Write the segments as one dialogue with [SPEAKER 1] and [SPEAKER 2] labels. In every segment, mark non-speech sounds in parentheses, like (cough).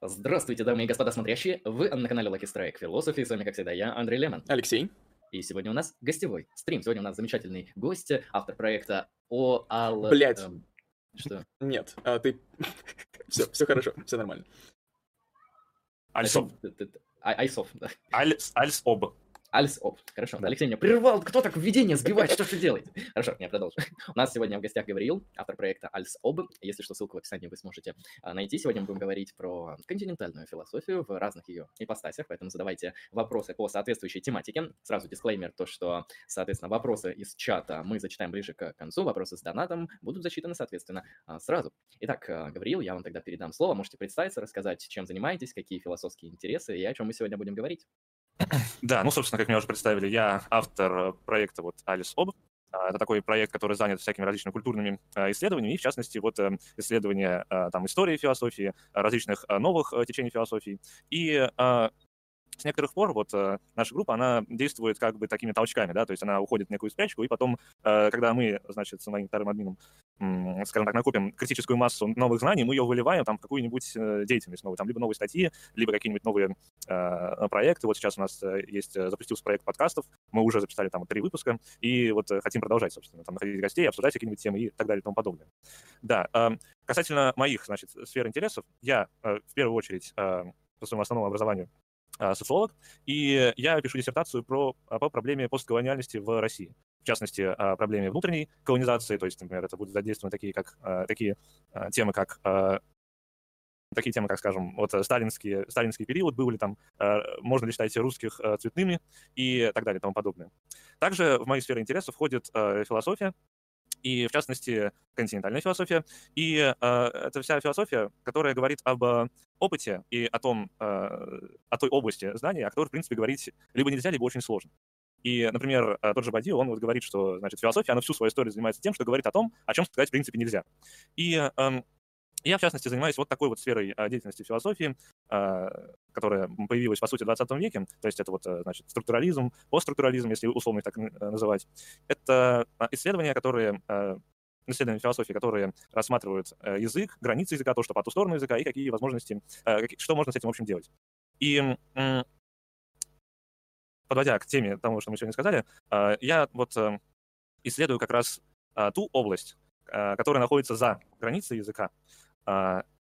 [SPEAKER 1] Здравствуйте, дамы и господа смотрящие! Вы на канале Lucky Strike Philosophy, с вами, как всегда, я, Андрей Лемон.
[SPEAKER 2] Алексей.
[SPEAKER 1] И сегодня у нас гостевой стрим. Сегодня у нас замечательный гость, автор проекта ОАЛ...
[SPEAKER 2] Блять.
[SPEAKER 1] эм, Что?
[SPEAKER 2] Нет, а ты... (laughs) Все, все хорошо, все нормально.
[SPEAKER 1] Т- т- А- да.
[SPEAKER 3] Альс, Альсоб.
[SPEAKER 1] Альс, оп, хорошо.
[SPEAKER 3] Да.
[SPEAKER 1] Алексей меня прервал, кто так введение сбивает, что же делает? Хорошо, я продолжу. У нас сегодня в гостях Гавриил, автор проекта Альс Об. Если что, ссылку в описании вы сможете а, найти. Сегодня мы будем говорить про континентальную философию в разных ее ипостасях, поэтому задавайте вопросы по соответствующей тематике. Сразу дисклеймер, то, что, соответственно, вопросы из чата мы зачитаем ближе к концу, вопросы с донатом будут засчитаны, соответственно, а, сразу. Итак, а, Гавриил, я вам тогда передам слово, можете представиться, рассказать, чем занимаетесь, какие философские интересы и о чем мы сегодня будем говорить. (clears throat)
[SPEAKER 3] Да, ну, собственно, как меня уже представили, я автор проекта вот Алис Об. А, Это такой проект, который занят всякими различными культурными э, исследованиями, и, в частности, вот э, исследования э, там истории философии, различных новых э, течений философии. И с некоторых пор вот э, наша группа, она действует как бы такими толчками, да, то есть она уходит в некую спячку, и потом, э, когда мы, значит, с моим вторым админом, скажем так, накопим критическую массу новых знаний, мы ее выливаем там в какую-нибудь э, деятельность новую, там либо новые статьи, либо какие-нибудь новые проекты. Вот сейчас у нас есть, запустился проект подкастов, мы уже записали там три выпуска, и вот хотим продолжать, собственно, там находить гостей, обсуждать какие-нибудь темы и так далее и тому подобное. Да, э, касательно моих, значит, сфер интересов, я в первую очередь по своему основному образованию социолог, и я пишу диссертацию про, а, по проблеме постколониальности в России. В частности, о проблеме внутренней колонизации, то есть, например, это будут задействованы такие, как, э, такие темы, как такие темы, как, скажем, вот э, сталинский, сталинский период, был ли там, можно ли считать русских э, цветными и так далее и тому подобное. Также в мои сферы интересов входит э, философия, и, в частности, континентальная философия. И э, это вся философия, которая говорит об э, опыте и о том, э, о той области знания, о которой, в принципе, говорить либо нельзя, либо очень сложно. И, например, э, тот же Бадди, он вот говорит, что, значит, философия, она всю свою историю занимается тем, что говорит о том, о чем сказать, в принципе, нельзя. И эм, я, в частности, занимаюсь вот такой вот сферой э, деятельности философии, э, которая появилась, по сути, в 20 веке. То есть это вот, э, значит, структурализм, постструктурализм, если условно их так э, называть. Это исследования, которые исследования философии, которые рассматривают э, язык, границы языка, то, что по ту сторону языка, и какие возможности, что можно с этим, в общем, делать. И подводя к теме того, что мы сегодня сказали, я вот э, исследую как раз ту область, которая находится за границей языка, а,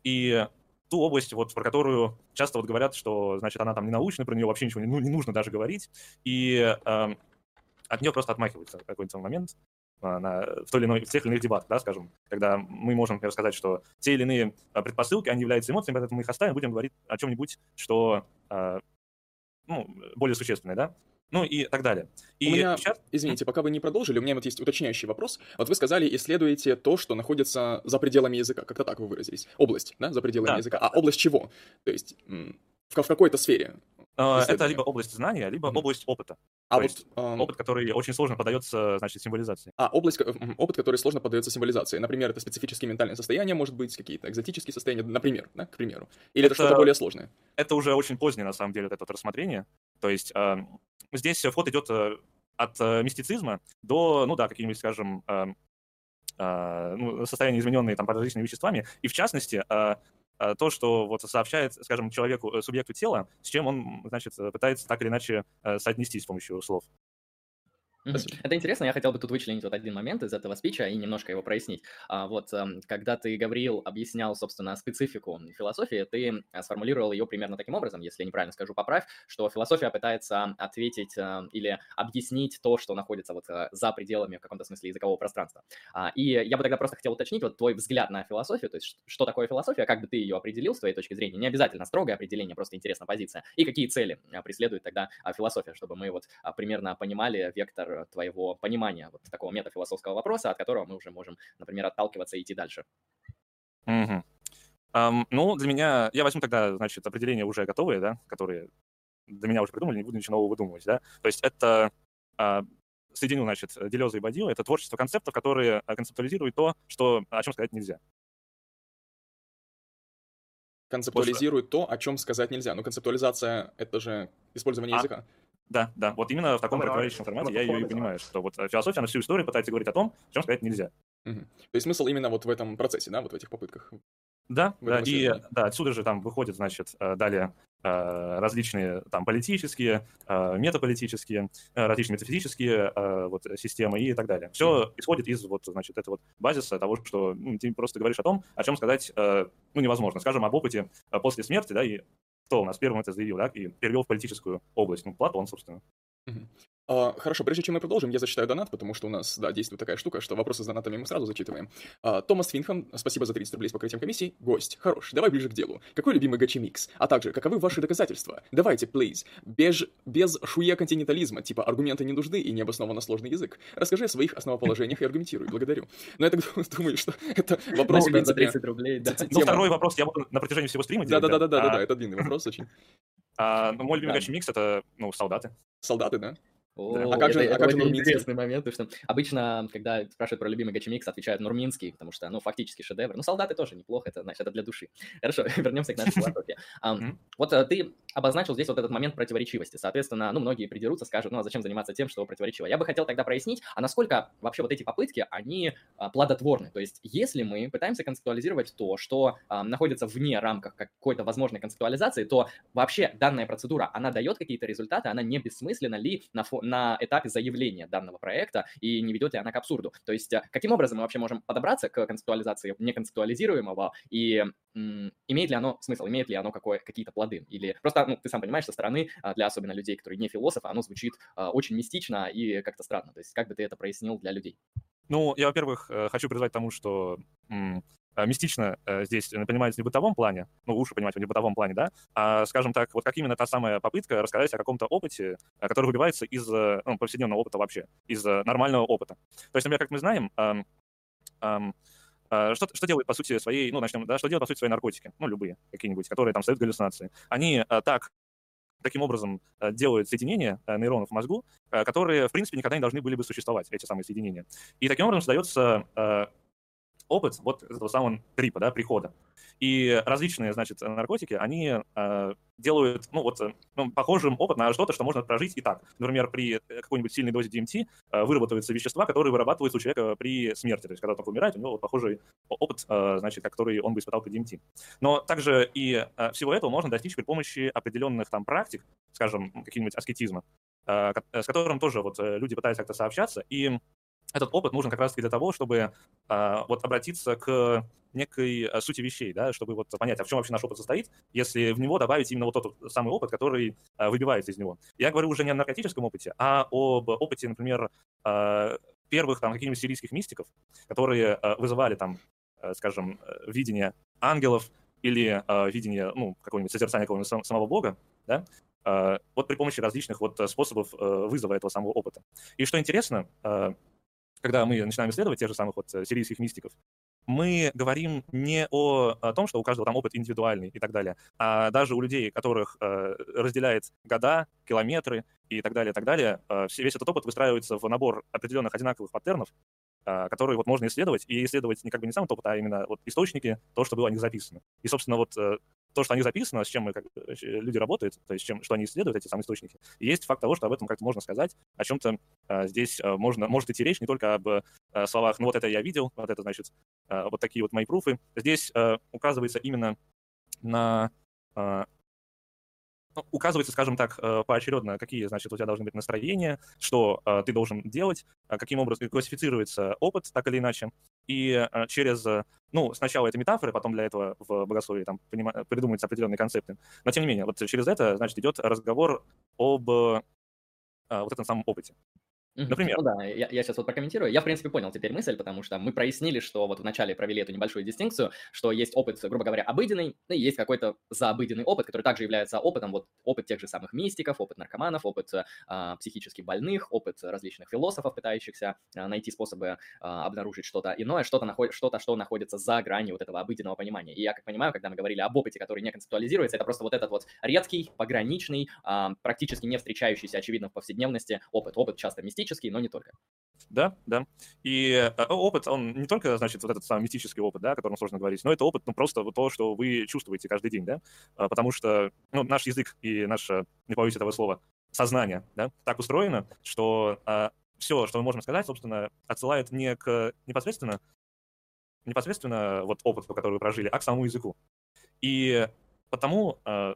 [SPEAKER 3] и ту область, вот, про которую часто вот говорят, что, значит, она там не научная, про нее вообще ничего не, ну, не нужно даже говорить, и эм, от нее просто отмахиваются в какой-то момент а, на, в, той или иной, в тех или иных дебатах, да, скажем, когда мы можем, например, сказать, что те или иные а, предпосылки, они являются эмоциями, поэтому мы их оставим, будем говорить о чем-нибудь, что а, ну, более существенное, да, ну и так далее. И
[SPEAKER 2] У меня-
[SPEAKER 3] сейчас-
[SPEAKER 2] Извините, пока вы не продолжили, у меня вот есть уточняющий вопрос. Вот вы сказали, исследуете то, что находится за пределами языка. Как-то так вы выразились. Область, да, за пределами
[SPEAKER 3] Да,
[SPEAKER 2] языка. А область чего? То есть в какой-то сфере?
[SPEAKER 3] А, это либо область знания, либо
[SPEAKER 2] Мгм.
[SPEAKER 3] область опыта.
[SPEAKER 2] А
[SPEAKER 3] То
[SPEAKER 2] вот
[SPEAKER 3] есть
[SPEAKER 2] ам,
[SPEAKER 3] Опыт, который очень сложно подается, значит, символизации.
[SPEAKER 2] А, область, м, опыт, который сложно поддается символизации. Например, это специфические ментальные состояния, может быть, какие-то экзотические состояния, например, да, к примеру. Или это,
[SPEAKER 3] Это-
[SPEAKER 2] что-то более сложное.
[SPEAKER 3] это уже очень позднее, на самом деле, это вот рассмотрение. То есть э, здесь вход идет э, от э, мистицизма до, ну да, каких-нибудь, скажем, э, э, ну, состояния, измененные там различными веществами. И в частности, э, э, то, что вот сообщает, скажем, человеку, э, субъекту тела, с чем он, значит, э, пытается так или иначе э, соотнестись с помощью слов.
[SPEAKER 1] Это интересно, я хотел бы тут вычленить вот один момент из этого спича и немножко его прояснить. А, вот, эм, когда ты, Гавриил, объяснял, собственно, специфику философии, ты э, сформулировал ее примерно таким образом, если я неправильно скажу, поправь, что философия пытается ответить э, или объяснить то, что находится вот э, за пределами в каком-то смысле языкового пространства. А, И я бы тогда просто хотел уточнить вот твой взгляд на философию, то есть что такое философия, как бы ты ее определил с твоей точки зрения, не обязательно строгое определение, просто интересна позиция, и какие цели а, преследует тогда а, философия, чтобы мы вот примерно понимали вектор э, твоего понимания вот такого метафилософского вопроса, от которого мы уже можем, например, отталкиваться и идти дальше.
[SPEAKER 3] Мгм. Ам, ну, для меня, я возьму тогда, значит, определения уже готовые, да, которые для меня уже придумали, не буду ничего нового выдумывать, да. То есть это а, соединю, значит, Делеза и Бадил, это творчество концептов, которые а, концептуализируют то, что, о чем сказать нельзя.
[SPEAKER 2] Концептуализирует то, о чем сказать нельзя. Но концептуализация — это же использование
[SPEAKER 3] А,
[SPEAKER 2] языка.
[SPEAKER 3] Да, да, вот именно в таком противоречивом формате я ее и понимаю, что вот э, философия, она всю историю пытается говорить о том, о чем сказать нельзя.
[SPEAKER 2] То есть смысл именно вот в этом процессе, да, вот в этих попытках.
[SPEAKER 3] Да, да, и да, отсюда же там выходят, значит, э, далее э, различные там политические, метаполитические, различные метафизические вот, системы и так далее. Все исходит из вот, значит, этого вот базиса того, что ну, ты просто говоришь о том, о чем сказать ну, невозможно. Скажем, об опыте после смерти, да, и кто у нас первым это заявил, да, и перевел в политическую область? Ну, Платон, собственно.
[SPEAKER 2] А, хорошо, прежде чем мы продолжим, я зачитаю донат, потому что у нас, да, действует такая штука, что вопросы с донатами мы сразу зачитываем. А, Томас Финхам, спасибо за 30 рублей с покрытием комиссии. Гость, хорош, давай ближе к делу. Какой любимый гачи-микс? А также, каковы ваши доказательства? Давайте, please. Без, без шуя континентализма, типа аргументы не нужны и необоснованно сложный язык. Расскажи о своих основоположениях и аргументируй. Благодарю. Но я так (laughs) думаю, что это вопрос, в принципе...
[SPEAKER 1] 30 рублей, да.
[SPEAKER 3] Ну, второй вопрос я буду на протяжении всего стрима
[SPEAKER 2] Да-да-да, да, да, это длинный вопрос очень.
[SPEAKER 3] А, ну, мой любимый гачи-микс — это, ну, солдаты.
[SPEAKER 2] Солдаты, да?
[SPEAKER 1] О, а как же, это, а как же интересный момент, потому что обычно, когда спрашивают про любимый гачемикс, отвечают Нурминский, потому что, ну, фактически шедевр. Ну, солдаты тоже неплохо, это, значит, это для души. Хорошо, (laughs) вернемся к нашей (laughs) философии. Um, вот uh, ты обозначил здесь вот этот момент противоречивости. Соответственно, ну, многие придерутся, скажут, ну, а зачем заниматься тем, что противоречиво? Я бы хотел тогда прояснить, а насколько вообще вот эти попытки, они а, плодотворны. То есть, если мы пытаемся концептуализировать то, что а, находится вне рамках какой-то возможной концептуализации, то вообще данная процедура, она дает какие-то результаты, она не бессмысленна ли на, фо- на этапе заявления данного проекта и не ведет ли она к абсурду. То есть э, каким образом мы вообще можем подобраться к концептуализации неконцептуализируемого и имеет ли оно смысл, имеет ли оно какое, какие-то плоды. Или просто, ну, ты сам понимаешь, со стороны, а, для особенно людей, которые не философы, оно звучит а, очень мистично и как-то странно. То есть как бы ты это прояснил для людей?
[SPEAKER 3] Ну, я, во-первых, э, хочу призвать к тому, что мистично э, здесь понимается не в бытовом плане, ну, лучше понимать в не бытовом плане, да, а, скажем так, вот как именно та самая попытка рассказать о каком-то опыте, э, который выбивается из ну, повседневного опыта вообще, из нормального опыта. То есть, например, как мы знаем, эм, эм, что, что делают, по сути, своей, ну, начнем, да, что делают, по сути, свои наркотики, ну, любые какие-нибудь, которые там создают галлюцинации. Они так таким образом делают соединения нейронов в мозгу, которые, в принципе, никогда не должны были бы существовать, эти самые соединения. И таким образом создается опыт вот этого самого трипа, да, прихода. И различные, значит, наркотики, они э, делают, ну, вот, ну, похожим опыт на что-то, что можно прожить и так. Например, при какой-нибудь сильной дозе DMT э, вырабатываются вещества, которые вырабатываются у человека при смерти. То есть, когда он умирает, у него вот похожий опыт, э, значит, который он бы испытал при DMT. Но также и э, всего этого можно достичь при помощи определенных там практик, скажем, какие-нибудь аскетизма, э, с которым тоже вот э, люди пытаются как-то сообщаться, и этот опыт нужен как раз-таки для того, чтобы а, вот обратиться к некой а, сути вещей, да, чтобы вот понять, а в чем вообще наш опыт состоит, если в него добавить именно вот тот самый опыт, который а, выбивается из него. Я говорю уже не о наркотическом опыте, а об опыте, например, а, первых там каких-нибудь сирийских мистиков, которые а, вызывали там, а, скажем, видение ангелов или а, видение, ну, какого-нибудь созерцания какого-нибудь самого Бога, да, вот при помощи различных вот способов вызова этого самого опыта. И что интересно, когда мы начинаем исследовать тех же самых вот э, сирийских мистиков, мы говорим не о, о том, что у каждого там опыт индивидуальный и так далее, а даже у людей, которых э, разделяет года, километры и так далее, и так далее, э, весь этот опыт выстраивается в набор определенных одинаковых паттернов, э, которые вот можно исследовать, и исследовать не как бы не сам опыт, а именно вот источники, то, что было о них записано. И, собственно, вот э, то, что они записано, с чем мы, как, люди работают, то есть чем, что они исследуют, эти самые источники. Есть факт того, что об этом как-то можно сказать, о чем-то а, здесь а, можно, может идти речь не только об а, словах, ну вот это я видел, вот это, значит, а, вот такие вот мои пруфы. Здесь а, указывается именно на а, ну, указывается, скажем так, э, поочередно, какие, значит, у тебя должны быть настроения, что э, ты должен делать, э, каким образом классифицируется опыт, так или иначе. И через, ну, сначала это метафоры, потом для этого в богословии там придумываются определенные концепты. Но, тем не менее, вот через это, значит, идет разговор об вот этом самом опыте.
[SPEAKER 1] Например. Ну да, я, я сейчас вот прокомментирую. Я, в принципе, понял теперь мысль, потому что мы прояснили, что вот вначале провели эту небольшую дистинкцию, что есть опыт, грубо говоря, обыденный, и есть какой-то заобыденный опыт, который также является опытом, вот опыт тех же самых мистиков, опыт наркоманов, опыт а, психически больных, опыт различных философов, пытающихся а, найти способы а, обнаружить что-то иное, что-то, наход... что-то, что находится за гранью вот этого обыденного понимания. И я, как понимаю, когда мы говорили об опыте, который не концептуализируется, это просто вот этот вот редкий, пограничный, а, практически не встречающийся, очевидно, в повседневности опыт. Опыт часто мистический, но не только.
[SPEAKER 3] Да, да. И э, опыт, он не только, значит, вот этот самый мистический опыт, да, о котором сложно говорить, но это опыт, ну, просто вот то, что вы чувствуете каждый день, да, а, потому что, ну, наш язык и наше, не побоюсь этого слова, сознание, да, так устроено, что а, все, что мы можем сказать, собственно, отсылает не к непосредственно непосредственно вот опыту, который вы прожили, а к самому языку. И потому э,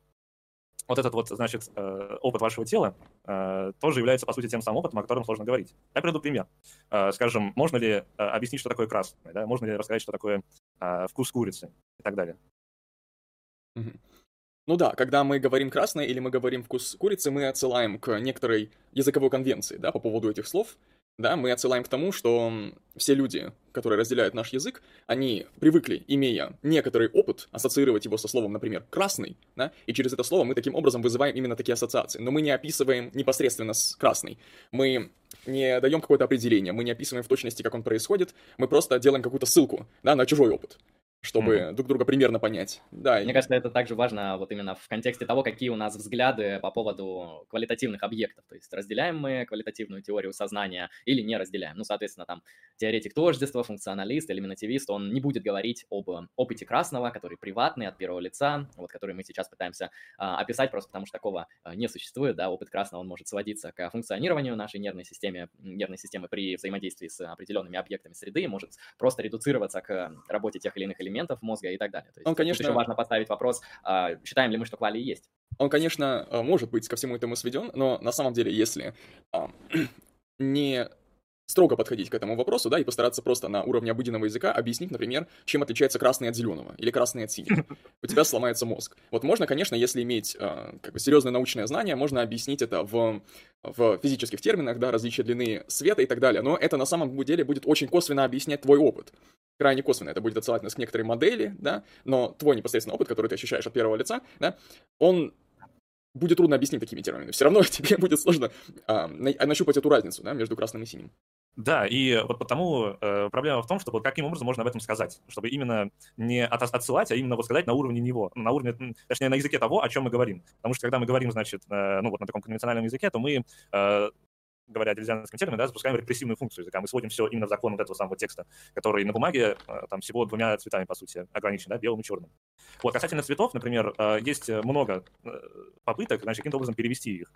[SPEAKER 3] вот этот вот, значит, э, опыт вашего тела э, тоже является, по сути, тем самым опытом, о котором сложно говорить. Я приведу пример. Э, скажем, можно ли объяснить, что такое красное, да? можно ли рассказать, что такое вкус курицы и так далее.
[SPEAKER 2] Ну да, когда мы говорим красное или мы говорим вкус курицы, мы отсылаем к некоторой языковой конвенции, да, по поводу этих слов, да, мы отсылаем к тому, что все люди, которые разделяют наш язык, они привыкли, имея некоторый опыт, ассоциировать его со словом, например, «красный», да, и через это слово мы таким образом вызываем именно такие ассоциации. Но мы не описываем непосредственно с «красный». Мы не даем какое-то определение, мы не описываем в точности, как он происходит, мы просто делаем какую-то ссылку, да, на чужой опыт чтобы mm-hmm. друг друга примерно понять. Да.
[SPEAKER 1] Мне и... кажется, это также важно вот именно в контексте того, какие у нас взгляды по поводу квалитативных объектов. То есть разделяем мы квалитативную теорию сознания или не разделяем. Ну, соответственно, там теоретик тождества, функционалист, элиминативист, он не будет говорить об опыте красного, который приватный, от первого лица, вот который мы сейчас пытаемся а, описать, просто потому что такого а, не существует. Да, опыт красного, он может сводиться к функционированию нашей нервной системы, нервной системы при взаимодействии с определенными объектами среды, может просто редуцироваться к работе тех или иных элементов элементов мозга и так далее. То есть
[SPEAKER 2] он, конечно...
[SPEAKER 1] еще важно поставить вопрос, а, считаем ли мы, что квали есть.
[SPEAKER 2] Он, конечно, а, может быть ко всему этому сведен, но на самом деле, если а, (clears throat) не строго подходить к этому вопросу, да, и постараться просто на уровне обыденного языка объяснить, например, чем отличается красный от зеленого или красный от синего. (laughs) У тебя сломается мозг. Вот можно, конечно, если иметь э, как бы серьезное научное знание, можно объяснить это в, в физических терминах, да, различия длины света и так далее, но это на самом деле будет очень косвенно объяснять твой опыт крайне косвенно это будет отсылать нас к некоторой модели, да, но твой непосредственный опыт, который ты ощущаешь от первого лица, да, он будет трудно объяснить такими терминами. Все равно (laughs) тебе будет сложно а, нащупать эту разницу да, между красным и синим.
[SPEAKER 3] Да, и вот потому э, проблема в том, что вот каким образом можно об этом сказать, чтобы именно не от, отсылать, а именно вот сказать на уровне него, на уровне, точнее, на языке того, о чем мы говорим. Потому что когда мы говорим, значит, э, ну вот на таком конвенциональном языке, то мы э, говоря дилизианским термином, да, запускаем репрессивную функцию языка. Мы сводим все именно в закон вот этого самого текста, который на бумаге э, там всего двумя цветами, по сути, ограничен, да, белым и черным. Вот, касательно цветов, например, э, есть много э, попыток, значит, каким-то образом перевести их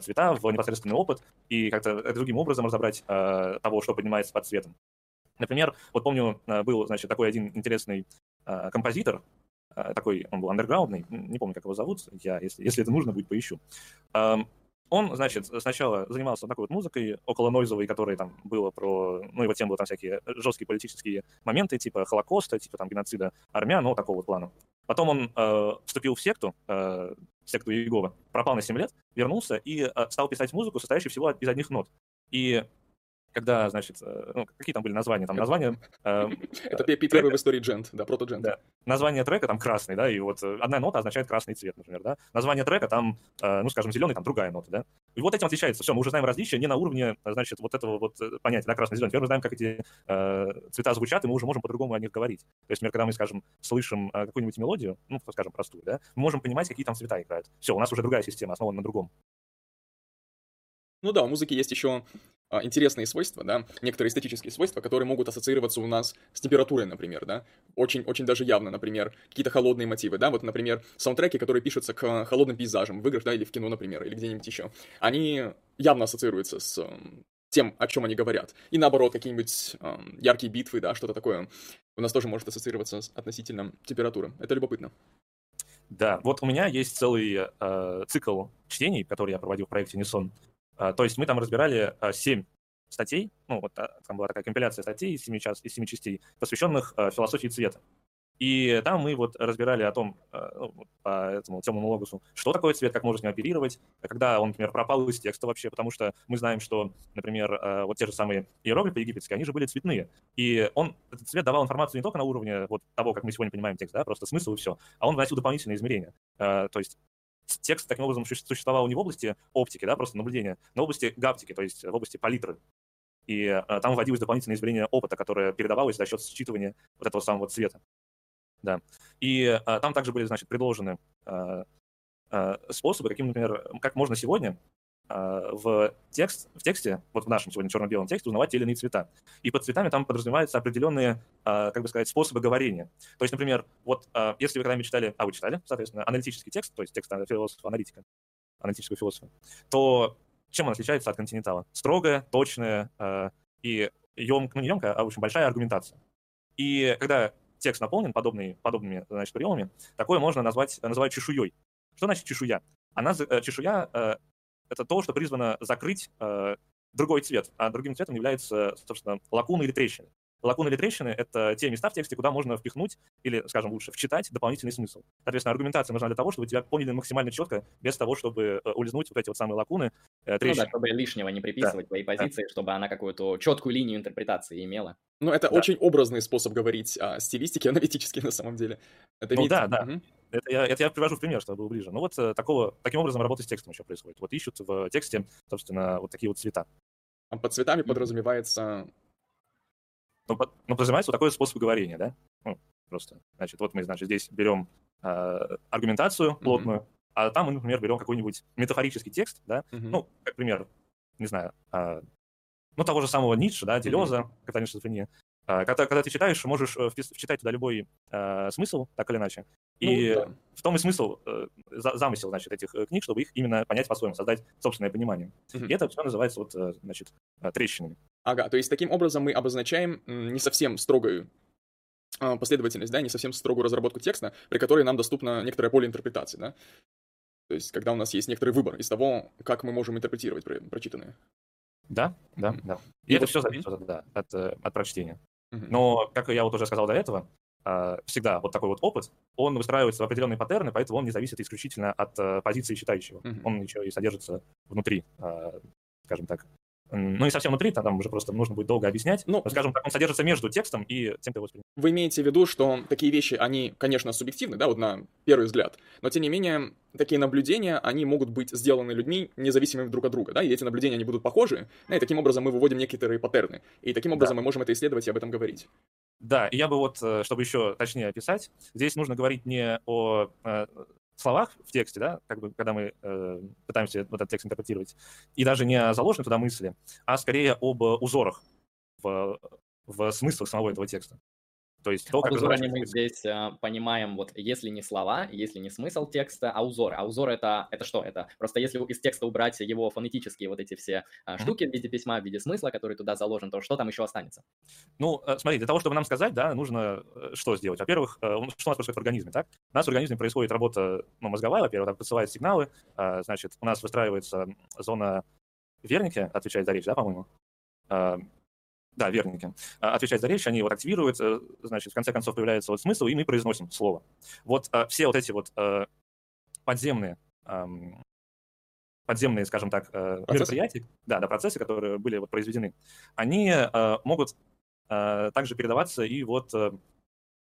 [SPEAKER 3] цвета в непосредственный опыт и как-то другим образом разобрать того, что поднимается под цветом. Например, вот помню, был, значит, такой один интересный композитор, такой, он был андерграундный, не помню, как его зовут, я, если, если это нужно будет, поищу. Он, значит, сначала занимался такой вот музыкой, около нойзовой, которой там было про... Ну, его тем было там всякие жесткие политические моменты, типа Холокоста, типа там геноцида армян, ну, такого вот плана. Потом он э, вступил в секту, э, секту Иегова, пропал на 7 лет, вернулся и э, стал писать музыку, состоящую всего из одних нот. И когда, значит, э, ну, какие там были названия? Там название... (laughs)
[SPEAKER 2] Э, Это первый в истории джент, да, прото-джент. Да.
[SPEAKER 3] Название трека там красный, да, и вот э, одна нота означает красный цвет, например, да. Название трека там, ну, скажем, зеленый, там другая нота, да. И вот этим отличается. Все, мы уже знаем различия не на уровне, значит, вот этого вот понятия, да, красный, зеленый. Теперь мы знаем, как эти э, цвета звучат, и мы уже можем по-другому о них говорить. То есть, например, когда мы, скажем, слышим какую-нибудь мелодию, ну, скажем, простую, да, мы можем понимать, какие там цвета играют. Все, у нас уже другая система, основана на другом.
[SPEAKER 2] Ну да, у музыки есть еще интересные свойства, да, некоторые эстетические свойства, которые могут ассоциироваться у нас с температурой, например, да, очень, очень даже явно, например, какие-то холодные мотивы, да, вот, например, саундтреки, которые пишутся к холодным пейзажам в играх, да, или в кино, например, или где-нибудь еще, они явно ассоциируются с тем, о чем они говорят. И наоборот, какие-нибудь э, яркие битвы, да, что-то такое у нас тоже может ассоциироваться с относительно температуры. Это любопытно.
[SPEAKER 3] Да, вот у меня есть целый э, цикл чтений, который я проводил в проекте Nissan. А, то есть мы там разбирали а, семь статей, ну, вот а, там была такая компиляция статей из семи, час, из семи частей, посвященных философии цвета. И там мы вот разбирали о том, ну, по этому темному логосу, что такое цвет, как можно с ним оперировать, когда он, например, пропал из текста вообще, потому что мы знаем, что, например, вот те же самые иероглифы египетские, они же были цветные. И он, этот цвет давал информацию не только на уровне вот того, как мы сегодня понимаем текст, да, просто смысл и все, а он вносил дополнительные измерения. То есть текст таким образом существовал не в области оптики, да, просто наблюдения, но в области гаптики, то есть в области палитры. И э, там вводилось дополнительное измерение опыта, которое передавалось за счет считывания вот этого самого цвета. Да. И э, там также были, значит, предложены э, э, способы, каким, например, как можно сегодня в, текст, в тексте, вот в нашем сегодня черно-белом тексте, узнавать те или иные цвета. И под цветами там подразумеваются определенные, а, как бы сказать, способы говорения. То есть, например, вот а, если вы когда-нибудь читали, а вы читали, соответственно, аналитический текст, то есть текст философа, аналитика, аналитического философа, то чем он отличается от континентала? Строгая, точная и емк, ну не емкая, а, в общем, большая аргументация. И когда текст наполнен подобными, подобными значит, приемами, такое можно назвать, называть чешуей. Что значит чешуя? Она, э, чешуя э, — это то, что призвано закрыть э, другой цвет, а другим цветом является, собственно, лакуна или трещина. Лакуны или трещины — это те места в тексте, куда можно впихнуть или, скажем лучше, вчитать дополнительный смысл. Соответственно, аргументация нужна для того, чтобы тебя поняли максимально четко, без того, чтобы э, улизнуть вот эти вот самые лакуны,
[SPEAKER 1] э, трещины. Ну да, чтобы лишнего не приписывать да. твоей позиции, да. чтобы она какую-то четкую линию интерпретации имела.
[SPEAKER 2] Ну, это да. очень образный способ говорить о стилистике аналитически на самом деле.
[SPEAKER 3] Это ну имеет... да, да. Угу. Это, я, это я привожу в пример, чтобы было ближе. Ну вот э, такого, таким образом работа с текстом еще происходит. Вот ищут в тексте, собственно, вот такие вот цвета.
[SPEAKER 2] А под цветами подразумевается
[SPEAKER 3] ну, под, ну, подразумевается вот такой способ говорения, да? Ну, просто, значит, вот мы, значит, здесь берем э, аргументацию плотную, mm-hmm. а там мы, например, берем какой-нибудь метафорический текст, да? Mm-hmm. Ну, как пример, не знаю, э, ну, того же самого Ницше, да, Делеза, mm-hmm. катание шизофрения. Э, когда, когда ты читаешь, можешь э, вчитать туда любой э, смысл, так или иначе. И ну, да. в том и смысл, э, замысел, значит, этих э, книг, чтобы их именно понять по-своему, создать собственное понимание. Mm-hmm. И это все называется вот, э, значит, трещинами.
[SPEAKER 2] Ага, то есть таким образом мы обозначаем не совсем строгую а, последовательность, да, не совсем строгую разработку текста, при которой нам доступно некоторое поле интерпретации, да? То есть когда у нас есть некоторый выбор из того, как мы можем интерпретировать прочитанное.
[SPEAKER 3] Да, да, да. И ну, это вот... все зависит да, от, от прочтения. Но, как я вот уже сказал до этого, а, всегда вот такой вот опыт, он выстраивается в определенные паттерны, поэтому он не зависит исключительно от э, позиции читающего. Он еще и содержится внутри, а, скажем так, ну, не совсем внутри, там уже просто нужно будет долго объяснять. Ну, скажем так, он содержится между текстом и тем, кто его воспринимает.
[SPEAKER 2] Вы имеете в виду, что такие вещи, они, конечно, субъективны, да, вот на первый взгляд, но тем не менее, такие наблюдения, они могут быть сделаны людьми независимыми друг от друга, да, и эти наблюдения, они будут похожи, да, и таким образом мы выводим некоторые паттерны, и таким образом да. мы можем это исследовать и об этом говорить.
[SPEAKER 3] Да, и я бы вот, э, чтобы еще точнее описать, здесь нужно говорить не о словах в тексте, да, как бы, когда мы э, пытаемся вот этот текст интерпретировать, и даже не о заложенной туда мысли, а скорее об узорах в, в смыслах самого этого текста.
[SPEAKER 1] То есть то, как узорами мы здесь а, понимаем, вот если не слова, если не смысл текста, а узоры. А узор это, это что? Это просто если из текста убрать его фонетические вот эти все а, штуки mm-hmm. в виде письма, в виде смысла, который туда заложен, то что там еще останется?
[SPEAKER 3] Ну, э, смотри, для того, чтобы нам сказать, да, нужно э, что сделать? Во-первых, э, что у нас происходит в организме, так? У нас в организме происходит работа ну, мозговая, во-первых, посылает сигналы, а, значит, у нас выстраивается зона Верники, отвечает за речь, да, по-моему? Да, верники. А, отвечать за речь, они вот активируют, э, значит, в конце концов появляется вот смысл, и мы произносим слово. Вот а, все вот эти вот а, подземные подземные, скажем так, процессы? мероприятия, да, да, процессы, которые были вот произведены, они могут также передаваться и вот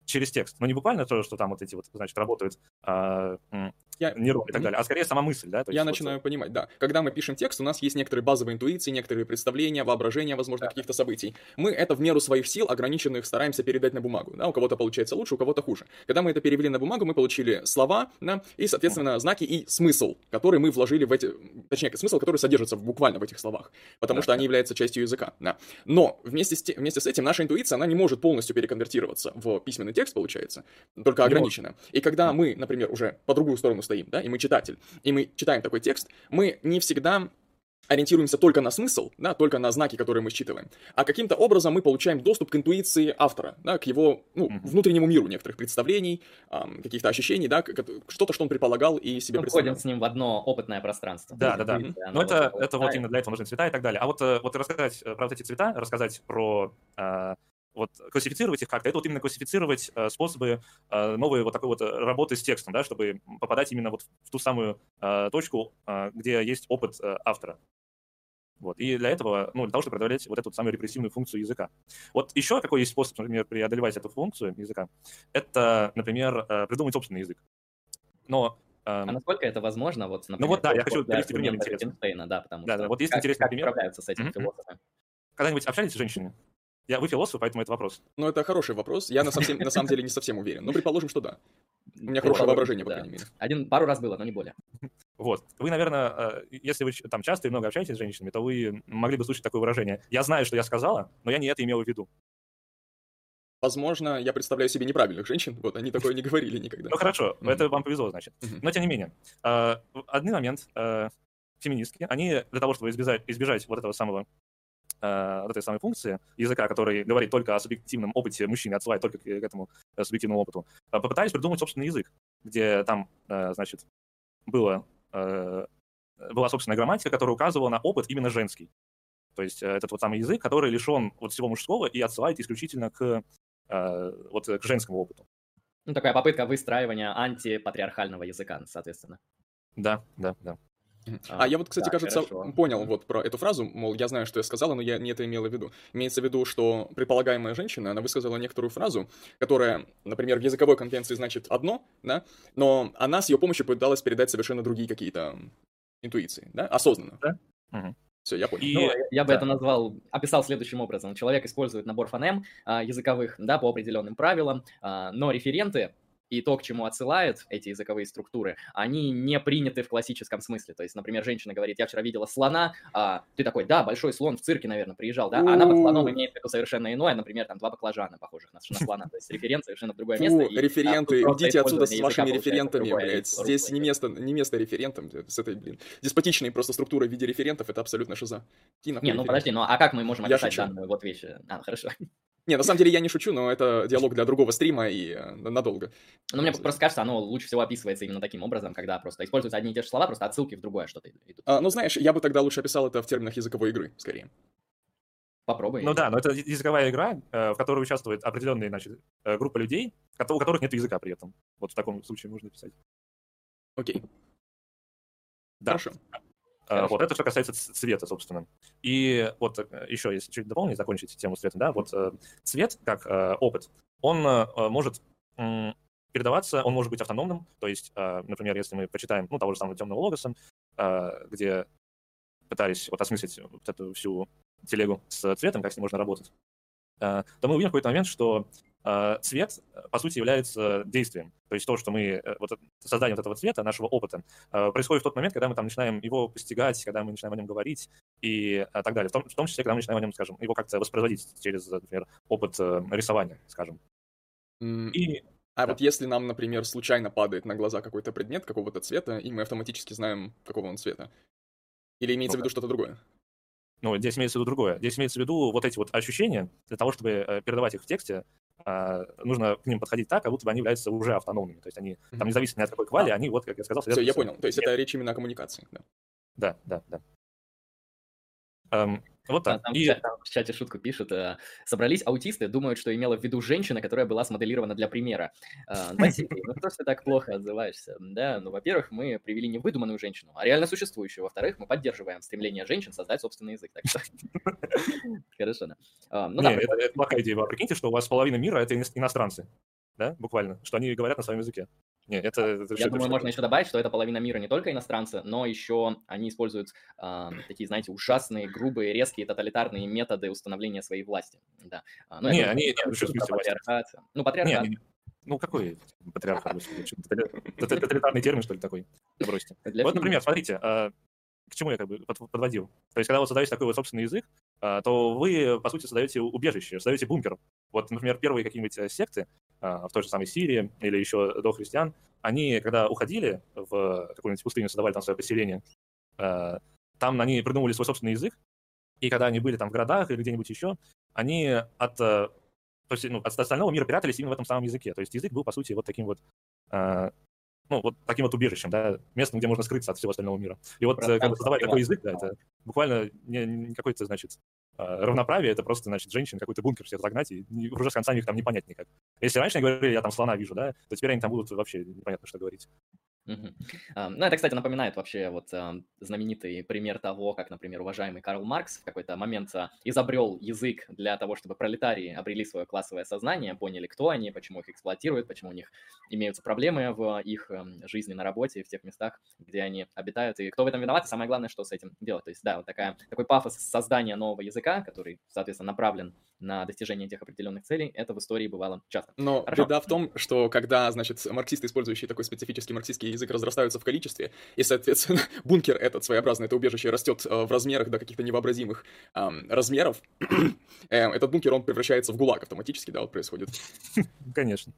[SPEAKER 3] через текст. Но не буквально то, что там вот эти вот, значит, работают а, я... нейроны и так далее, а скорее сама мысль, да?
[SPEAKER 2] То я начинаю вот... понимать, да. Когда мы пишем текст, у нас есть некоторые базовые интуиции, некоторые представления, воображения, возможно, да. каких-то событий. Мы это в меру своих сил, ограниченных, стараемся передать на бумагу, да, у кого-то получается лучше, у кого-то хуже. Когда мы это перевели на бумагу, мы получили слова, да, и, соответственно, знаки и смысл, который мы вложили в эти, точнее, смысл, который содержится буквально в этих словах, потому да, что они являются частью языка, да. Но вместе с, вместе с этим наша интуиция, она не может полностью переконвертироваться в письменный текст, получается, только ограниченно. И когда мы, например, уже по другую сторону стоим, да, и мы читатель, и мы читаем такой текст, мы не всегда ориентируемся только на смысл, да, только на знаки, которые мы считываем, а каким-то образом мы получаем доступ к интуиции автора, да, к его ну, mm-hmm. внутреннему миру некоторых представлений, эм, каких-то ощущений, да, что-то, что он предполагал и себе
[SPEAKER 1] мы представлял. входим с ним в одно опытное пространство.
[SPEAKER 3] Да, да, да. Mm-hmm. Но это, это вот именно для этого нужны цвета и так далее. А вот, э, вот рассказать э, про вот эти цвета, рассказать про э, вот классифицировать их как-то, это вот именно классифицировать э, способы э, новой вот такой вот работы с текстом, да, чтобы попадать именно вот в ту самую э, точку, э, где есть опыт э, автора. Вот. И для этого, ну, для того, чтобы преодолеть вот эту самую репрессивную функцию языка. Вот еще какой есть способ, например, преодолевать эту функцию языка, это, например, э, придумать собственный язык.
[SPEAKER 1] Но а насколько это возможно? Вот,
[SPEAKER 3] например, ну вот да, я хочу привести пример интересный.
[SPEAKER 1] Да, потому
[SPEAKER 3] да,
[SPEAKER 1] что
[SPEAKER 3] да, вот есть как, интересный
[SPEAKER 1] как
[SPEAKER 3] пример.
[SPEAKER 1] справляются с этим mm-hmm. философы?
[SPEAKER 3] Когда-нибудь общались с женщинами? Я, вы философ, поэтому это вопрос.
[SPEAKER 2] Ну, это хороший вопрос. Я на, совсем, на самом деле не совсем уверен. Но предположим, что да. У меня хорошее воображение, по крайней мере.
[SPEAKER 1] Один, пару раз было, но не более.
[SPEAKER 3] Вот. Вы, наверное, э, если вы там часто и много общаетесь с женщинами, то вы могли бы слышать такое выражение. Я знаю, что я сказала, но я не это имел в виду.
[SPEAKER 2] Возможно, я представляю себе неправильных женщин, вот они такое не говорили никогда.
[SPEAKER 3] Ну хорошо, это вам повезло, значит. Но тем не менее, э, в один момент э, феминистки, они для того, чтобы избежать, избежать вот этого самого э, вот этой самой функции языка, который говорит только о субъективном опыте мужчины, отсылает только к, этому э, субъективному опыту, э, попытались придумать собственный язык, где там, э, значит, было, э, была собственная грамматика, которая указывала на опыт именно женский. То есть э, этот вот самый язык, который лишен вот всего мужского и отсылает исключительно к, э, вот, к женскому опыту.
[SPEAKER 1] Ну, такая попытка выстраивания антипатриархального языка, соответственно.
[SPEAKER 3] Да, да, да.
[SPEAKER 2] А, а я вот, кстати, да, кажется, хорошо. понял вот про эту фразу, мол, я знаю, что я сказала, но я не это имела в виду. Имеется в виду, что предполагаемая женщина, она высказала некоторую фразу, которая, например, в языковой конвенции значит одно, да, но она с ее помощью пыталась передать совершенно другие какие-то интуиции, да, осознанно.
[SPEAKER 3] Да? Угу.
[SPEAKER 2] Все, я понял. И,
[SPEAKER 1] ну, я бы да. это назвал, описал следующим образом. Человек использует набор фонем а, языковых, да, по определенным правилам, а, но референты и то, к чему отсылают эти языковые структуры, они не приняты в классическом смысле. То есть, например, женщина говорит, я вчера видела слона, а ты такой, да, большой слон в цирке, наверное, приезжал, да, а она под слоном имеет в виду совершенно иное, например, там два баклажана, похожих на, на слона, то есть референт совершенно в другое место.
[SPEAKER 2] И, референты, а, идите отсюда с вашими референтами, блядь, здесь не место, не место референтам, с этой, блин, деспотичной просто структурой в виде референтов, это абсолютно шиза.
[SPEAKER 1] Не, ну подожди, ну а как мы можем описать данную вот вещь? А, хорошо.
[SPEAKER 2] Не, на самом деле я не шучу, но это диалог для другого стрима и э, надолго.
[SPEAKER 1] Ну, мне просто кажется, оно лучше всего описывается именно таким образом, когда просто используются одни и те же слова, просто отсылки в другое что-то идут.
[SPEAKER 2] А, ну, знаешь, я бы тогда лучше описал это в терминах языковой игры, скорее.
[SPEAKER 1] Попробуй.
[SPEAKER 3] Ну да, но это языковая игра, э, в которой участвует определенная значит, э, группа людей, у которых нет языка при этом. Вот в таком случае можно писать.
[SPEAKER 2] Окей.
[SPEAKER 3] Да. Хорошо. Хорошо. Вот это что касается цвета, собственно. И вот э, еще, если чуть дополнить, закончить тему цвета, да, вот э, цвет как э, опыт, он может передаваться, он может быть автономным, то есть, например, если мы почитаем, ну, того же самого темного логоса, где пытались вот осмыслить вот эту всю телегу с цветом, как с ним можно работать, то мы увидим в какой-то момент, что а, цвет, э, по сути, является действием. То есть то, что мы, э, вот создание вот этого цвета, нашего опыта, происходит в тот момент, когда мы там начинаем его постигать, когда мы начинаем о нем говорить и так далее. В том, в том числе, когда мы начинаем о нем, скажем, его как-то воспроизводить через, например, опыт э, рисования, скажем.
[SPEAKER 2] Mm. И а да. вот если нам, например, случайно падает на глаза какой-то предмет какого-то цвета, и мы автоматически знаем, какого он цвета? Или имеется ну, в виду что-то другое?
[SPEAKER 3] Ну, здесь имеется в виду другое. Здесь имеется в виду вот эти вот ощущения, для того, чтобы передавать их в тексте, нужно к ним подходить так, как будто бы они являются уже автономными. То есть они mm-hmm. там не зависят ни от какой квали, а. они, вот, как я сказал,
[SPEAKER 2] Все, я понял. То есть это речь именно о коммуникации, да?
[SPEAKER 3] Да, да, да. Вот так.
[SPEAKER 1] Там, и... там в чате шутку пишут. Э, собрались аутисты, думают, что имела в виду женщина, которая была смоделирована для примера. (laughs) Э, Василий, ну что ж ты так плохо отзываешься? Да, ну, во-первых, мы привели не выдуманную женщину, а реально существующую. Во-вторых, мы поддерживаем стремление женщин создать собственный язык. Так что... (laughs) Хорошо, да.
[SPEAKER 3] А, ну, да, это плохая идея. Прикиньте, что у вас половина мира — это иностранцы да, буквально, что они говорят на своем языке. Нет, это, это
[SPEAKER 1] Я думаю, можно еще добавить, что это половина мира не только иностранцы, но еще они используют э, такие, знаете, ужасные, грубые, резкие, тоталитарные методы установления своей власти. Да.
[SPEAKER 3] Ну, не, они, не, смысле
[SPEAKER 1] патриархат. Ну, патриархат. Не, не,
[SPEAKER 3] ну, какой патриархат? Тоталитарный термин, что ли, такой? Бросьте. (laughs) Вот, например, смотрите, а, к чему я как бы подводил. То есть, когда вы создаете такой вот собственный язык, а, то вы, по сути, создаете убежище, создаете бункер. Вот, например, первые какие-нибудь э, секты а, в той же самой Сирии или еще до христиан, они, когда уходили в какую-нибудь пустыню, создавали там свое поселение, а, там они придумывали свой собственный язык, и когда они были там в городах или где-нибудь еще, они от, э, то есть, ну, от остального мира прятались именно в этом самом языке. То есть язык был, по сути, вот таким вот ну, вот таким вот убежищем, да, местом, где можно скрыться от всего остального мира. И вот, как бы создавать такой язык, да, это буквально не, не какой-то, значит, а, равноправие, это просто, значит, женщин какой-то бункер всех загнать, и уже с конца их там не понять никак. Если раньше они говорили, я там слона вижу, да, то теперь они там будут вообще непонятно, что говорить.
[SPEAKER 1] Угу. Ну, это, кстати, напоминает вообще вот знаменитый пример того, как, например, уважаемый Карл Маркс в какой-то момент а, изобрел язык для того, чтобы пролетарии обрели свое классовое сознание, поняли, кто они, почему их эксплуатируют, почему у них имеются проблемы в их жизни на работе, в тех местах, где они обитают, и кто в этом виноват, и самое главное, что с этим делать. То есть, да, вот такая, такой пафос создания нового языка, который, соответственно, направлен на достижение этих определенных целей. Это в истории бывало часто.
[SPEAKER 2] Но
[SPEAKER 1] Хорошо.
[SPEAKER 2] беда в том, что когда, значит, марксисты, использующие такой специфический марксистский язык, разрастаются в количестве, и, соответственно, (laughs) бункер этот своеобразный, это убежище растет э, в размерах до каких-то невообразимых (clears throat) эм, размеров, э, этот бункер, он превращается в гулаг автоматически, да, вот происходит. (laughs)
[SPEAKER 3] Конечно.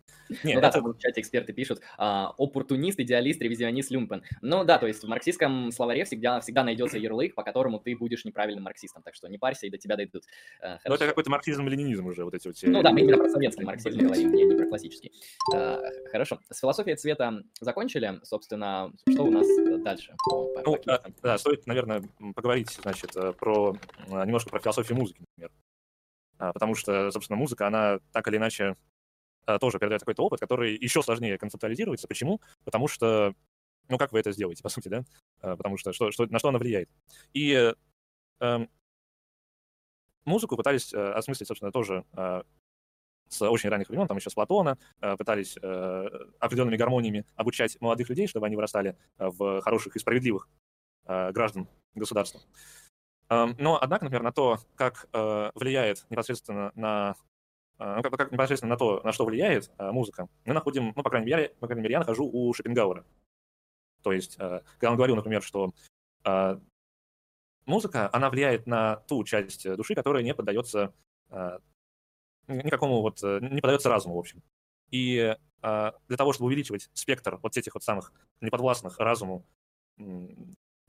[SPEAKER 1] Не, (laughs) ну да, там в чате эксперты пишут, а, оппортунист, идеалист, ревизионист, люмпен. Ну да, то есть в марксистском словаре всегда, всегда найдется ярлык, по которому ты будешь неправильным марксистом, так что не парься, и до тебя дойдут.
[SPEAKER 3] А, ну это какой-то марксизм-ленинизм уже, вот эти вот...
[SPEAKER 1] Ну да, мы именно про советский марксизм говорим, не, не про классический. А, хорошо, с философией цвета закончили, собственно, что у нас дальше?
[SPEAKER 3] По, ну, по да, стоит, наверное, поговорить, значит, э, про немножко про философию музыки, например. Потому что, собственно, музыка, она так или иначе Э, тоже передает какой-то опыт, который еще сложнее концептуализируется. Почему? Потому что, ну, как вы это сделаете, по сути, да? Э, потому что, что, что на что она влияет. И э, музыку пытались э, осмыслить, собственно, тоже э, с очень ранних времен, там еще с Платона, э, пытались э, определенными гармониями обучать молодых людей, чтобы они вырастали в хороших и справедливых э, граждан государства. Эм, но, однако, например, на то, как влияет непосредственно на а, ну, как, как непосредственно на то, на что влияет а, музыка, мы находим, ну, по крайней мере, по крайней мере, я нахожу у Шопенгауэра. То есть, а, когда он говорил, например, что а, музыка, она влияет на ту часть души, которая не поддается а, никакому вот, не поддается разуму, в общем. И а, для того, чтобы увеличивать спектр вот этих вот самых неподвластных разуму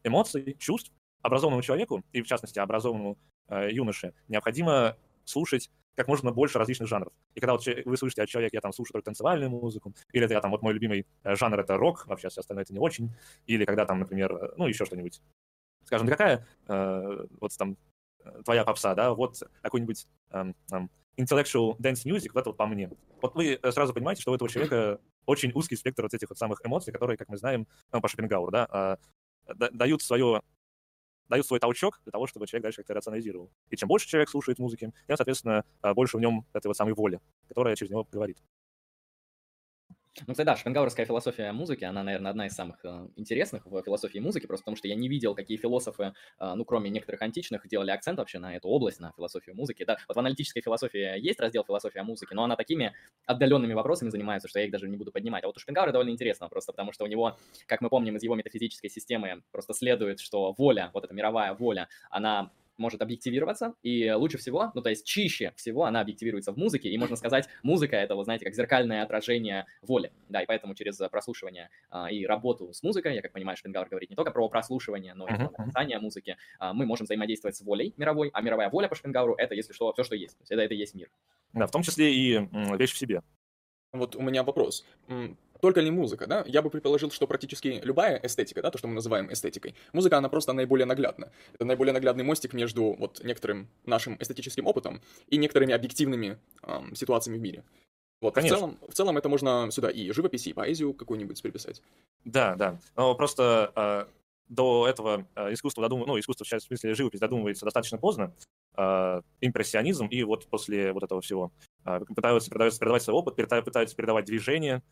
[SPEAKER 3] эмоций, чувств, образованному человеку, и в частности образованному э, юноше, необходимо слушать как можно больше различных жанров. И когда вот вы слышите от человека, я там слушаю только танцевальную музыку, или это я там, вот мой любимый э, жанр это рок, вообще все остальное это не очень, или когда там, например, э, ну, еще что-нибудь, скажем, какая э, вот там э, твоя попса, да, вот какой-нибудь э, э, intellectual dance music, вот это вот по мне. Вот вы сразу понимаете, что у этого человека очень узкий спектр вот этих вот самых эмоций, которые, как мы знаем, ну, по Шопенгауэру, да, э, дают свое дают свой толчок для того, чтобы человек дальше как-то рационализировал. И чем больше человек слушает музыки, тем, соответственно, а, больше в нем этой вот самой воли, которая через него говорит.
[SPEAKER 1] Ну, кстати, да, шопенгауэрская философия музыки, она, наверное, одна из самых э, интересных в философии музыки, просто потому что я не видел, какие философы, э, ну, кроме некоторых античных, делали акцент вообще на эту область, на философию музыки. Да, вот в аналитической философии есть раздел философия музыки, но она такими отдаленными вопросами занимается, что я их даже не буду поднимать. А вот у Шопенгауэра довольно интересно, просто потому что у него, как мы помним из его метафизической системы, просто следует, что воля, вот эта мировая воля, она может объективироваться, и лучше всего, ну, то есть чище всего она объективируется в музыке, и можно сказать, музыка — это, вот знаете, как зеркальное отражение воли, да, и поэтому через прослушивание а, и работу с музыкой, я как понимаю, Шпенгауэр говорит не только про прослушивание, но и про написание музыки, а, мы можем взаимодействовать с волей мировой, а мировая воля по Шпенгауру — это, если что, все, что есть, то есть это, это есть мир.
[SPEAKER 3] Да, в том числе и вещь в себе.
[SPEAKER 2] Вот у меня вопрос только ли музыка, да? Я бы предположил, что практически любая эстетика, да, то, что мы называем эстетикой, музыка, она просто наиболее наглядна. Это наиболее наглядный мостик между вот некоторым нашим эстетическим опытом и некоторыми объективными эм, ситуациями в мире. Вот, Конечно. в целом, в целом это можно сюда и живопись, и поэзию какую-нибудь приписать.
[SPEAKER 3] Да, да. Но просто э, до этого э, искусство додум... ну, искусство, в смысле живопись додумывается достаточно поздно, э, импрессионизм, и вот после вот этого всего э, пытаются, пытаются передавать свой опыт, пытаются передавать движение,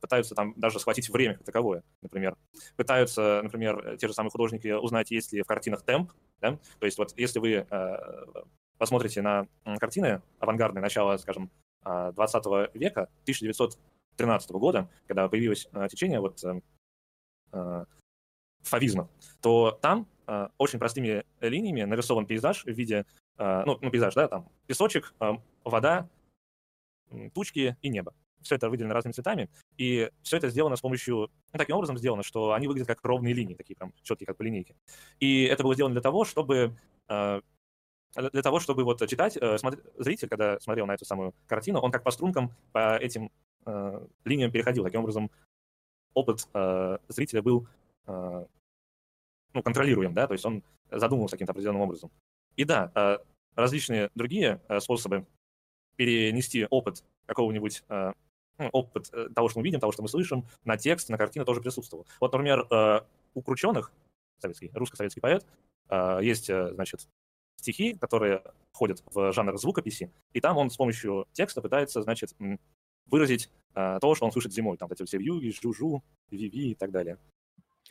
[SPEAKER 3] пытаются там даже схватить время как таковое, например. Пытаются, например, те же самые художники узнать, есть ли в картинах темп, да? То есть вот если вы а, посмотрите на картины авангардные начала, скажем, 20 а, века, 1913 года, когда появилось течение вот э, фавизма, то там очень простыми линиями нарисован пейзаж в виде, ну, ну пейзаж, да, там песочек, вода, тучки и небо все это выделено разными цветами, и все это сделано с помощью, ну, таким образом сделано, что они выглядят как ровные линии, такие прям четкие, как по линейке. И это было сделано для того, чтобы э, для того, чтобы вот читать, э, смотри, зритель, когда смотрел на эту самую картину, он как по стрункам по этим э, линиям переходил. Таким образом, опыт э, зрителя был э, ну, контролируем, да, то есть он задумывался каким-то определенным образом. И да, э, различные другие э, способы перенести опыт какого-нибудь э, опыт э, того, что мы видим, того, что мы слышим, на текст, на картину тоже присутствовал. Вот, например, э, у Крученых, советский, русско-советский поэт, э, есть, значит, стихи, которые входят в жанр звукописи, и там он с помощью текста пытается, значит, выразить то, что он слышит зимой. Там эти все вьюги, жужу, виви и так далее.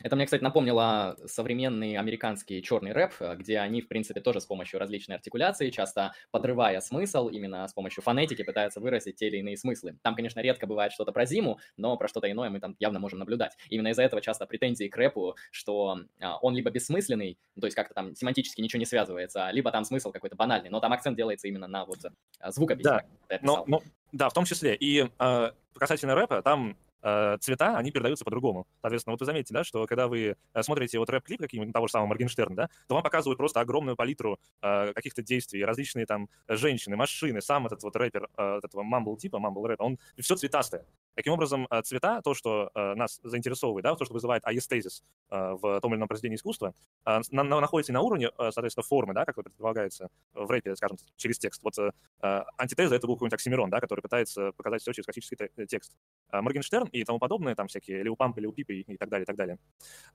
[SPEAKER 1] Это мне, кстати, напомнило современный американский черный рэп, э, где они, в принципе, тоже с помощью различной артикуляции, часто подрывая смысл, именно с помощью фонетики пытаются выразить те или иные смыслы. Там, конечно, редко бывает что-то про зиму, но про что-то иное мы там явно можем наблюдать. Именно из-за этого часто претензии к рэпу, что а, он либо бессмысленный, то есть как-то там семантически ничего не связывается, либо там смысл какой-то банальный, но там акцент делается именно на вот а, звукописи.
[SPEAKER 3] Да, но, но, да, в том числе. И э, касательно рэпа, там Э, цвета, они передаются по-другому. Соответственно, вот вы заметите, да, что когда вы э, смотрите вот рэп-клип какие-нибудь того же самого Моргенштерна, да, то вам показывают просто огромную палитру э, каких-то действий, различные там женщины, машины, сам этот вот рэпер э, этого мамбл типа, мамбл рэпа, он все цветастое. Таким образом, э, цвета, то, что э, нас заинтересовывает, да, то, что вызывает аестезис э, в том или ином произведении искусства, э, на, на, находится и на уровне, э, соответственно, формы, да, как предполагается в рэпе, скажем, через текст. Вот э, антитеза — это был какой-нибудь Оксимирон, да, который пытается показать все через классический текст. Моргенштерн и тому подобное, там всякие Лео Памп, Лео Пип и, и так далее, и так далее,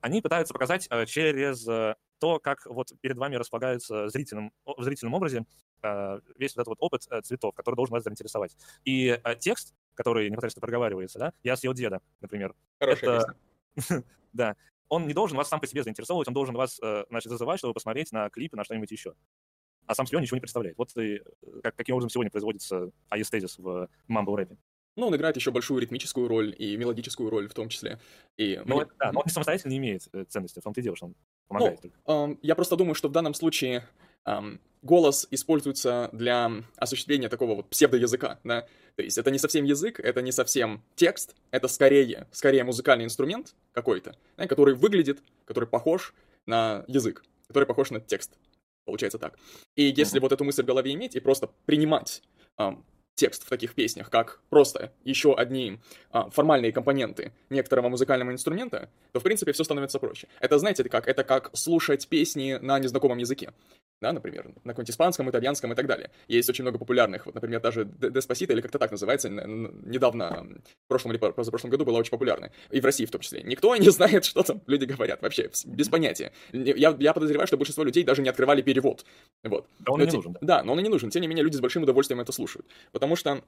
[SPEAKER 3] они пытаются показать э, через э, то, как вот перед вами располагается в зрительном, в зрительном образе э, весь вот этот вот опыт цветов, который должен вас заинтересовать. И текст, который непосредственно проговаривается, да, «Я съел деда», например.
[SPEAKER 2] Хорошая
[SPEAKER 3] это... (laughs) да. Он не должен вас сам по себе заинтересовывать, он должен вас, значит, зазывать, чтобы посмотреть на клипы, на что-нибудь еще. А сам себе он ничего не представляет. Вот и, как, каким образом сегодня производится аестезис в мамбл-рэпе.
[SPEAKER 2] Ну, он играет еще большую ритмическую роль и мелодическую роль в том числе. И
[SPEAKER 3] ну, мне... да, но он самостоятельно не имеет э, ценности, в том ты делаешь, он помогает.
[SPEAKER 2] Ну, эм, я просто думаю, что в данном случае эм, голос используется для осуществления такого вот псевдоязыка, да, то есть это не совсем язык, это не совсем текст, это скорее, скорее музыкальный инструмент какой-то, да, который выглядит, который похож на язык, который похож на текст, получается так. И если uh-huh. вот эту мысль в голове иметь и просто принимать эм, текст в таких песнях, как просто еще одни а, формальные компоненты некоторого музыкального инструмента, то, в принципе, все становится проще. Это, знаете, как? Это как слушать песни на незнакомом языке да, например, на каком-нибудь испанском, итальянском и так далее. Есть очень много популярных, вот, например, даже Деспасита, или как-то так называется, недавно, в прошлом или позапрошлом году была очень популярна, и в России в том числе. Никто не (laughs) знает, что там люди говорят, вообще, без понятия. Я, я подозреваю, что большинство людей даже не открывали перевод, вот.
[SPEAKER 3] Да он но, не нужен.
[SPEAKER 2] Да, но он и не нужен, тем не менее, люди с большим удовольствием это слушают, потому что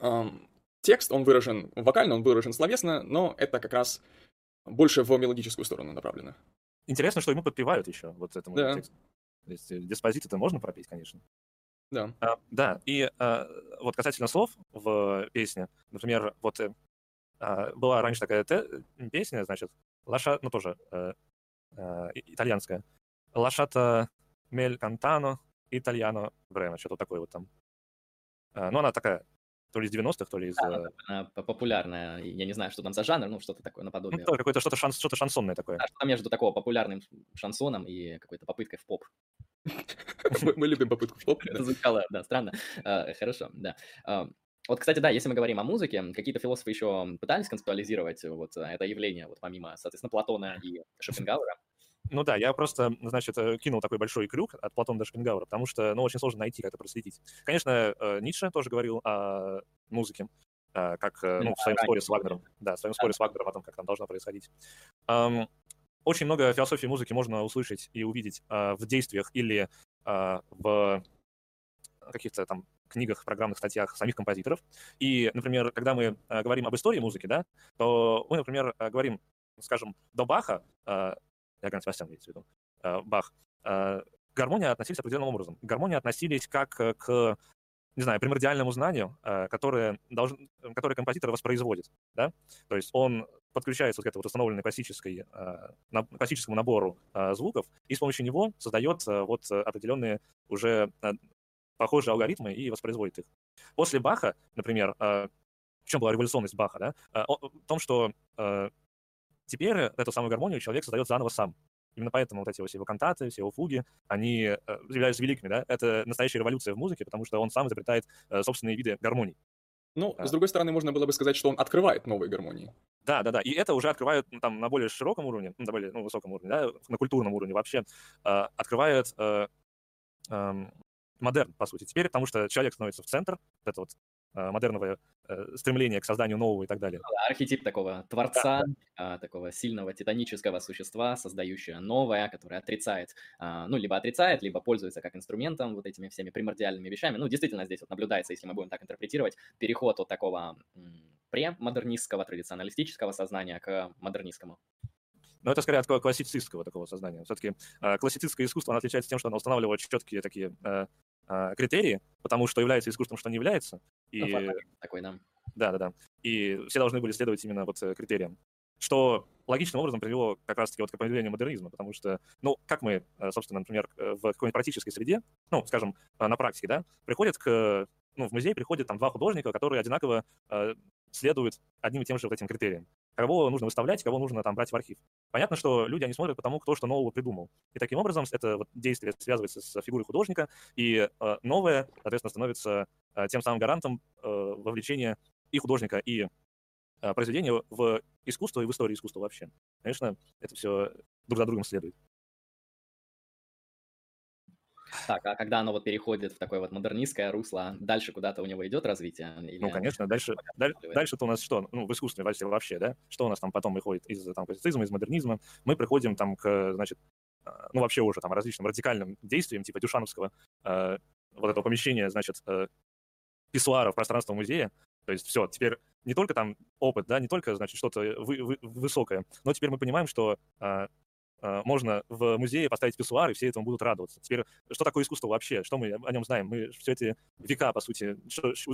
[SPEAKER 2] эм, текст, он выражен вокально, он выражен словесно, но это как раз больше в мелодическую сторону направлено.
[SPEAKER 3] Интересно, что ему подпевают еще вот этому да. тексту. То есть э, диспозит это можно пропеть, конечно.
[SPEAKER 2] Да.
[SPEAKER 3] А, да, и а, вот касательно слов в песне, например, вот а, была раньше такая те, песня, значит, Лаша, ну тоже а, а, итальянская, Лашата Мель Кантано Итальяно Брема, что-то такое вот там. А, ну, она такая то ли из 90-х, то ли из... Да,
[SPEAKER 1] она популярная, я не знаю, что там за жанр, ну, что-то такое наподобие. Ну,
[SPEAKER 3] какое-то что-то, шанс, что-то шансонное такое.
[SPEAKER 1] Да, что-то между такого популярным шансоном и какой-то попыткой в поп. (laughs)
[SPEAKER 2] Мы любим попытку в поп.
[SPEAKER 1] Это звучало, да, странно. А, хорошо, да. А, вот, кстати, да, если мы говорим о музыке, какие-то философы еще пытались концептуализировать вот это явление, вот помимо, соответственно, Платона и (laughs) Шопенгауэра.
[SPEAKER 3] Ну да, я просто, значит, э, кинул такой большой крюк от Платона до Шопенгауэра, потому что, ну, очень сложно найти, как это проследить. Конечно, э, Ницше тоже говорил о музыке, э, как, ну, в своем споре с Вагнером. Да, в своем споре с Вагнером о том, как там должно происходить. Очень много философии музыки можно услышать и увидеть в действиях или в каких-то там книгах, программных статьях самих композиторов. И, например, когда мы говорим об истории музыки, да, то мы, например, говорим, скажем, до Баха Иоганн Себастьян имеется в виду, э, Бах, э, к гармонии относились определенным образом. К гармонии относились как э, к, не знаю, примордиальному знанию, которое, должен, которое композитор воспроизводит. Да? То есть он подключается вот к этой вот установленной классической, классическому набору звуков и с помощью него создает вот определенные уже похожие алгоритмы и воспроизводит их. После Баха, например, в чем была революционность Баха, да? В том, что Теперь эту самую гармонию человек создает заново сам. Именно поэтому вот эти вот все его кантаты, все его фуги, они э, являются великими, да? Это настоящая революция в музыке, потому что он сам изобретает э, собственные виды гармоний.
[SPEAKER 2] Ну, а. с другой стороны, можно было бы сказать, что он открывает новые гармонии.
[SPEAKER 3] Да, да, да. И это уже открывает ну, там на более широком уровне, на более ну, высоком уровне, да, на культурном уровне вообще, э, открывает э, э, модерн, по сути. Теперь, потому что человек становится в центр, это вот Э, модерного э, стремления к созданию нового и так далее. Ну
[SPEAKER 1] архетип такого творца, да. такого сильного титанического существа, создающего новое, которое отрицает, а, ну, либо отрицает, либо пользуется как инструментом вот этими всеми примордиальными вещами. Ну, действительно, здесь вот наблюдается, если мы будем так интерпретировать, переход от такого премодернистского, традиционалистического сознания к модернистскому.
[SPEAKER 3] Но это скорее от классицистского такого сознания. Все-таки э, классицистское искусство, оно отличается тем, что оно устанавливает четкие такие э, э, критерии, потому что является искусством, что не является.
[SPEAKER 1] И... Ну, такой, да.
[SPEAKER 3] Да, да, да. И все должны были следовать именно вот э, критериям. Что логичным образом привело как раз-таки вот к появлению модернизма, потому что, ну, как мы, э, собственно, например, в какой-нибудь практической среде, ну, скажем, на практике, да, приходят к, ну, в музей приходят там два художника, которые одинаково э, следуют одним и тем же вот этим критериям. Кого нужно выставлять, кого нужно там брать в архив. Понятно, что люди, они смотрят по тому, кто что нового придумал. И таким образом это вот действие связывается с фигурой художника, и э, новое, соответственно, становится э, тем самым гарантом э, вовлечения и художника, и э, произведения в искусство и в историю искусства вообще. Конечно, это все друг за другом следует.
[SPEAKER 1] Так, а когда оно вот переходит в такое вот модернистское русло, дальше куда-то у него идет развитие?
[SPEAKER 3] Или... Ну, конечно, дальше, дальше-то у нас что? Ну, в искусстве вообще, да? Что у нас там потом выходит из там, классицизма, из модернизма? Мы приходим там к, значит, а, ну, вообще уже там различным радикальным действиям, типа Дюшановского, э, вот этого помещения, значит, э, писсуара в пространство музея, то есть все, теперь не только там опыт, да, не только, значит, что-то вы, вы, высокое, но теперь мы понимаем, что э, э, можно в музее поставить писсуар, и все этому будут радоваться. Теперь, что такое искусство вообще? Что мы о нем знаем? Мы все эти века, по сути,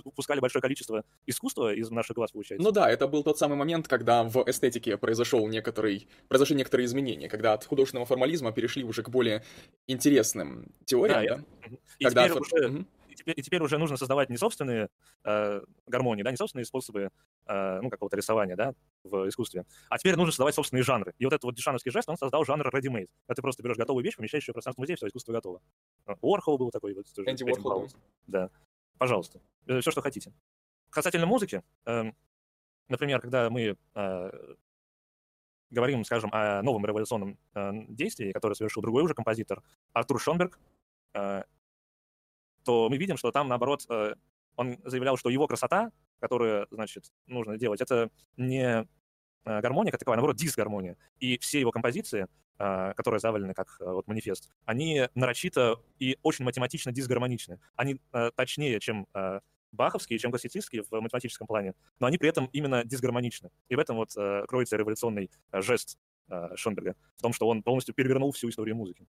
[SPEAKER 3] упускали большое количество искусства из наших глаз, получается.
[SPEAKER 2] Ну да, это был тот самый момент, когда в эстетике произошел некоторый, произошли некоторые изменения, когда от художественного формализма перешли уже к более интересным теориям, да? да?
[SPEAKER 3] И когда теперь уже... Угу и теперь, и теперь уже нужно создавать не собственные э, гармонии, да, не собственные способы э, ну, какого-то рисования, да, в искусстве, а теперь нужно создавать собственные жанры. И вот этот вот дешановский жест, он создал жанр ready-made. Это ты просто берешь готовую вещь, помещаешь ее в пространство музея, все, искусство готово. Уорхол был такой. Вот,
[SPEAKER 2] Энди Уорхол.
[SPEAKER 3] Да. Пожалуйста. Э, все, что хотите. Касательно музыки, э, например, когда мы э, говорим, скажем, о новом революционном э, действии, которое совершил другой уже композитор, Артур Шонберг, э, то мы видим, что там, наоборот, э, он заявлял, что его красота, которую, значит, нужно делать, это не э, гармония как таковая, а наоборот, дисгармония. И все его композиции, э, которые завалены как вот манифест, они нарочито и очень математично дисгармоничны. Они точнее, чем баховские, чем классицистские в математическом плане, но они при этом именно дисгармоничны. И в этом вот кроется революционный жест Шонберга, в том, что он полностью перевернул всю историю музыки.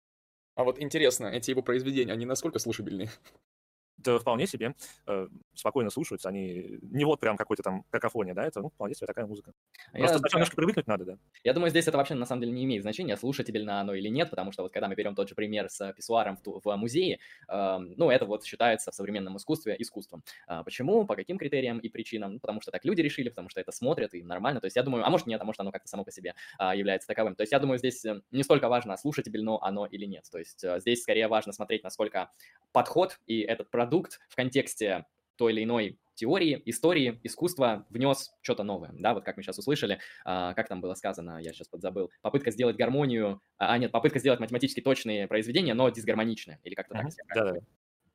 [SPEAKER 2] А вот интересно, эти его произведения, они насколько слушабельные?
[SPEAKER 3] Да, вполне себе. Э, спокойно слушаются. Они не вот прям какой-то там какофония, да, это, ну, вполне себе такая музыка. Просто я, сначала немножко привыкнуть надо, да.
[SPEAKER 1] Я думаю, здесь это вообще на самом деле не имеет значения, слушательно оно или нет, потому что вот когда мы берем тот же пример с писсуаром в, в музее, э, ну, это вот считается в современном искусстве искусством. А почему, по каким критериям и причинам? Ну, потому что так люди решили, потому что это смотрят, и нормально. То есть я думаю, а может нет, а может оно как-то само по себе а, является таковым. То есть я думаю, здесь э, не столько важно, слушательно оно или нет. То есть а, здесь скорее важно смотреть, насколько подход и этот продукт в контексте той или иной теории, истории, искусства внес что-то новое, да, вот как мы сейчас услышали, а, как там было сказано, я сейчас подзабыл, попытка сделать гармонию, а, а нет, попытка сделать математически точные произведения, но дисгармоничные, или как-то uh-huh. так. Да, да.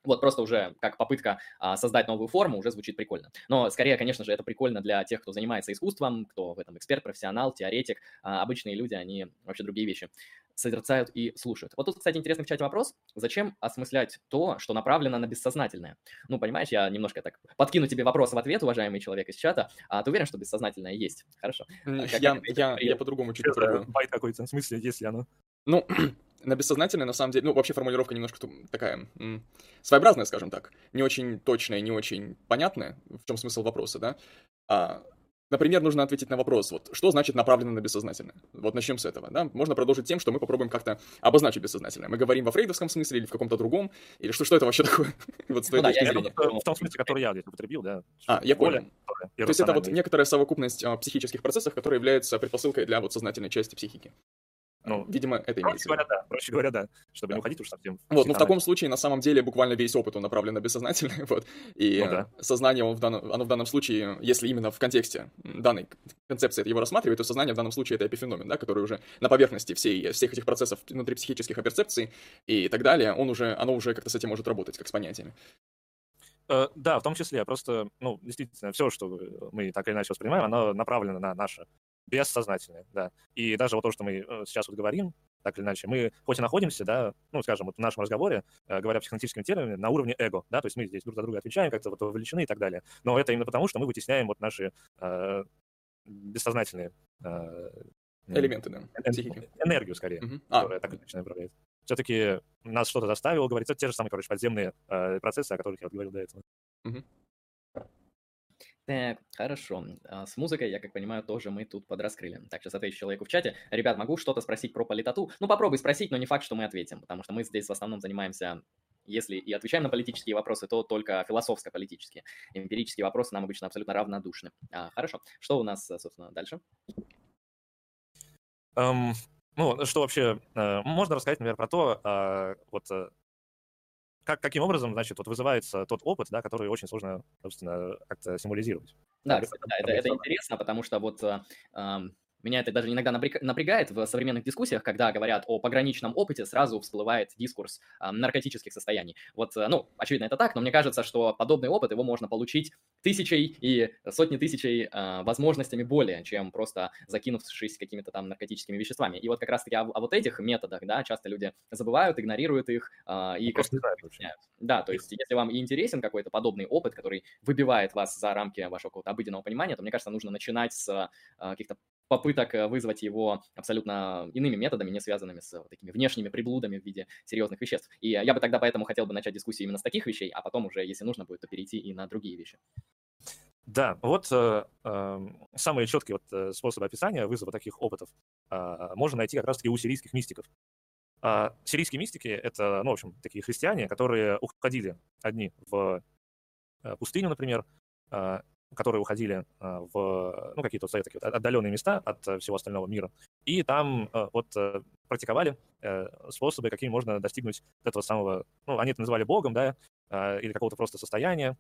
[SPEAKER 1] Вот просто уже как попытка а, создать новую форму уже звучит прикольно. Но скорее, конечно же, это прикольно для тех, кто занимается искусством, кто в этом эксперт, профессионал, теоретик. А, обычные люди, они вообще другие вещи созерцают и слушают. Вот тут, кстати, интересный в чате вопрос. Зачем осмыслять то, что направлено на бессознательное? Ну, понимаешь, я немножко так подкину тебе вопрос в ответ, уважаемый человек из чата. А ты уверен, что бессознательное есть? Хорошо.
[SPEAKER 2] Я, я, я, я по-другому чуть попробую.
[SPEAKER 3] Байт какой-то, в смысле, если оно...
[SPEAKER 2] Ну, (clears throat) на бессознательное, на самом деле, ну, вообще формулировка немножко такая, м- своеобразная, скажем так, не очень точная, не очень понятная, в чем смысл вопроса, да. А, например, нужно ответить на вопрос, вот, что значит направлено на бессознательное? Вот начнем с этого, да. Можно продолжить тем, что мы попробуем как-то обозначить бессознательное. Мы говорим во фрейдовском смысле или в каком-то другом, или что, что это вообще такое? (laughs) вот с
[SPEAKER 3] ну, да, я, в том смысле, который я здесь употребил, да.
[SPEAKER 2] А, я понял. То есть это вот некоторая совокупность а, психических процессов, которая является предпосылкой для вот сознательной части психики. Ну, видимо, это
[SPEAKER 3] имеется. Проще говоря, да. Проще говоря, да. Чтобы да. не уходить уж совсем.
[SPEAKER 2] Вот, ну в таком случае, на самом деле, буквально весь опыт, он направлен на бессознательное, (laughs) вот. И ну, да. сознание, он в данном, оно в данном случае, если именно в контексте данной концепции это его рассматривает, то сознание в данном случае это эпифеномен, да, который уже на поверхности всей, всех этих процессов внутри психических оперцепций и так далее, он уже, оно уже как-то с этим может работать, как с понятиями.
[SPEAKER 3] Uh, да, в том числе. Просто, ну, действительно, все, что мы так или иначе воспринимаем, оно направлено на наше бессознательное, да. И даже вот то, что мы э, сейчас вот говорим, так или иначе, мы хоть и находимся, да, ну, скажем, вот в нашем разговоре, э, говоря психологическими терминами, на уровне эго, да, то есть мы здесь друг за друга отвечаем, как-то вот вовлечены и так далее. Но это именно потому, что мы вытесняем вот наши э, бессознательные э,
[SPEAKER 2] Элементы, да,
[SPEAKER 3] психики. Энергию, скорее, которая а. так или направляет. Все-таки нас что-то заставило говорить. Это те же самые, короче, подземные э, процессы, о которых я вот говорил до этого. Uh-huh.
[SPEAKER 1] Так, хорошо. А, с музыкой, я как понимаю, тоже мы тут подраскрыли. Так, сейчас отвечу человеку в чате. Ребят, могу что-то спросить про политоту? Ну, попробуй спросить, но не факт, что мы ответим, потому что мы здесь в основном занимаемся если и отвечаем на политические вопросы, то только философско-политические. Эмпирические вопросы нам обычно абсолютно равнодушны. А, хорошо. Что у нас, собственно, дальше?
[SPEAKER 3] Um, ну, что вообще, uh, можно рассказать, например, про то, uh, вот uh, как, каким образом, значит, вот вызывается тот опыт, да, который очень сложно, собственно, как-то символизировать.
[SPEAKER 1] Да, кстати, да это, это интересно, потому что вот меня это даже иногда напрягает в современных дискуссиях, когда говорят о пограничном опыте, сразу всплывает дискурс э, наркотических состояний. Вот, э, ну, очевидно, это так, но мне кажется, что подобный опыт его можно получить тысячей и сотни тысячей э, возможностями более, чем просто закинувшись какими-то там наркотическими веществами. И вот как раз-таки о, о вот этих методах, да, часто люди забывают, игнорируют их э, и просто знают. Да, то есть если вам и интересен какой-то подобный опыт, который выбивает вас за рамки вашего какого-то обыденного понимания, то мне кажется, нужно начинать с э, каких-то попыток э, вызвать его абсолютно иными методами, не связанными с вот такими внешними приблудами в виде серьезных веществ. И я бы тогда поэтому хотел бы начать дискуссию именно с таких вещей, а потом уже, если нужно будет, то перейти и на другие вещи.
[SPEAKER 3] Да, вот э, э, самые четкие вот, э, способы описания вызова таких опытов э, можно найти как раз-таки у сирийских мистиков. Э, сирийские мистики — это, ну, в общем, такие христиане, которые уходили одни в э, пустыню, например, э, которые уходили а, в ну, какие-то вот, такие вот отдаленные места от э, всего остального мира, и там э, вот э, практиковали способы, какими можно достигнуть этого самого, ну, они это называли богом, да, или какого-то просто состояния,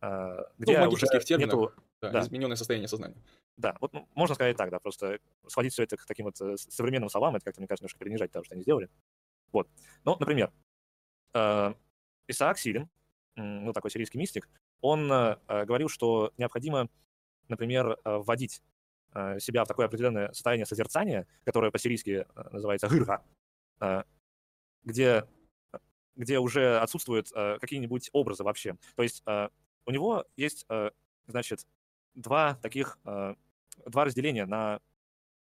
[SPEAKER 2] где ну, в магических терминах, нету... да, да. измененное состояние сознания.
[SPEAKER 3] Да, вот ну, можно сказать так, да, просто сводить все это к таким вот современным словам, это как-то, мне кажется, немножко принижать того, что они сделали. Вот. Ну, например, Исаак Сирин, ну, такой сирийский мистик, он э, говорил, что необходимо, например, э, вводить э, себя в такое определенное состояние созерцания, которое по-сирийски называется гырга, где, где уже отсутствуют какие-нибудь образы вообще. То есть у него есть, значит, два таких, два разделения на,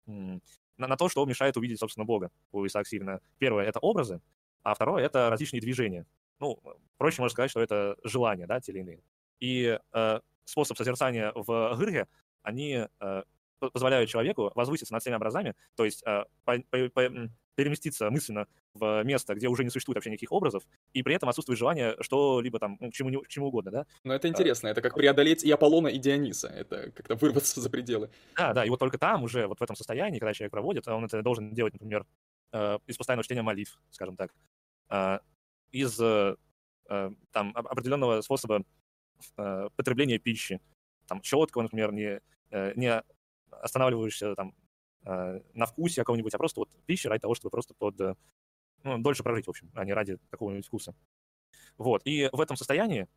[SPEAKER 3] на, на то, что мешает увидеть, собственно, Бога у Исаака Сирина. Первое — это образы, а второе — это различные движения. Ну, проще можно сказать, что это желания, да, те или иные. И э, способ созерцания в Гырге, они э, позволяют человеку возвыситься над всеми образами, то есть э, по, по, по, переместиться мысленно в место, где уже не существует вообще никаких образов, и при этом отсутствует желание что-либо там, ну, к чему, к чему угодно, да?
[SPEAKER 2] Но это интересно, а, это как преодолеть и Аполлона, и Диониса, это как-то вырваться за пределы.
[SPEAKER 3] Да, да, и вот только там уже, вот в этом состоянии, когда человек проводит, он это должен делать, например, э, из постоянного чтения молитв, скажем так, э, из э, там определенного способа э, потребления пищи. Там четкого, например, не, э, не останавливаешься там э, на вкусе какого-нибудь, а просто вот пища ради того, чтобы просто под, э, ну, дольше прожить, в общем, а не ради какого-нибудь вкуса. Вот. И в этом состоянии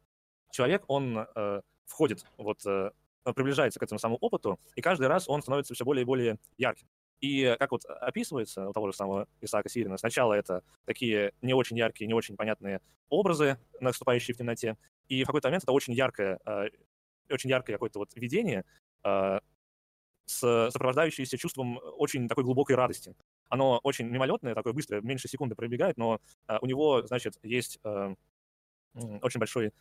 [SPEAKER 3] человек, он э, входит, вот, э, приближается к этому самому опыту, и каждый раз он становится все более и более ярким. И как вот описывается у того же самого Исаака Сирина, сначала это такие не очень яркие, не очень понятные образы, наступающие в темноте, и в какой-то момент это очень яркое, а, очень яркое какое-то вот видение, а, с, сопровождающееся чувством очень такой глубокой радости. Оно очень мимолетное, такое быстрое, меньше секунды пробегает, но а, у него, значит, есть очень большой,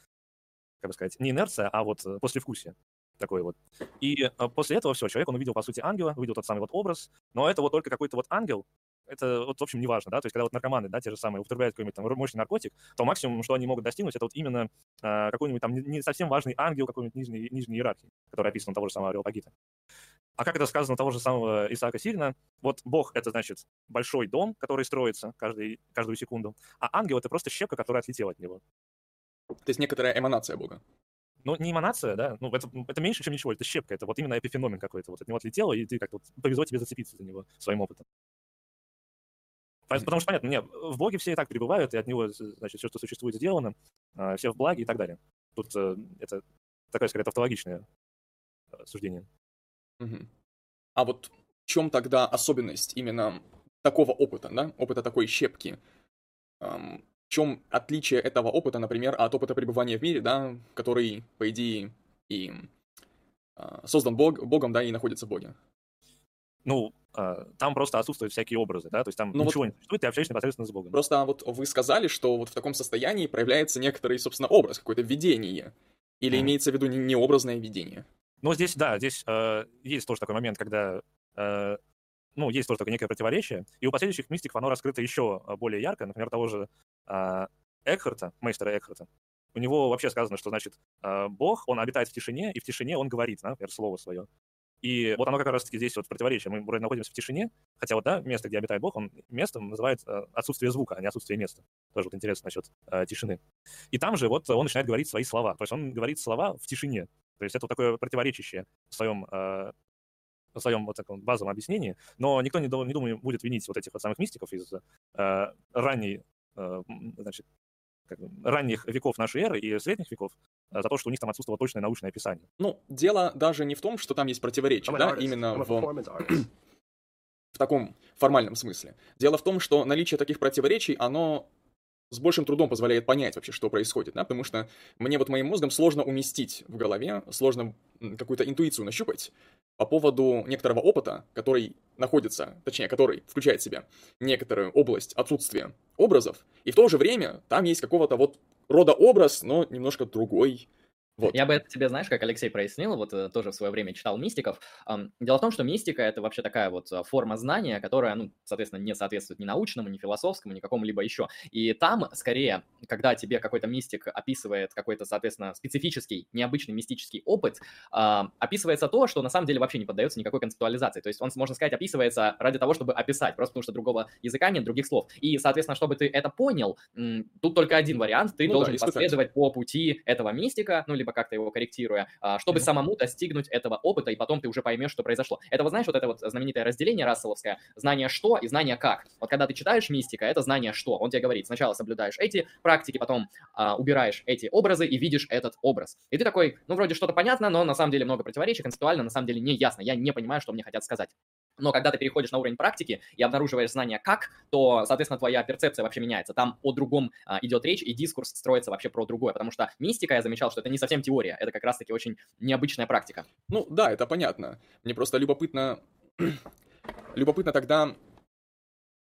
[SPEAKER 3] как бы сказать, не инерция, а вот послевкусие такой вот. И после этого все, человек, он увидел, по сути, ангела, увидел тот самый вот образ, но это вот только какой-то вот ангел, это вот, в общем, не важно, да, то есть когда вот наркоманы, да, те же самые, употребляют какой-нибудь там мощный наркотик, то максимум, что они могут достигнуть, это вот именно э, какой-нибудь там не совсем важный ангел какой-нибудь нижней, нижней иерархии, который описан у того же самого Ареопагита. А как это сказано у того же самого Исаака Сирина, вот Бог — это, значит, большой дом, который строится каждый, каждую секунду, а ангел — это просто щепка, которая отлетела от него.
[SPEAKER 2] То есть некоторая эманация Бога.
[SPEAKER 3] Ну, не эманация, да, ну, это, это меньше, чем ничего, это щепка, это вот именно эпифеномен какой-то, вот от него отлетело, и ты как-то вот повезло тебе зацепиться за него своим опытом. Потому что, понятно, нет, в Боге все и так пребывают, и от него, значит, все, что существует, сделано, а, все в благе и так далее. Тут э, это такое, скорее, тавтологичное э, суждение.
[SPEAKER 2] Угу. А вот в чем тогда особенность именно такого опыта, да, опыта такой щепки? в чем отличие этого опыта, например, от опыта пребывания в мире, да, который, по идее, и а, создан Бог, Богом, да, и находится в Боге?
[SPEAKER 3] ну, там просто отсутствуют всякие образы, да, то есть там ну ничего вот не существует, ты общаешься непосредственно с Богом.
[SPEAKER 2] Просто вот вы сказали, что вот в таком состоянии проявляется некоторый, собственно, образ, какое-то видение. Или mm. имеется в виду не, не образное видение?
[SPEAKER 3] Ну, здесь, да, здесь э, есть тоже такой момент, когда, э, ну, есть тоже такое некое противоречие, и у последующих мистиков оно раскрыто еще более ярко, например, того же э, Экхарта, мейстера Экхарта. У него вообще сказано, что, значит, э, Бог, он обитает в тишине, и в тишине он говорит, например, слово свое. И вот оно как раз-таки здесь вот противоречие. Мы вроде находимся в тишине, хотя вот, да, место, где обитает Бог, он местом называет э, отсутствие звука, а не отсутствие места. Тоже вот интересно насчет э, тишины. И там же вот он начинает говорить свои слова. То есть он говорит слова в тишине. То есть это вот такое противоречащее в своем э, в своем вот таком базовом объяснении, но никто не, не думаю, будет винить вот этих вот самых мистиков из э, ранней, э, значит, как, ранних веков нашей эры и средних веков э, за то, что у них там отсутствовало точное научное описание.
[SPEAKER 2] Ну, дело даже не в том, что там есть противоречие, да, именно в, (clears throat) в таком формальном смысле. Дело в том, что наличие таких противоречий, оно с большим трудом позволяет понять вообще, что происходит, да, потому что мне вот моим мозгом сложно уместить в голове, сложно какую-то интуицию нащупать по поводу некоторого опыта, который находится, точнее, который включает в себя некоторую область отсутствия образов, и в то же время там есть какого-то вот рода образ, но немножко другой,
[SPEAKER 1] вот. Я бы это тебе, знаешь, как Алексей прояснил, вот э, тоже в свое время читал мистиков. Дело в том, что мистика — это вообще такая вот э, форма знания, которая, ну, соответственно, не соответствует ни научному, ни философскому, ни какому-либо еще. И там, скорее, когда тебе какой-то мистик описывает какой-то, соответственно, специфический, необычный мистический опыт, описывается то, что на самом деле вообще не поддается никакой концептуализации. То есть он, можно сказать, описывается ради того, чтобы описать, просто потому что другого языка нет, других слов. И, соответственно, чтобы ты это понял, тут только один вариант. Ты ну, должен да, последовать по пути этого мистика, ну, либо как-то его корректируя, а, чтобы mm-hmm. самому достигнуть этого опыта, и потом ты уже поймешь, что произошло. Это, вот знаешь, вот это вот знаменитое разделение расселовское, знание что и знание как. Вот когда ты читаешь мистика, это знание что. Он тебе говорит, сначала соблюдаешь эти практики, потом а, убираешь эти образы и видишь этот образ. И ты такой, ну, вроде что-то понятно, но на самом деле много противоречий, концептуально на самом деле не ясно. Я не понимаю, что мне хотят сказать. Но когда ты переходишь на уровень практики и обнаруживаешь знания как, то, соответственно, твоя перцепция вообще меняется. Там о другом а, идет речь, и дискурс строится вообще про другое. Потому что мистика, я замечал, что это не совсем теория, это как раз-таки очень необычная практика.
[SPEAKER 2] Ну да, это понятно. Мне просто любопытно... (clears throat) любопытно тогда,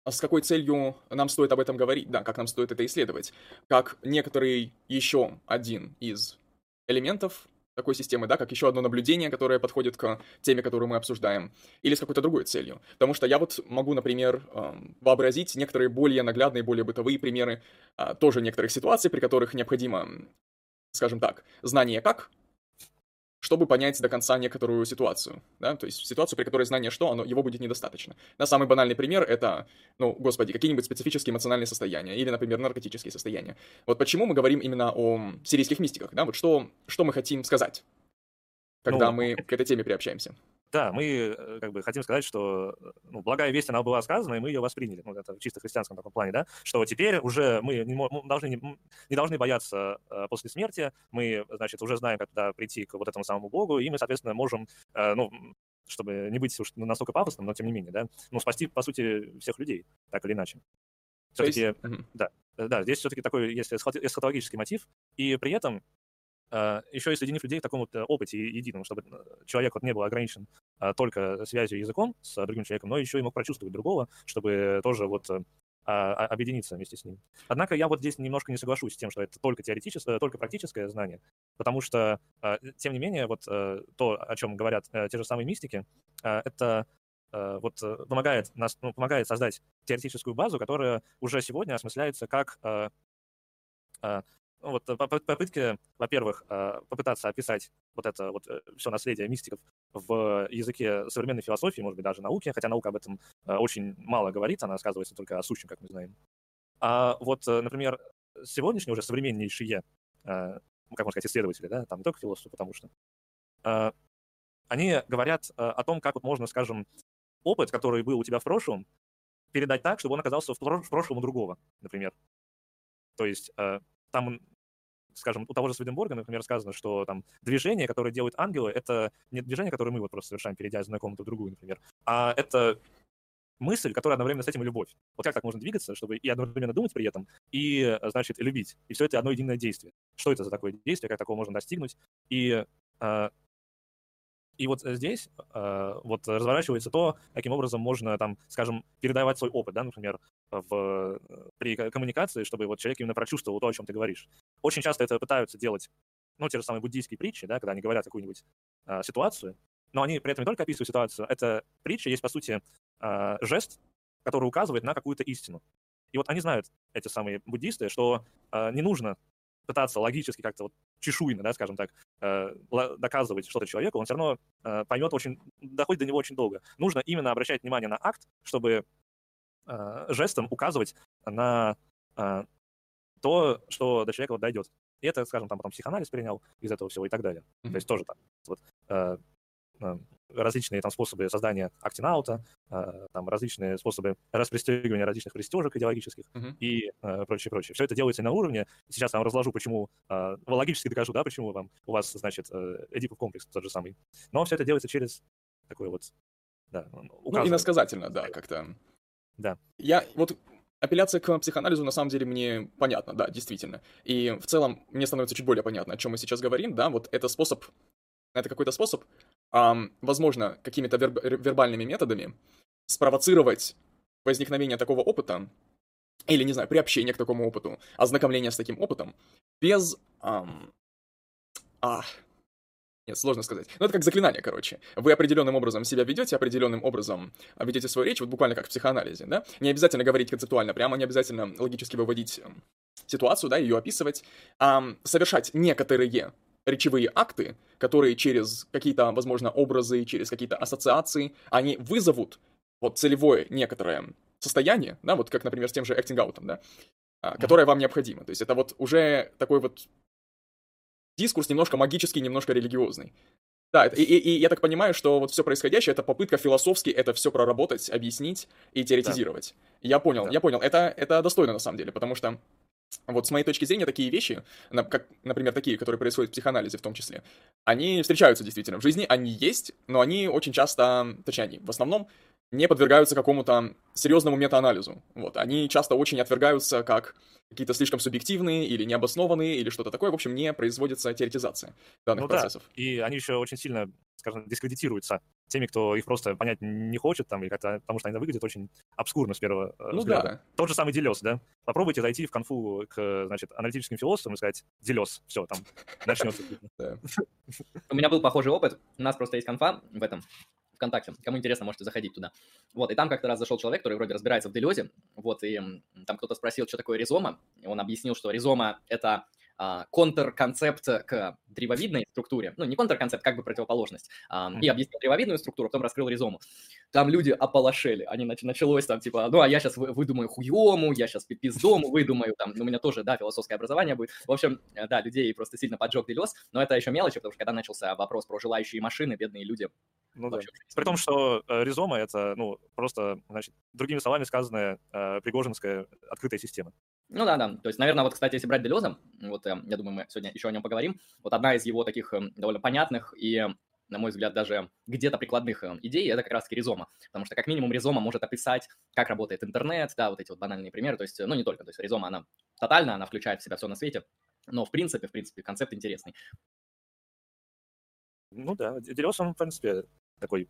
[SPEAKER 2] с какой целью нам стоит об этом говорить, да, как нам стоит это исследовать. Как некоторый еще один из элементов такой системы, да, как еще одно наблюдение, которое подходит к теме, которую мы обсуждаем, или с какой-то другой целью. Потому что я вот могу, например, вообразить некоторые более наглядные, более бытовые примеры а, тоже некоторых ситуаций, при которых необходимо, скажем так, знание как, чтобы понять до конца некоторую ситуацию, да, то есть ситуацию, при которой знание что, оно, его будет недостаточно. На самый банальный пример это, ну, господи, какие-нибудь специфические эмоциональные состояния, или, например, наркотические состояния. Вот почему мы говорим именно о сирийских мистиках, да, вот что, что мы хотим сказать, когда ну, мы к этой теме приобщаемся.
[SPEAKER 3] Да, мы э, как бы хотим сказать, что э, ну, благая весть, она была сказана, и мы ее восприняли. Ну, это в чисто христианском таком плане, да, что теперь уже мы не, должны, не, должны бояться э, после смерти, мы, значит, уже знаем, когда прийти к вот этому самому Богу, и мы, соответственно, можем, ну, чтобы не быть уж настолько пафосным, но тем не менее, да, ну, спасти, по сути, всех людей, так или иначе. Все-таки, есть... да, да, здесь все-таки такой есть эсхатологический мотив, и при этом еще и соединив людей в таком вот э, опыте едином, чтобы э, человек вот не был ограничен а, только связью языком с другим человеком, но еще и мог прочувствовать другого, чтобы тоже вот э, а, объединиться вместе с ним. Однако я вот здесь немножко не соглашусь с тем, что это только теоретическое, только практическое знание, потому что, тем не менее, вот то, о чем говорят те же самые мистики, это вот помогает, нас, ну, помогает создать теоретическую базу, которая уже сегодня осмысляется как вот попытки, во-первых, а, попытаться описать вот это вот э, все наследие мистиков в языке современной философии, может быть, даже науки, хотя наука об этом очень мало говорит, она сказывается только о сущем, как мы знаем. А вот, э, например, сегодняшние уже современнейшие, ну, как можно сказать, исследователи, да, там не только философы, потому что, они говорят о том, как вот можно, скажем, опыт, который был у тебя в прошлом, передать так, чтобы он оказался в прошлом у другого, например. То есть там скажем, у того же Сведенборга, например, сказано, что там движение, которое делают ангелы, это не движение, которое мы вот просто совершаем, перейдя из одной комнаты в другую, например, а это мысль, которая одновременно с этим и любовь. Вот как так можно двигаться, чтобы и одновременно думать при этом, и, значит, любить. И все это одно единое действие. Что это за такое действие, как такого можно достигнуть? И э, И вот здесь э, вот разворачивается то, каким образом можно, там, скажем, передавать свой опыт, да, например, в, при коммуникации, чтобы вот человек именно прочувствовал то, о чем ты говоришь. Очень часто это пытаются делать, ну, те же самые буддийские притчи, да, когда они говорят какую-нибудь э, ситуацию, но они при этом не только описывают ситуацию, это притча есть, по сути, э, жест, который указывает на какую-то истину. И вот они знают, эти самые буддисты, что э, не нужно пытаться логически как-то вот чешуйно, да, скажем так, э, доказывать что-то человеку, он все равно э, поймет очень, доходит до него очень долго. Нужно именно обращать внимание на акт, чтобы э, жестом указывать на то, что до человека вот дойдет. И это, скажем, там потом психоанализ принял из этого всего и так далее. Mm-hmm. То есть тоже там вот, различные там способы создания актинаута, э, там различные способы распристегивания различных пристежек идеологических uh-huh. и э, прочее, прочее. Все это делается на уровне. Сейчас я вам разложу, почему, э, логически докажу, да, почему вам, у вас, значит, э, Эдипов комплекс тот же самый. Но все это делается через такой вот, да,
[SPEAKER 2] Ну, иносказательно, да, как-то.
[SPEAKER 3] Да.
[SPEAKER 2] Я вот Апелляция к психоанализу на самом деле мне понятна, да, действительно. И в целом мне становится чуть более понятно, о чем мы сейчас говорим, да, вот это способ, это какой-то способ возможно, какими-то верб- вербальными методами спровоцировать возникновение такого опыта, или, не знаю, приобщение к такому опыту, ознакомление с таким опытом, без... Эм, а, нет, сложно сказать. Ну, это как заклинание, короче. Вы определенным образом себя ведете, определенным образом ведете свою речь, вот буквально как в психоанализе, да? Не обязательно говорить концептуально, прямо не обязательно логически выводить ситуацию, да, ее описывать, а совершать некоторые речевые акты, которые через какие-то, возможно, образы, через какие-то ассоциации, они вызовут вот целевое некоторое состояние, да, вот как, например, с тем же acting out, да, mm-hmm. которое вам необходимо. То есть это вот уже такой вот дискурс немножко магический, немножко религиозный. Да, и, и, и я так понимаю, что вот все происходящее это попытка философски это все проработать, объяснить и теоретизировать. Да. Я понял, да. я понял. Это, это достойно на самом деле, потому что вот с моей точки зрения, такие вещи, как, например, такие, которые происходят в психоанализе в том числе, они встречаются действительно в жизни, они есть, но они очень часто, точнее, они в основном не подвергаются какому-то серьезному метаанализу. Вот, они часто очень отвергаются как какие-то слишком субъективные или необоснованные или что-то такое. В общем, не производится теоретизация данных ну, процессов.
[SPEAKER 3] Да. И они еще очень сильно, скажем, дискредитируются теми, кто их просто понять не хочет, там, или как-то, потому что они выглядят очень обскурно с первого э, ну, взгляда. Да. Тот же самый Делес, да? Попробуйте зайти в конфу к, значит, аналитическим философам и сказать Делес, все, там, начнется. (laughs)
[SPEAKER 1] У меня был похожий опыт. У нас просто есть конфа в этом, ВКонтакте. Кому интересно, можете заходить туда. Вот, и там как-то раз зашел человек, который вроде разбирается в делезе, вот, и там кто-то спросил, что такое ризома, и он объяснил, что ризома — это а, контрконцепт к древовидной структуре, ну, не контрконцепт, как бы противоположность, а, и объяснил древовидную структуру, потом раскрыл ризому. Там люди ополошели, они нач- началось там, типа, ну, а я сейчас выдумаю хуему, я сейчас пиздому выдумаю, там, у меня тоже, да, философское образование будет. В общем, э, да, людей просто сильно поджег делес, но это еще мелочи, потому что когда начался вопрос про желающие машины, бедные люди
[SPEAKER 3] ну, да. При том, что э, ризома — это, ну, просто, значит, другими словами сказанная э, Пригожинская открытая система.
[SPEAKER 1] Ну да, да. То есть, наверное, вот, кстати, если брать Делеза, вот э, я думаю, мы сегодня еще о нем поговорим, вот одна из его таких э, довольно понятных и на мой взгляд, даже где-то прикладных э, идей, это как раз-таки ризома. Потому что, как минимум, ризома может описать, как работает интернет, да, вот эти вот банальные примеры. То есть, ну, не только, то есть ризома, она тотальна, она включает в себя все на свете, но в принципе, в принципе, концепт интересный.
[SPEAKER 3] Ну да, Делес, он, в принципе, такой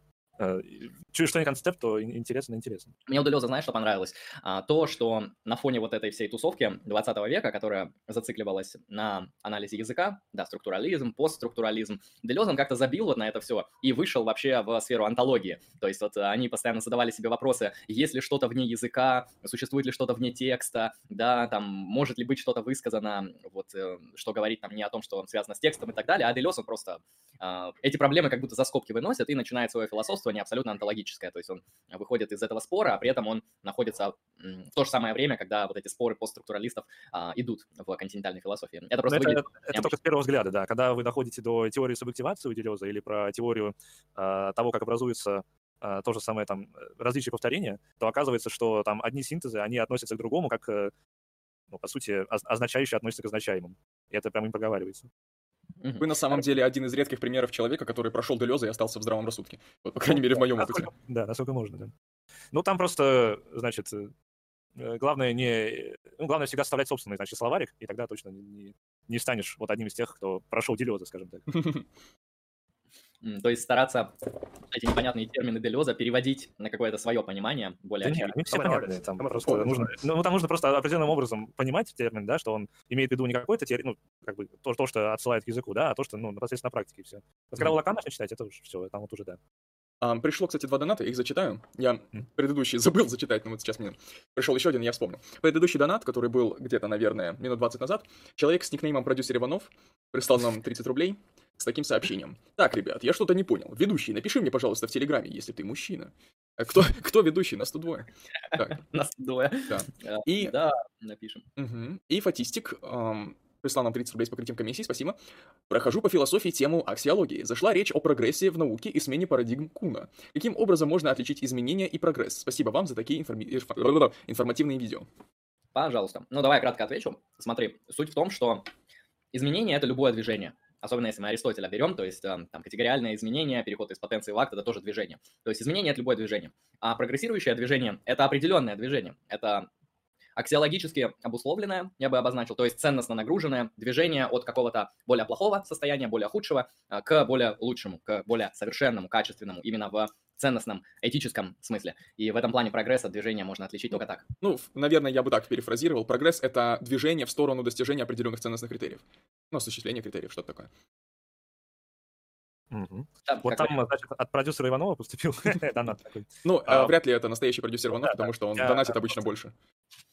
[SPEAKER 3] Чуть что не концепт, то интересно, интересно.
[SPEAKER 1] Мне удалось, знаешь, что понравилось? А, то, что на фоне вот этой всей тусовки 20 века, которая зацикливалась на анализе языка, да, структурализм, постструктурализм, Делезом как-то забил вот на это все и вышел вообще в сферу антологии. То есть вот они постоянно задавали себе вопросы, есть ли что-то вне языка, существует ли что-то вне текста, да, там, может ли быть что-то высказано, вот, э, что говорить там не о том, что связано с текстом и так далее, а Делез, он просто э, эти проблемы как будто за скобки выносит и начинает свое философство чувствование абсолютно антологическое, то есть он выходит из этого спора, а при этом он находится в то же самое время, когда вот эти споры постструктуралистов а, идут в континентальной философии.
[SPEAKER 3] Это просто это, выглядит... это только с первого взгляда, да. Когда вы доходите до теории субъективации у Делеза или про теорию а, того, как образуется а, то же самое там различие повторения, то оказывается, что там одни синтезы, они относятся к другому, как, э, ну, по сути, означающие относятся к означаемым. И это прям им проговаривается.
[SPEAKER 2] Вы на самом деле один из редких примеров человека, который прошел Делеза и остался в здравом рассудке. Вот, по крайней мере, в моем опыте.
[SPEAKER 3] Да, насколько можно, да. Ну, там просто, значит, э, главное не... Ну, главное всегда составлять собственный, значит, словарик, и тогда точно не, не станешь вот одним из тех, кто прошел Делеза, скажем так. (laughs)
[SPEAKER 1] То есть стараться эти непонятные термины Делеза переводить на какое-то свое понимание, более
[SPEAKER 3] да нет, все понятны. Там, просто нужно, ну, там нужно просто определенным образом понимать термин, да, что он имеет в виду не какой-то термин, ну, как бы то, то, что отсылает к языку, да, а то, что, ну, непосредственно на практике все. Вот когда у Лакана начнешь читать, это уже все, там вот уже, да.
[SPEAKER 2] А, пришло, кстати, два доната, их зачитаю. Я предыдущий (laughs) забыл зачитать, но вот сейчас мне пришел еще один, я вспомнил. Предыдущий донат, который был где-то, наверное, минут 20 назад, человек с никнеймом продюсер Иванов прислал нам 30 рублей с таким сообщением. Так, ребят, я что-то не понял. Ведущий, напиши мне, пожалуйста, в Телеграме, если ты мужчина. А кто, (laughs) кто ведущий? Тут двое. (laughs)
[SPEAKER 1] Нас тут двое. Да. И, да, напишем.
[SPEAKER 2] И Фатистик прислал нам 30 рублей с покрытием комиссии, спасибо. Прохожу по философии тему аксиологии. Зашла речь о прогрессе в науке и смене парадигм Куна. Каким образом можно отличить изменения и прогресс? Спасибо вам за такие информи... информативные видео.
[SPEAKER 1] Пожалуйста. Ну, давай я кратко отвечу. Смотри, суть в том, что изменение — это любое движение. Особенно если мы Аристотеля берем, то есть там категориальное изменение, переход из потенции в акт — это тоже движение. То есть изменение — это любое движение. А прогрессирующее движение — это определенное движение. Это аксиологически обусловленное, я бы обозначил, то есть ценностно нагруженное движение от какого-то более плохого состояния, более худшего, а, к более лучшему, к более совершенному, качественному, именно в ценностном, этическом смысле. И в этом плане прогресс от движения можно отличить только так.
[SPEAKER 2] Ну, наверное, я бы так перефразировал. Прогресс — это движение в сторону достижения определенных ценностных критериев. Ну, осуществление критериев, что-то такое.
[SPEAKER 3] Угу. Там, вот там, значит, от продюсера Иванова поступил (laughs) (laughs) донат такой.
[SPEAKER 2] Ну, а, вряд ли это настоящий продюсер Иванов, потому что он донатит обычно больше.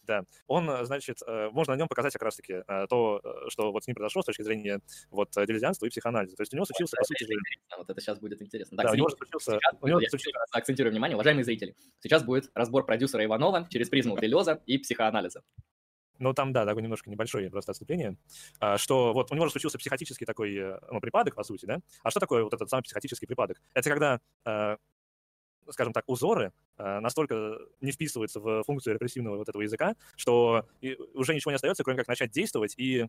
[SPEAKER 3] Да, он, значит, э, можно на нем показать как раз-таки э, то, э, что вот с ним произошло с точки зрения вот делезианства и психоанализа. То есть у него случился, по сути же...
[SPEAKER 1] Вот это сейчас будет интересно. Так, да, у него случился... У него случился... Акцентирую внимание, уважаемые зрители. Сейчас будет разбор продюсера Иванова через призму (laughs) делеза и психоанализа.
[SPEAKER 3] Ну, там, да, такое немножко небольшое просто отступление, а, что вот у него же случился психотический такой э, ну, припадок, по сути, да? А что такое вот этот самый психотический припадок? Это когда э, скажем так, узоры э, настолько не вписываются в функцию репрессивного вот этого языка, что уже ничего не остается, кроме как начать действовать и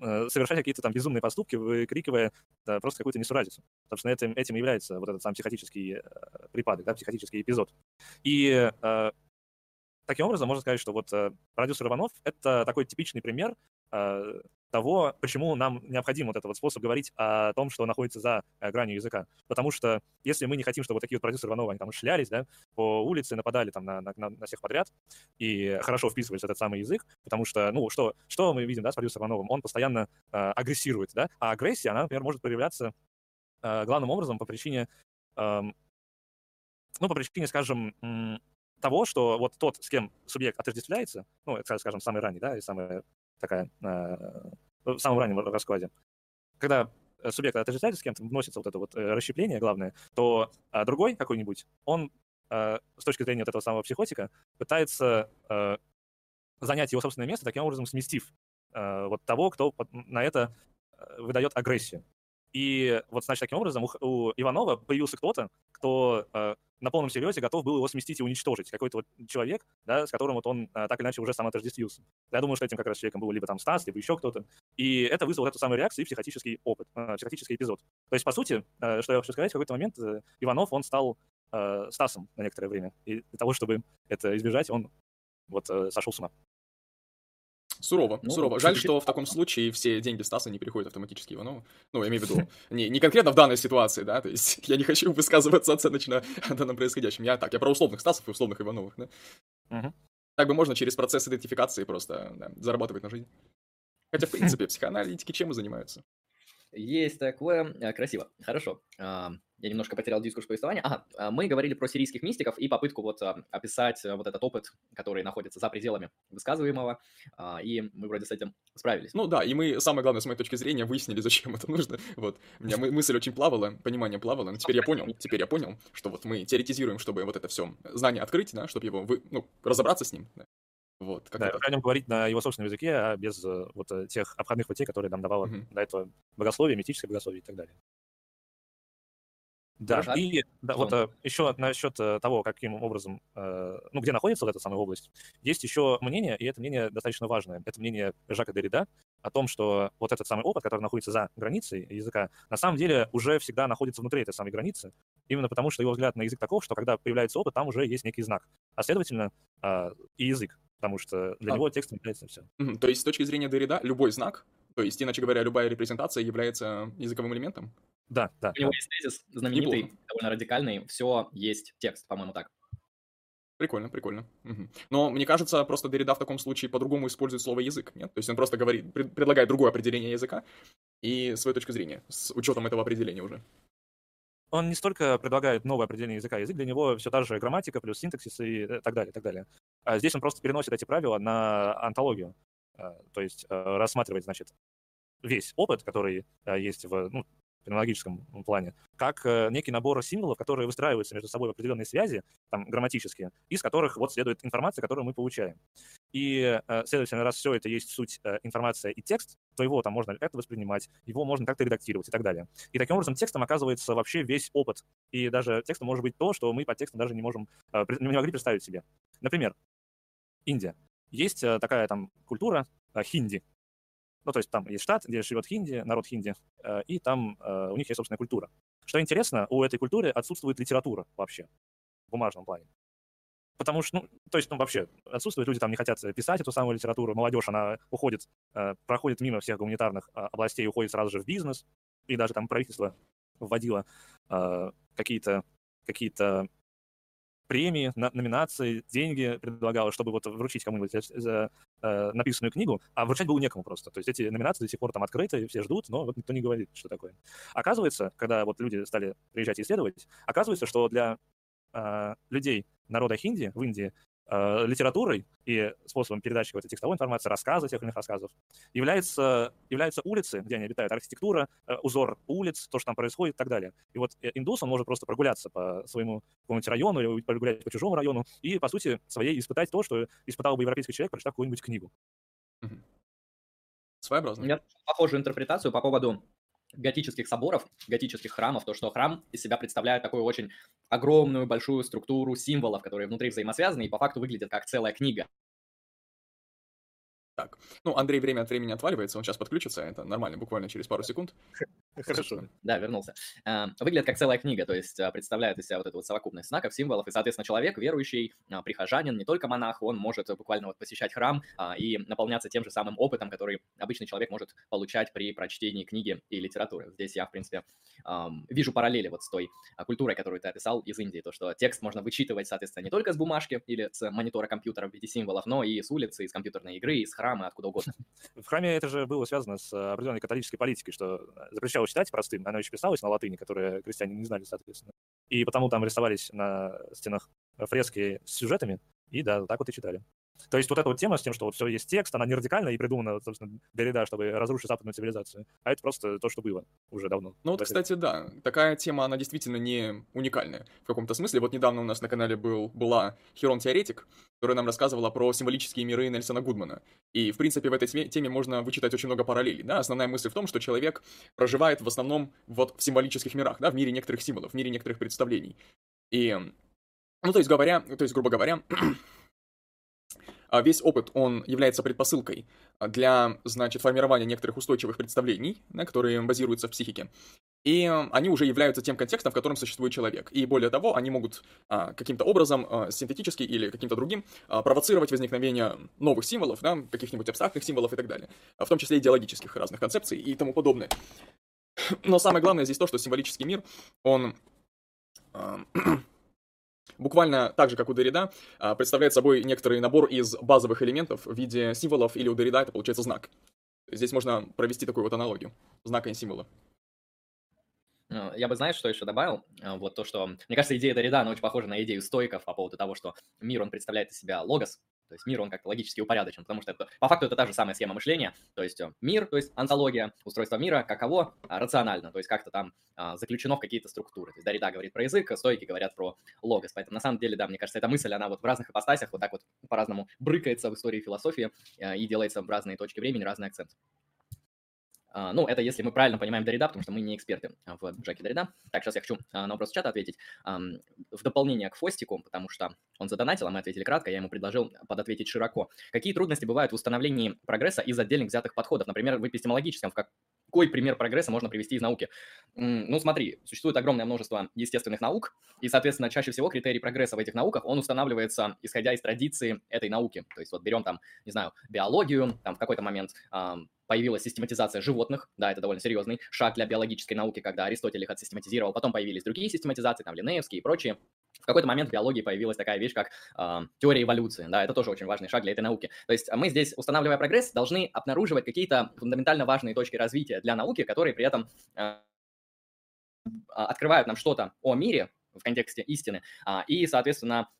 [SPEAKER 3] совершать какие-то там безумные поступки, выкрикивая да, просто какую-то несуразицу. Собственно, этим, этим является вот этот сам психотический припадок, да, психотический эпизод. И таким образом, можно сказать, что вот э, продюсер Иванов — это такой типичный пример э, того, почему нам необходим вот этот вот способ говорить о том, что находится за э, гранью языка. Потому что если мы не хотим, чтобы вот такие вот продюсеры Иванова, они там шлялись, да, по улице, нападали там на, на, на всех подряд и хорошо вписывались в этот самый язык, потому что, ну, что, что мы видим, да, с продюсером Ивановым? Он постоянно э, агрессирует, да, а агрессия, она, например, может проявляться э, главным образом по причине, э, ну, по причине, скажем, того, что вот тот, с кем субъект отождествляется, ну, это, скажем, самый ранний, да, и самая такая, э, в самом раннем раскладе, когда субъект отождествляется с кем-то, вносится вот это вот э, расщепление главное, то а другой какой-нибудь, он э, с точки зрения вот этого самого психотика пытается занять его собственное место, таким образом сместив вот того, кто на это выдает агрессию. И вот, значит, таким образом у, у Иванова появился кто-то, кто э, на полном серьезе готов был его сместить и уничтожить. Какой-то вот человек, да, с которым вот он а, так или иначе уже сам отождествился. Я думаю, что этим как раз человеком был либо там Стас, либо еще кто-то. И это вызвало эту самую реакцию и психотический опыт, а, психотический эпизод. То есть, по сути, а, что я хочу сказать, в какой-то момент а, Иванов, он стал а, Стасом на некоторое время. И для того, чтобы это избежать, он вот а, сошел с ума.
[SPEAKER 2] Сурово, ну, сурово. Жаль, что в таком случае все деньги Стаса не переходят автоматически Иванову. Ну, я имею в виду, (laughs) не, не конкретно в данной ситуации, да, то есть (laughs) я не хочу высказываться оценочно (laughs) о данном происходящем. Я так, я про условных Стасов и условных Ивановых, да. Угу. Так бы можно через процесс идентификации просто да, зарабатывать на жизнь. Хотя, в принципе, психоаналитики чем и занимаются?
[SPEAKER 1] Есть такое. Э, красиво. Хорошо. А, я немножко потерял дискурс повествования. Ага, а, мы говорили про сирийских мистиков и попытку вот а, описать э, вот этот опыт, который находится за пределами высказываемого, и мы вроде с этим справились.
[SPEAKER 2] Ну да, и мы, самое главное, с моей точки зрения, выяснили, зачем это нужно. (laughs) Вот, у меня мысль очень плавала, понимание плавало, но теперь я понял, теперь я понял, что вот мы теоретизируем, чтобы вот это все знание открыть, да, чтобы его, вы, ну, разобраться с ним, да.
[SPEAKER 3] Вот, как да, это... о нем говорить на его собственном языке, а без э, вот э, тех обходных путей, которые нам давало mm-hmm. до этого богословие, мистическое богословие и так далее. Да, Хорошо. и да, вот а, еще насчет того, каким образом, ну, где находится вот эта самая область, есть еще мнение, и это мнение достаточно важное. Это мнение Жака Derrida о том, что вот этот самый опыт, который находится за границей языка, на самом деле уже всегда находится внутри этой самой границы, именно потому что его взгляд на язык таков, что когда появляется опыт, там уже есть некий знак. А следовательно, и язык потому что для а. него текстом является все.
[SPEAKER 2] Mm-hmm. То есть с точки зрения Дорида любой знак То есть, иначе говоря, любая репрезентация является языковым элементом?
[SPEAKER 3] Да, да.
[SPEAKER 1] У него есть тезис знаменитый, Неплохо. довольно радикальный. Все есть текст, по-моему, так.
[SPEAKER 2] Прикольно, прикольно. Угу. Но мне кажется, просто Derrida в таком случае по-другому использует слово язык, нет? То есть он просто говорит, пред, предлагает другое определение языка и свою точку зрения с учетом этого определения уже.
[SPEAKER 3] Он не столько предлагает новое определение языка, язык для него все та же грамматика плюс синтаксис и э, так далее, так далее. А здесь он просто переносит эти правила на антологию, а, то есть э, рассматривает, значит, весь опыт, который э, есть в, ну, фенологическом плане, как э, некий набор символов, которые выстраиваются между собой в определенные связи, там, грамматические, из которых вот следует информация, которую мы получаем. И, э, следовательно, раз все это есть суть э, информация и текст, то его там можно как-то воспринимать, его можно как-то редактировать и так далее. И таким образом текстом оказывается вообще весь опыт. И даже текстом может быть то, что мы под текстом даже не можем, не могли представить себе. Например, Индия. Есть такая там культура хинди, ну, то есть там есть штат, где живет хинди, народ хинди, э, и там э, у них есть собственная культура. Что интересно, у этой культуры отсутствует литература вообще в бумажном плане. Потому что, ну, то есть, ну, вообще, отсутствует, люди там не хотят писать эту самую литературу, молодежь, она уходит, э, проходит мимо всех гуманитарных областей, уходит сразу же в бизнес, и даже там правительство вводило какие-то какие-то премии, номинации, деньги предлагала, чтобы вот вручить кому-нибудь за э, написанную книгу, а вручать было некому просто. То есть эти номинации до сих пор там открыты, все ждут, но вот никто не говорит, что такое. Оказывается, когда вот люди стали приезжать и исследовать, оказывается, что для э, людей народа хинди в Индии э, литературой и способом передачи какой-то текстовой информации, рассказа, тех или иных рассказов, является, являются улицы, где они обитают, архитектура, э, узор улиц, то, что там происходит и так далее. И вот э, индус, он может просто прогуляться по своему какому-нибудь району или прогулять по чужому району и, по сути, своей испытать то, что испытал бы европейский человек, прочитав какую-нибудь книгу.
[SPEAKER 2] Своеобразно.
[SPEAKER 1] Я похожую интерпретацию по поводу готических соборов, готических храмов, то, что храм из себя представляет такую очень огромную, большую структуру символов, которые внутри взаимосвязаны и по факту выглядят как целая книга.
[SPEAKER 2] Так, ну, Андрей время от времени отваливается, он сейчас подключится, это нормально, буквально через пару секунд.
[SPEAKER 1] Хорошо. Да, вернулся. А, выглядит как целая книга, то есть а, представляет из себя вот эту вот совокупность знаков, символов, и, соответственно, человек, верующий, а, прихожанин, не только монах, он может буквально вот посещать храм и наполняться тем же самым опытом, который обычный человек может получать при прочтении книги и литературы. Здесь я, в принципе, вижу параллели вот с той культурой, которую ты описал из Индии, то, что текст можно вычитывать, соответственно, не только с бумажки или с монитора компьютера в виде символов, но и с улицы, из компьютерной игры, из храма, откуда угодно. (laughs)
[SPEAKER 3] В храме это же было связано с определенной католической политикой, что запрещалось читать простым, оно еще писалось на латыни, которые крестьяне не знали, соответственно. И потому там рисовались на стенах фрески с сюжетами, и да, так вот и читали. То есть вот эта вот тема с тем, что вот все есть текст, она не радикальная и придумана, собственно, Derrida, чтобы разрушить западную цивилизацию, а это просто то, что было уже давно.
[SPEAKER 2] Ну вот, кстати, да, такая тема, она действительно не уникальная в каком-то смысле. Вот недавно у нас на канале был, была Херон Теоретик, которая нам рассказывала про символические миры Нельсона Гудмана. И, в принципе, в этой теме можно вычитать очень много параллелей, да. Основная мысль в том, что человек проживает в основном вот в символических мирах, да, в мире некоторых символов, в мире некоторых представлений. И, ну, то есть говоря, то есть, грубо говоря, весь опыт, он является предпосылкой для, значит, формирования некоторых устойчивых представлений, да, которые базируются в психике. И они уже являются тем контекстом, в котором существует человек. И более того, они могут а, каким-то образом, а, синтетически или каким-то другим, а, провоцировать возникновение новых символов, да, каких-нибудь абстрактных символов и так далее. В том числе идеологических разных концепций и тому подобное. Но самое главное здесь то, что символический мир, он буквально так же, как у Derrida, а, представляет собой некоторый набор из базовых элементов в виде символов, или у Derrida это получается знак. Здесь можно провести такую вот аналогию знака и символа.
[SPEAKER 1] Ну, я бы, знаешь, что еще добавил? А, вот то, что, мне кажется, идея Дорида, она очень похожа на идею стойков по поводу того, что мир, он представляет из себя логос, то есть мир, он как-то логически упорядочен, потому что это, по факту это та же самая схема мышления. То есть э, мир, то есть антология, устройство мира, каково, а, рационально, то есть как-то там а, заключено в какие-то структуры. То есть Дарида говорит про язык, стойки говорят про логос. Поэтому на самом деле, да, мне кажется, эта мысль, она вот в разных ипостасях вот так вот по-разному брыкается в истории философии э, и делается в разные точки времени, разный акцент. А, ну, это если мы правильно понимаем Дорида, потому что мы не эксперты в Джеке Дорида. Так, сейчас я хочу а, на вопрос чата ответить. В дополнение к Фостику, потому что он задонатил, а мы ответили кратко, я ему предложил подответить широко. Какие трудности бывают в установлении прогресса из отдельных взятых подходов? Например, в эпистемологическом, в какой пример прогресса можно привести из науки? Ну, смотри, существует огромное множество естественных наук, и, соответственно, чаще всего критерий прогресса в этих науках, он устанавливается, исходя из традиции этой науки. То есть вот берем там, не знаю, биологию, там в какой-то момент появилась систематизация животных, да, это довольно серьезный шаг для биологической науки, когда Аристотель их отсистематизировал, потом появились другие систематизации, там, Линнеевские и прочие. В какой-то момент в биологии появилась такая вещь, как э, теория эволюции, да, это тоже очень важный шаг для этой науки. То есть мы здесь, устанавливая прогресс, должны обнаруживать какие-то фундаментально важные точки развития для науки, которые при этом э, открывают нам что-то о мире в контексте истины, а, и, соответственно,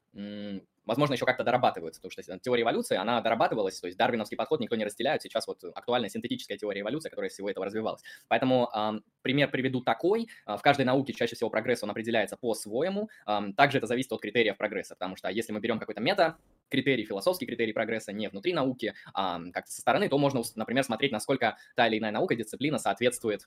[SPEAKER 1] возможно, еще как-то дорабатываются, потому что теория эволюции, она дорабатывалась, то есть дарвиновский подход никто не разделяет, сейчас вот актуальная синтетическая теория эволюции, которая всего этого развивалась. Поэтому э, пример приведу такой, э, в каждой науке чаще всего прогресс, он определяется по-своему, э, также это зависит от критериев прогресса, потому что если мы берем какой-то мета, критерий, философский критерий прогресса не внутри науки, а как-то со стороны, то можно, например, смотреть, насколько та или иная наука, дисциплина соответствует а,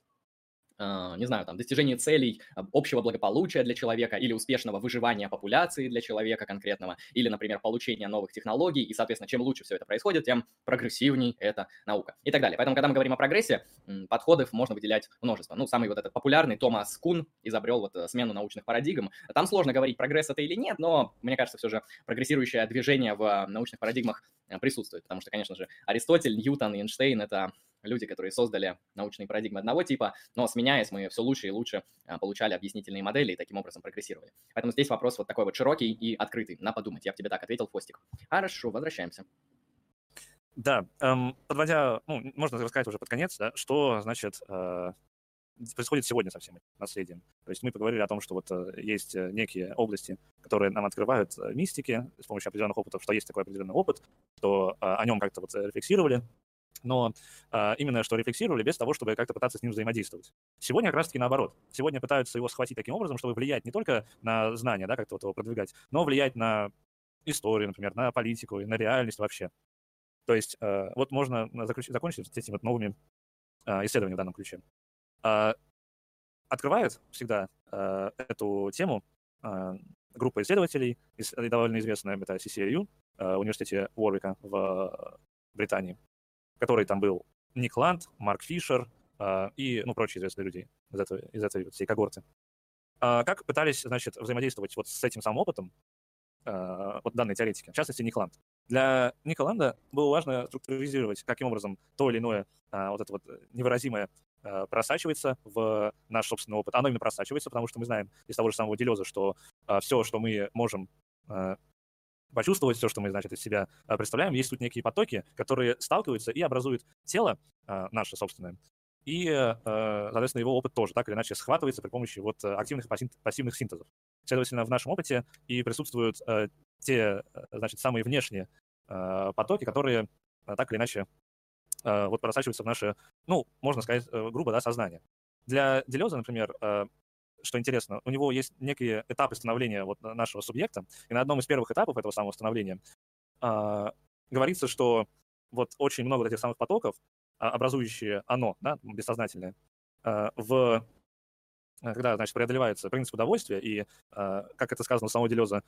[SPEAKER 1] не знаю, там, достижение целей а, общего благополучия для человека или успешного выживания популяции для человека конкретного, или, например, получения новых технологий, и, соответственно, чем лучше все это происходит, тем прогрессивней эта наука и так далее. Поэтому, когда мы говорим о прогрессе, подходов можно выделять множество. Ну, самый вот этот популярный Томас Кун изобрел вот э, смену научных парадигм. Там сложно говорить, прогресс это или нет, но, мне кажется, все же прогрессирующее движение в научных парадигмах э, присутствует, потому что, конечно же, Аристотель, Ньютон Эйнштейн — это люди, которые создали научные парадигмы одного типа, но сменяясь, мы все лучше и лучше а, получали объяснительные модели и таким образом прогрессировали. Поэтому здесь вопрос вот такой вот широкий и открытый, на подумать. Я в тебе так ответил, Фостик. Хорошо, возвращаемся.
[SPEAKER 3] Да, эм, подводя, ну, можно рассказать уже под конец, да, что, значит, э, происходит сегодня со всем этим наследием. То есть мы поговорили о том, что вот э, есть э, некие области, которые нам открывают э, мистики с помощью определенных опытов, что есть такой определенный опыт, что о нем как-то вот рефлексировали, но а, именно что рефлексировали без того, чтобы как-то пытаться с ним взаимодействовать. Сегодня как раз-таки наоборот. Сегодня пытаются его схватить таким образом, чтобы влиять не только на знания, да, как-то вот его продвигать, но влиять на историю, например, на политику и на реальность вообще. То есть э, вот можно заключить, закончить с этими вот новыми э, исследованиями в данном ключе. Э, открывает всегда э, эту тему э, группа исследователей, довольно известная, это CCRU, э, университете Уорвика в Британии который там был Ник Ланд, Марк Фишер э, и, ну, прочие известные люди из этой, из этой вот всей когорты. Э, как пытались, значит, взаимодействовать вот с этим самым опытом э, вот данной теоретики, в частности, Ник Ланд. Для Ника Ланда было важно структуризировать, каким образом то или иное э, вот это вот невыразимое просачивается в наш собственный опыт. Оно именно просачивается, потому что мы знаем из того же самого Делеза, что все, что мы можем почувствовать все, что мы, значит, из себя а, представляем. Есть тут некие потоки, которые сталкиваются и образуют тело а, наше собственное. И, э, соответственно, его опыт тоже так или иначе схватывается при помощи вот активных и пассивных синтезов. Следовательно, в нашем опыте и присутствуют э, те, значит, самые внешние э, потоки, которые так или иначе вот просачиваются в наше, ну, можно сказать, грубо, да, сознание. Для Делеза, например, что интересно, у него есть некие этапы становления вот нашего субъекта, и на одном из первых этапов этого самого становления э, говорится, что вот очень много этих самых потоков, а, образующие оно, да, бессознательное, э, в когда, значит, преодолевается принцип удовольствия, и, э, как это сказано у самого Делеза,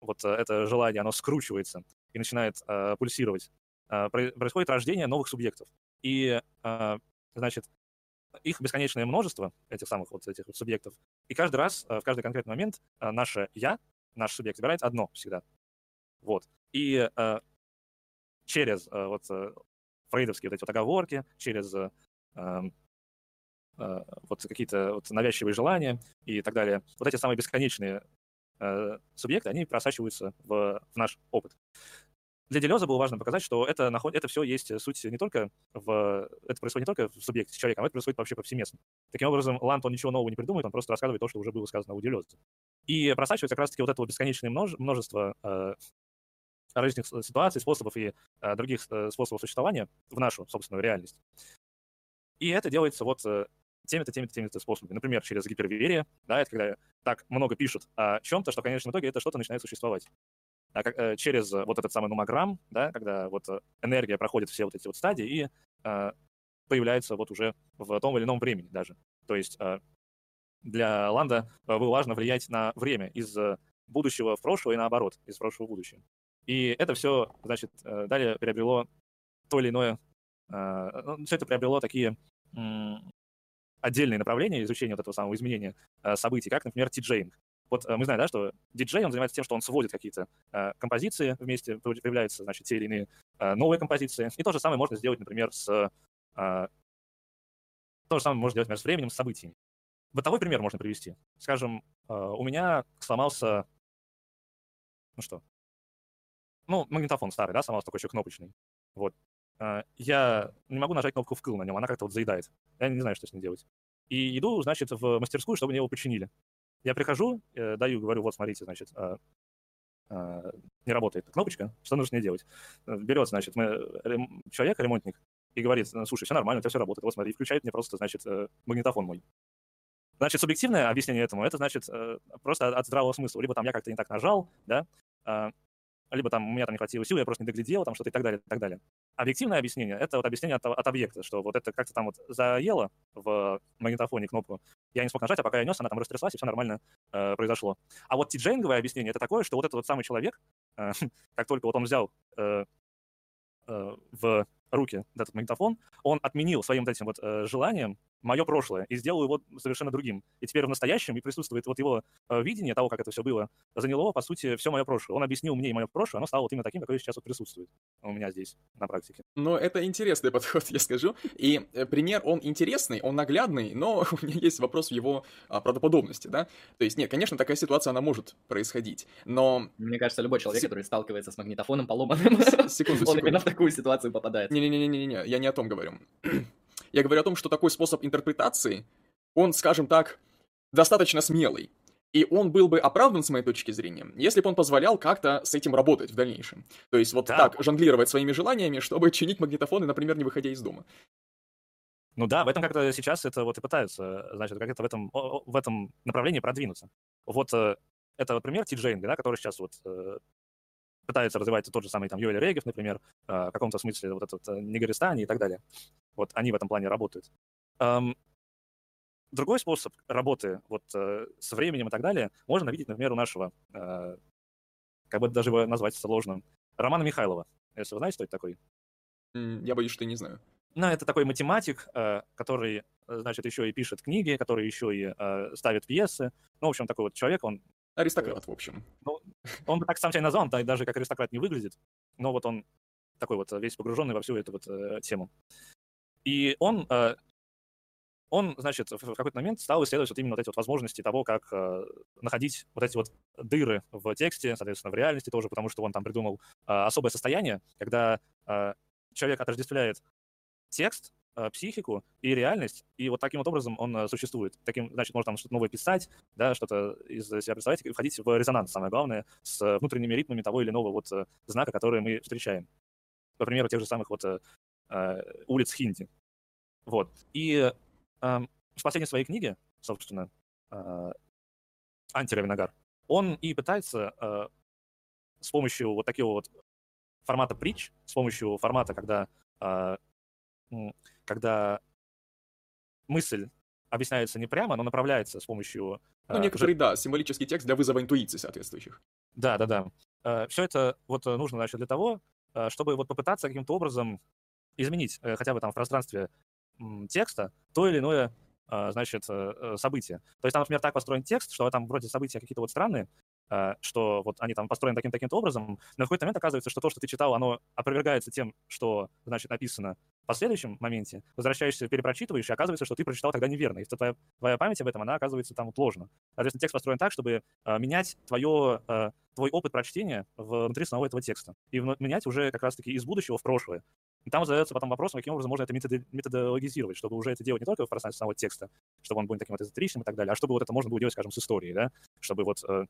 [SPEAKER 3] вот это желание, оно скручивается и начинает э, пульсировать, э, происходит рождение новых субъектов. И, э, значит, их бесконечное множество, этих самых вот этих вот субъектов, и каждый раз, э, в каждый конкретный момент э, наше «я», наш субъект выбирает одно всегда. Вот. И э, через э, вот э, фрейдовские вот эти вот оговорки, через э, э, вот какие-то вот навязчивые желания и так далее, вот эти самые бесконечные э, субъекты, они просачиваются в, в наш опыт для Делеза было важно показать, что это, наход... это все есть э, суть не только в... Это происходит не только в субъекте с человеком, а это происходит вообще повсеместно. Таким образом, Ланд, он ничего нового не придумывает, он просто рассказывает то, что уже было сказано у Делеза. И просачивается как раз-таки вот это вот бесконечное множе... множество э, различных ситуаций, способов и э, других э, способов существования в нашу собственную реальность. И это делается вот э, теми-то, теми-то, теми-то способами. Например, через гиперверие, да, это когда так много пишут о чем-то, что в конечном итоге это что-то начинает существовать через э, вот этот самый нумограмм, да, когда вот э, энергия проходит все вот эти вот стадии и э, появляется вот уже в том или ином времени даже. То есть э, для Ланда было важно влиять на время из будущего в прошлое и наоборот, из прошлого в будущее. И это все, значит, далее приобрело то или иное, ну, все это приобрело такие отдельные направления изучения вот этого самого изменения событий, как, например, тиджейнг. Вот э, мы знаем, да, что диджей, он занимается тем, что он сводит какие-то э, композиции вместе, появляются, значит, те или иные э, новые композиции. И то же самое можно сделать, например, с то же самое можно делать, например, с временем, с событиями. Бытовой пример можно привести. Скажем, у меня сломался, ну что, ну, магнитофон старый, да, сломался такой еще кнопочный. Вот. Я не могу нажать кнопку вкл на нем, она как-то вот заедает. Я не знаю, что с ним делать. И иду, значит, в мастерскую, чтобы мне его починили. Я прихожу, э, даю, говорю, вот, смотрите, значит, не работает кнопочка, что нужно мне делать? Э, Берет, значит, мы, человек, ремонтник, и говорит, слушай, все нормально, у тебя все работает, вот смотри, включает мне просто, значит, э, магнитофон мой. Значит, субъективное объяснение этому, это значит просто от здравого смысла. Либо там я как-то не так нажал, да, а, либо там у меня там не хватило сил, я просто не доглядел, там что-то и так далее, и так далее. Объективное объяснение — это вот объяснение от, от объекта, что вот это как-то там вот заело в магнитофоне кнопку, я не смог нажать, а пока я нес, она там растряслась, и все нормально э, произошло. А вот тиджейнговое объяснение — это такое, что вот этот вот самый человек, э, (laughs) как только вот он взял э, э, в руки этот магнитофон, он отменил своим вот этим вот э, желанием мое прошлое и сделал его совершенно другим. И теперь в настоящем и присутствует вот его э, видение того, как это все было, заняло, по сути, все мое прошлое. Он объяснил мне и мое прошлое, оно стало вот именно таким, какое сейчас вот присутствует у меня здесь на практике.
[SPEAKER 2] Но это интересный (laughs) подход, я скажу. И э, пример, он интересный, он наглядный, но (laughs) у меня есть вопрос в его а, правдоподобности, да? То есть, нет, конечно, такая ситуация, она может происходить, но...
[SPEAKER 1] Мне кажется, любой человек, который сталкивается с магнитофоном поломанным, (laughs)
[SPEAKER 2] секунду,
[SPEAKER 1] он именно в такую ситуацию попадает.
[SPEAKER 2] Не-не-не-не-не, я не о том говорю. (clears throat) Я говорю о том, что такой способ интерпретации, он, скажем так, достаточно смелый. И он был бы оправдан, с моей точки зрения, если бы он позволял как-то с этим работать в дальнейшем. То есть вот да. так, жонглировать своими желаниями, чтобы (laughs) чинить магнитофоны, например, не выходя из дома.
[SPEAKER 3] Ну да, в этом как-то сейчас это вот и пытаются, значит, как-то в этом, в этом направлении продвинуться. Вот э, это вот пример Тиджейнга, да, который сейчас вот э, пытается развивать тот же самый там Йоэль Регев, например, э, в каком-то смысле вот этот Негористане и так далее. Вот они в этом плане работают. Другой способ работы вот с временем и так далее можно видеть, например, у нашего, как бы даже его назвать сложно, Романа Михайлова. Если вы знаете, кто это такой?
[SPEAKER 2] Я боюсь, что не знаю.
[SPEAKER 3] Ну, это такой математик, который, значит, еще и пишет книги, который еще и ставит пьесы. Ну, в общем, такой вот человек, он
[SPEAKER 2] Аристократ, в общем.
[SPEAKER 3] Ну, он бы так сам себя назвал, он даже как аристократ не выглядит, но вот он такой вот весь погруженный во всю эту вот э, тему. И он, э, он, значит, в какой-то момент стал исследовать вот именно вот эти вот возможности того, как э, находить вот эти вот дыры в тексте, соответственно, в реальности тоже, потому что он там придумал э, особое состояние, когда э, человек отождествляет текст Э, психику и реальность, и вот таким вот образом он э, существует. Таким, значит, может там что-то новое писать, да, что-то из себя представлять, и входить в резонанс, самое главное, с внутренними ритмами того или иного вот э, знака, который мы встречаем. Например, у тех же самых вот улиц Хинди. Вот. И э, в последней своей книге, собственно, э, Антиравинагар, он и пытается э, с помощью вот такого вот формата притч, с помощью формата, когда э, когда мысль объясняется не прямо, но направляется с помощью...
[SPEAKER 2] Ну, э, некоторый, ж... да, символический текст для вызова интуиции соответствующих.
[SPEAKER 3] Да, да, да. Э, Все это вот нужно, значит, для того, э, чтобы вот попытаться каким-то образом изменить хотя бы там в пространстве текста то или иное значит, событие. То есть там, например, так построен текст, что там вроде события какие-то вот странные, что вот они там построены таким-таким образом, но в какой-то момент оказывается, что то, что ты читал, оно опровергается тем, что, значит, написано последующем моменте возвращаешься, перепрочитываешь, и оказывается, что ты прочитал тогда неверно. И твоя, твоя память об этом, она оказывается там вот ложна. Соответственно, текст построен так, чтобы э, менять твое, э, твой опыт прочтения внутри самого этого текста. И менять уже как раз-таки из будущего в прошлое. И там задается потом вопрос, каким образом можно это методологизировать, чтобы уже это делать не только в пространстве самого текста, чтобы он был таким вот эзотеричным и так далее, а чтобы вот это можно было делать, скажем, с историей, да, чтобы вот э,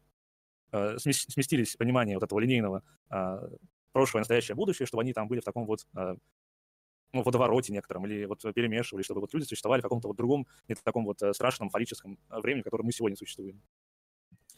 [SPEAKER 3] э, сместились понимание вот этого линейного э, прошлое, настоящее, будущее, чтобы они там были в таком вот э, ну, водовороте некотором, или вот перемешивали, чтобы вот люди существовали в каком-то вот другом, не таком вот э, страшном, фаллическом э, времени, в котором мы сегодня существуем.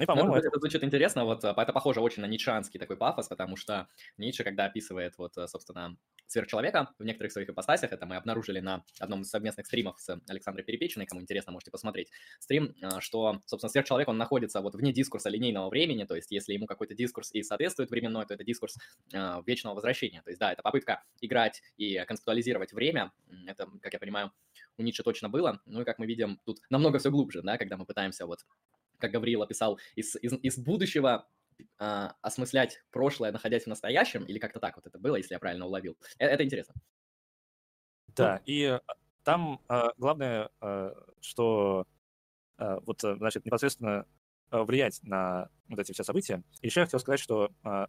[SPEAKER 1] И, по-моему, это... это звучит интересно, вот а, это похоже очень на ницшанский такой пафос, потому что Ницше, когда описывает вот, э, собственно, сверхчеловека в некоторых своих ипостасях, это мы обнаружили на одном из совместных стримов с Александрой Перепечиной, кому интересно, можете посмотреть стрим, а, что, собственно, сверхчеловек, он находится вот вне дискурса линейного времени, то есть если ему какой-то дискурс и соответствует временной, то это дискурс э, вечного возвращения, то есть да, это попытка играть и концептуализировать время, это, как я понимаю, у Ницше точно было, ну и как мы видим, тут намного все глубже, да, когда мы пытаемся вот как Гавриил описал, из, из, из будущего а, осмыслять прошлое, находясь в настоящем, или как-то так вот это было, если я правильно уловил. Это, это интересно.
[SPEAKER 3] Да, и э, там э, главное, э, что э, вот, э, значит, непосредственно э, влиять на вот эти все события. И еще я хотел сказать, что э,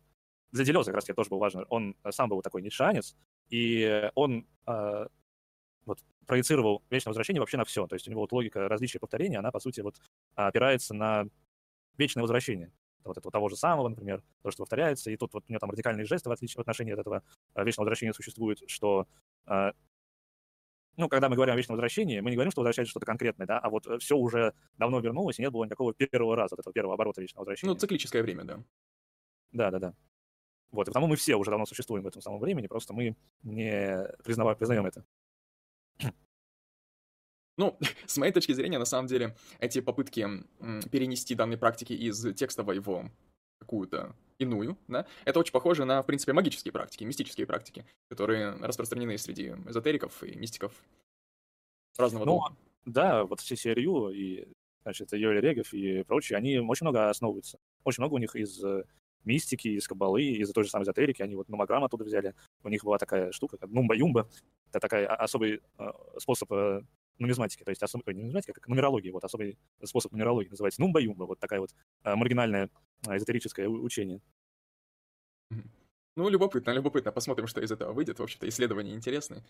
[SPEAKER 3] для Делеза как раз тоже был важен. Он сам был такой нишанец, и он э, вот, проецировал вечное возвращение вообще на все. То есть у него вот логика различия повторения, она, по сути, вот опирается на вечное возвращение вот этого того же самого, например, то, что повторяется, и тут вот у него там радикальные жесты в, отличие, в отношении от этого э, вечного возвращения существуют, что э, ну, когда мы говорим о вечном возвращении, мы не говорим, что возвращается что-то конкретное, да, а вот все уже давно вернулось, и нет было никакого первого раза, вот этого первого оборота вечного возвращения.
[SPEAKER 2] Ну, циклическое время, да.
[SPEAKER 3] Да, да, да. Вот, и потому мы все уже давно существуем в этом самом времени, просто мы не признава, признаем это.
[SPEAKER 2] Ну, (laughs) с моей точки зрения, на самом деле, эти попытки перенести данные практики из текстовой в какую-то иную, да, это очень похоже на, в принципе, магические практики, мистические практики, которые распространены среди эзотериков и мистиков разного
[SPEAKER 3] ну. Да, вот все серию и, значит, Йоли Регов и прочие, они очень много основываются. Очень много у них из э, мистики, из кабалы, из той же самой эзотерики. Они вот нумограмм оттуда взяли. У них была такая штука, как нумба-юмба. Это такой особый э, способ э, нумизматики, то есть особый, не нумизматика, как нумерология, вот особый способ нумерологии называется нумба-юмба, вот такая вот э, маргинальное э, эзотерическое учение.
[SPEAKER 2] Ну, любопытно, любопытно. Посмотрим, что из этого выйдет. В общем-то, исследования интересные.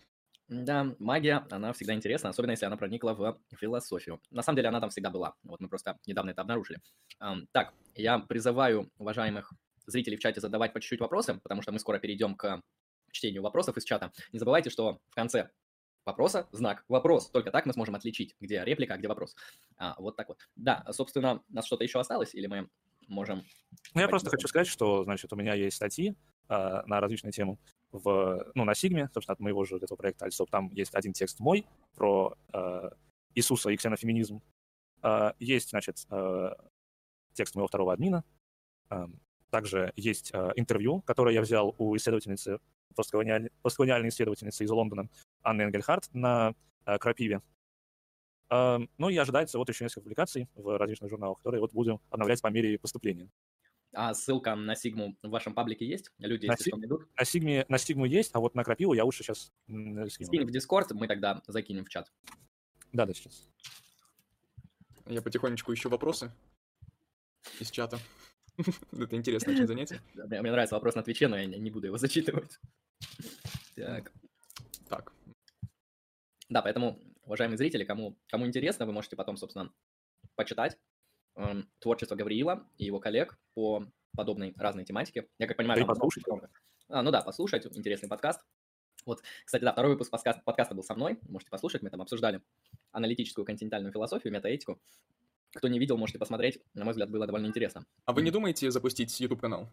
[SPEAKER 1] Да, магия, она всегда интересна, особенно если она проникла в философию. На самом деле она там всегда была. Вот мы просто недавно это обнаружили. Так, я призываю уважаемых зрителей в чате задавать по чуть-чуть вопросы, потому что мы скоро перейдем к чтению вопросов из чата. Не забывайте, что в конце вопроса знак вопрос. Только так мы сможем отличить, где реплика, а где вопрос. А, вот так вот. Да, собственно, у нас что-то еще осталось, или мы можем...
[SPEAKER 3] Ну, я просто хочу сказать, что, значит, у меня есть статьи э, на различные темы в, ну, на Сигме, собственно, от моего же этого проекта Альсоп. Там есть один текст мой про э, Иисуса и ксенофеминизм. Э, есть, значит, э, текст моего второго админа. Э, также есть э, интервью, которое я взял у исследовательницы, постколониальной, постколониальной исследовательницы из Лондона, Анны Энгельхарт на э, Крапиве. Э, ну и ожидается вот еще несколько публикаций в различных журналах, которые вот будем обновлять по мере поступления.
[SPEAKER 1] А ссылка на Сигму в вашем паблике есть? Люди,
[SPEAKER 3] на если что, найдут? На, Сигме, на Сигму есть, а вот на Крапиву я лучше сейчас
[SPEAKER 1] скину. Скинь в Дискорд, мы тогда закинем в чат.
[SPEAKER 3] Да, да, сейчас.
[SPEAKER 2] Я потихонечку ищу вопросы из чата. (laughs) Это интересно очень занятие. (laughs)
[SPEAKER 1] Мне нравится вопрос на Твиче, но я не буду его зачитывать. Так.
[SPEAKER 2] Так.
[SPEAKER 1] Да, поэтому, уважаемые зрители, кому, кому интересно, вы можете потом, собственно, почитать э, творчество Гавриила и его коллег по подобной разной тематике. Я как понимаю,
[SPEAKER 3] да послушать.
[SPEAKER 1] А, ну да, послушать, интересный подкаст. Вот, кстати, да, второй выпуск подкаста, подкаста был со мной, можете послушать, мы там обсуждали аналитическую континентальную философию, метаэтику. Кто не видел, можете посмотреть, на мой взгляд, было довольно интересно.
[SPEAKER 2] А вы не думаете запустить YouTube-канал?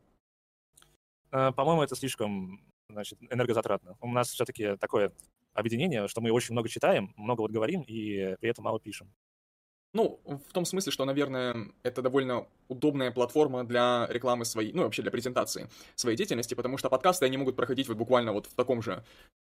[SPEAKER 3] Э, по-моему, это слишком значит, энергозатратно. У нас все-таки такое объединение, что мы очень много читаем, много вот говорим и при этом мало пишем.
[SPEAKER 2] Ну, в том смысле, что, наверное, это довольно удобная платформа для рекламы своей, ну, вообще для презентации своей деятельности, потому что подкасты, они могут проходить вот буквально вот в таком же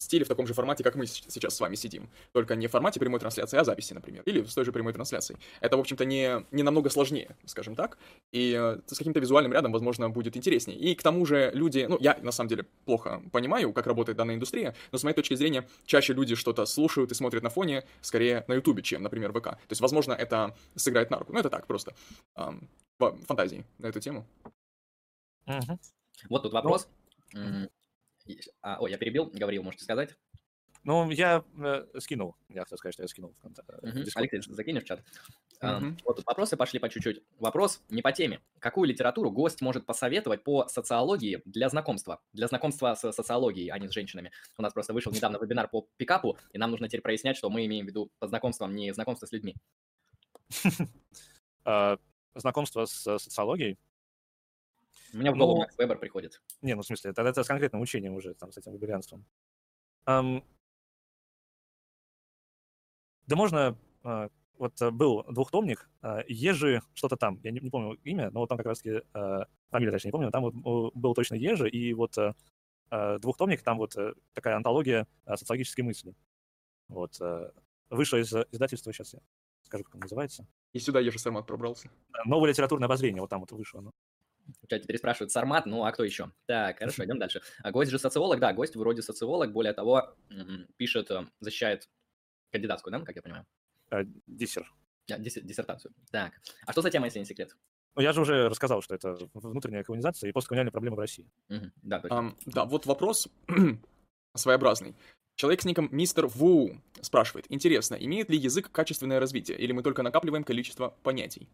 [SPEAKER 2] стиле, в таком же формате, как мы сейчас с вами сидим. Только не в формате прямой трансляции, а записи, например, или с той же прямой трансляцией. Это, в общем-то, не, не намного сложнее, скажем так, и э, с каким-то визуальным рядом, возможно, будет интереснее. И к тому же люди, ну, я, на самом деле, плохо понимаю, как работает данная индустрия, но с моей точки зрения, чаще люди что-то слушают и смотрят на фоне, скорее на Ютубе, чем, например, ВК. То есть, возможно, это сыграет на руку. Ну, это так, просто фантазии на эту тему.
[SPEAKER 1] Угу. Вот тут вопрос. Ну. А, ой, я перебил, говорил, можете сказать?
[SPEAKER 3] Ну, я э, скинул. Я хотел сказать, что я скинул.
[SPEAKER 1] Угу. Алексей, закинешь в чат? Угу. Вот тут вопросы пошли по чуть-чуть. Вопрос не по теме. Какую литературу гость может посоветовать по социологии для знакомства? Для знакомства с социологией, а не с женщинами. У нас просто вышел недавно вебинар по пикапу, и нам нужно теперь прояснять, что мы имеем в виду под знакомством не знакомство с людьми. (laughs)
[SPEAKER 3] А, знакомство с социологией.
[SPEAKER 1] У меня в голову ну, Вебер приходит.
[SPEAKER 3] Не, ну в смысле, это, это с конкретным учением уже, там, с этим веберианством. Um, да можно... Uh, вот uh, был двухтомник, uh, Ежи, что-то там, я не, не помню имя, но вот там как раз-таки, uh, фамилия точнее не помню, там вот был точно Ежи, и вот uh, двухтомник, там вот uh, такая антология uh, социологической мысли. Вот, uh, вышло из издательства, сейчас я скажу, как он называется.
[SPEAKER 2] И сюда Ежи Сармат пробрался.
[SPEAKER 3] Новое литературное обозрение, вот там вот вышло оно.
[SPEAKER 1] В чате переспрашивают Сармат, ну а кто еще? Так, хорошо, идем дальше. А гость же социолог, да, гость вроде социолог, более того, пишет, э, защищает кандидатскую, да, как я понимаю?
[SPEAKER 3] А, диссер.
[SPEAKER 1] А, диссертацию. Так, а что за тема, если не секрет?
[SPEAKER 3] Ну, я же уже рассказал, что это внутренняя колонизация и постколониальные проблемы в России.
[SPEAKER 1] Угу. Да,
[SPEAKER 2] точно. Um, да, вот вопрос (clears throat) своеобразный. Человек с ником Мистер Ву спрашивает, интересно, имеет ли язык качественное развитие, или мы только накапливаем количество понятий?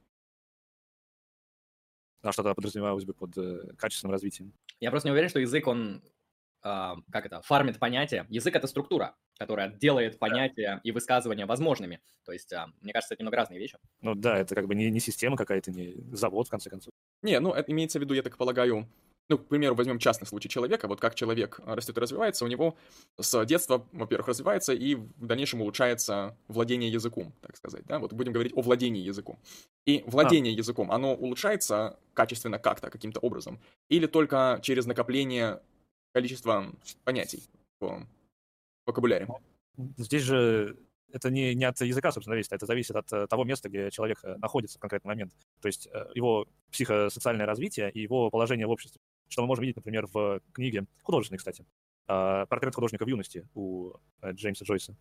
[SPEAKER 3] А что тогда подразумевалось бы под э, качественным развитием?
[SPEAKER 1] Я просто не уверен, что язык, он, э, как это, фармит понятия. Язык — это структура, которая делает понятия и высказывания возможными. То есть, э, мне кажется, это немного разные вещи.
[SPEAKER 3] Ну да, это как бы не, не система какая-то, не завод, в конце концов.
[SPEAKER 2] Не, ну это имеется в виду, я так полагаю, ну, к примеру, возьмем частный случай человека, вот как человек растет и развивается, у него с детства, во-первых, развивается и в дальнейшем улучшается владение языком, так сказать, да, вот будем говорить о владении языком. И владение а. языком, оно улучшается качественно как-то, каким-то образом, или только через накопление количества понятий в вокабуляре?
[SPEAKER 3] Здесь же это не, не от языка, собственно, зависит, это зависит от э, того места, где человек э, находится в конкретный момент. То есть э, его психосоциальное развитие и его положение в обществе. Что мы можем видеть, например, в книге, художественной, кстати, «Портрет художника в юности» у Джеймса Джойса.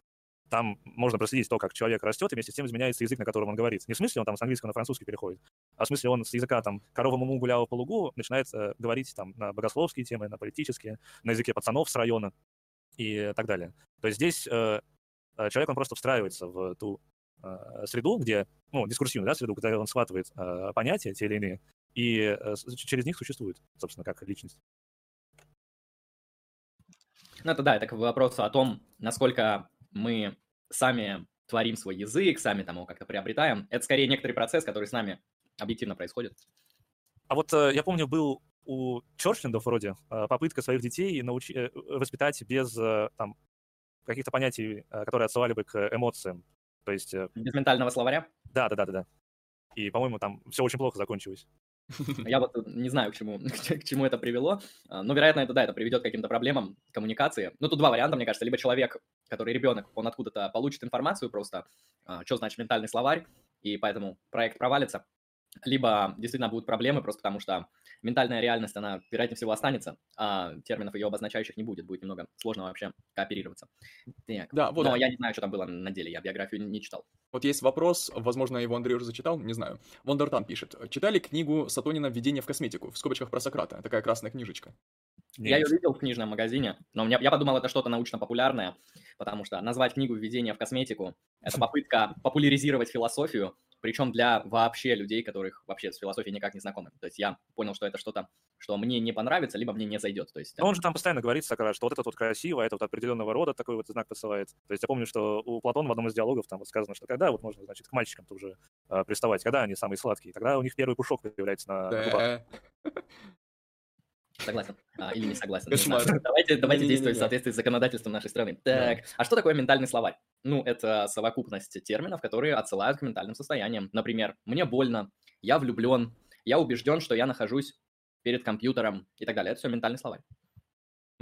[SPEAKER 3] Там можно проследить то, как человек растет, и вместе с тем изменяется язык, на котором он говорит. Не в смысле он там с английского на французский переходит, а в смысле он с языка там «корова муму гуляла по лугу» начинает э, говорить там на богословские темы, на политические, на языке пацанов с района и так далее. То есть здесь э, человек, он просто встраивается в ту э, среду, где, ну, дискурсивную, да, среду, где он схватывает э, понятия те или иные, и э, через них существует, собственно, как личность.
[SPEAKER 1] Ну, это да, это к вопросу о том, насколько мы сами творим свой язык, сами там его как-то приобретаем. Это скорее некоторый процесс, который с нами объективно происходит.
[SPEAKER 3] А вот э, я помню, был у Чорчлендов вроде э, попытка своих детей научи, воспитать без там, каких-то понятий, которые отсылали бы к эмоциям. То есть...
[SPEAKER 1] Без ментального словаря?
[SPEAKER 3] Да, да, да, да. И, по-моему, там все очень плохо закончилось. (laughs)
[SPEAKER 1] Я вот не знаю, к чему, (laughs) к чему это привело, а, но, вероятно, это, да, это приведет к каким-то проблемам коммуникации. Ну, тут два варианта, мне кажется. Либо человек, который ребенок, он откуда-то получит информацию просто, а, что значит ментальный словарь, и поэтому проект провалится, либо действительно будут проблемы, просто потому что ментальная реальность, она, вероятнее всего, останется, а терминов ее обозначающих не будет, будет немного сложно вообще кооперироваться. Так. Да, вот. Но я не знаю, что там было на деле, я биографию не читал.
[SPEAKER 2] Вот есть вопрос, возможно, его Андрей уже зачитал, не знаю. Вондертан пишет. Читали книгу Сатонина «Введение в косметику», в скобочках про Сократа, такая красная книжечка.
[SPEAKER 1] Нет. Я ее видел в книжном магазине, но меня, я подумал, это что-то научно-популярное, потому что назвать книгу «Введение в косметику» — это попытка популяризировать философию, причем для вообще людей, которых вообще с философией никак не знакомы. То есть я понял, что это что-то, что мне не понравится, либо мне не зайдет. То есть,
[SPEAKER 3] Но он же там постоянно говорит, что вот это вот красиво, это вот определенного рода такой вот знак посылает. То есть я помню, что у Платона в одном из диалогов там вот сказано, что когда вот можно, значит, к мальчикам тоже э, приставать, когда они самые сладкие, тогда у них первый пушок появляется на губах.
[SPEAKER 1] Согласен. А, или не согласен. Не давайте, давайте действовать в соответствии с законодательством нашей страны. Так, да. а что такое ментальный словарь? Ну, это совокупность терминов, которые отсылают к ментальным состояниям. Например, мне больно, я влюблен, я убежден, что я нахожусь перед компьютером и так далее. Это все ментальный словарь.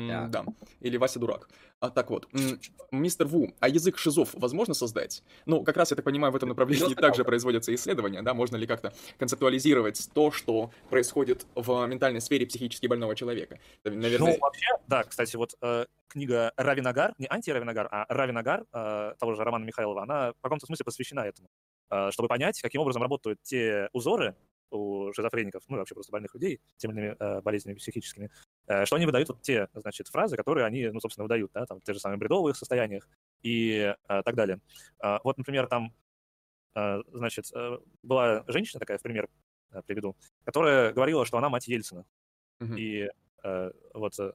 [SPEAKER 2] Да. да. Или Вася дурак. А, так вот, мистер Ву, а язык шизов возможно создать? Ну, как раз, я так понимаю, в этом направлении также производятся исследования, да, можно ли как-то концептуализировать то, что происходит в ментальной сфере психически больного человека?
[SPEAKER 3] Наверное... Ну, вообще, да, кстати, вот э, книга Равинагар, не анти-Равинагар, а Равинагар, э, того же Романа Михайлова, она в каком-то смысле посвящена этому, э, чтобы понять, каким образом работают те узоры, у шизофреников, ну и вообще просто больных людей теми или иными э, болезнями психическими, э, что они выдают вот те, значит, фразы, которые они, ну, собственно, выдают, да, там, в тех же самых бредовых состояниях и э, так далее. Э, вот, например, там, э, значит, э, была женщина такая, в пример э, приведу, которая говорила, что она мать Ельцина. Mm-hmm. И э, вот э,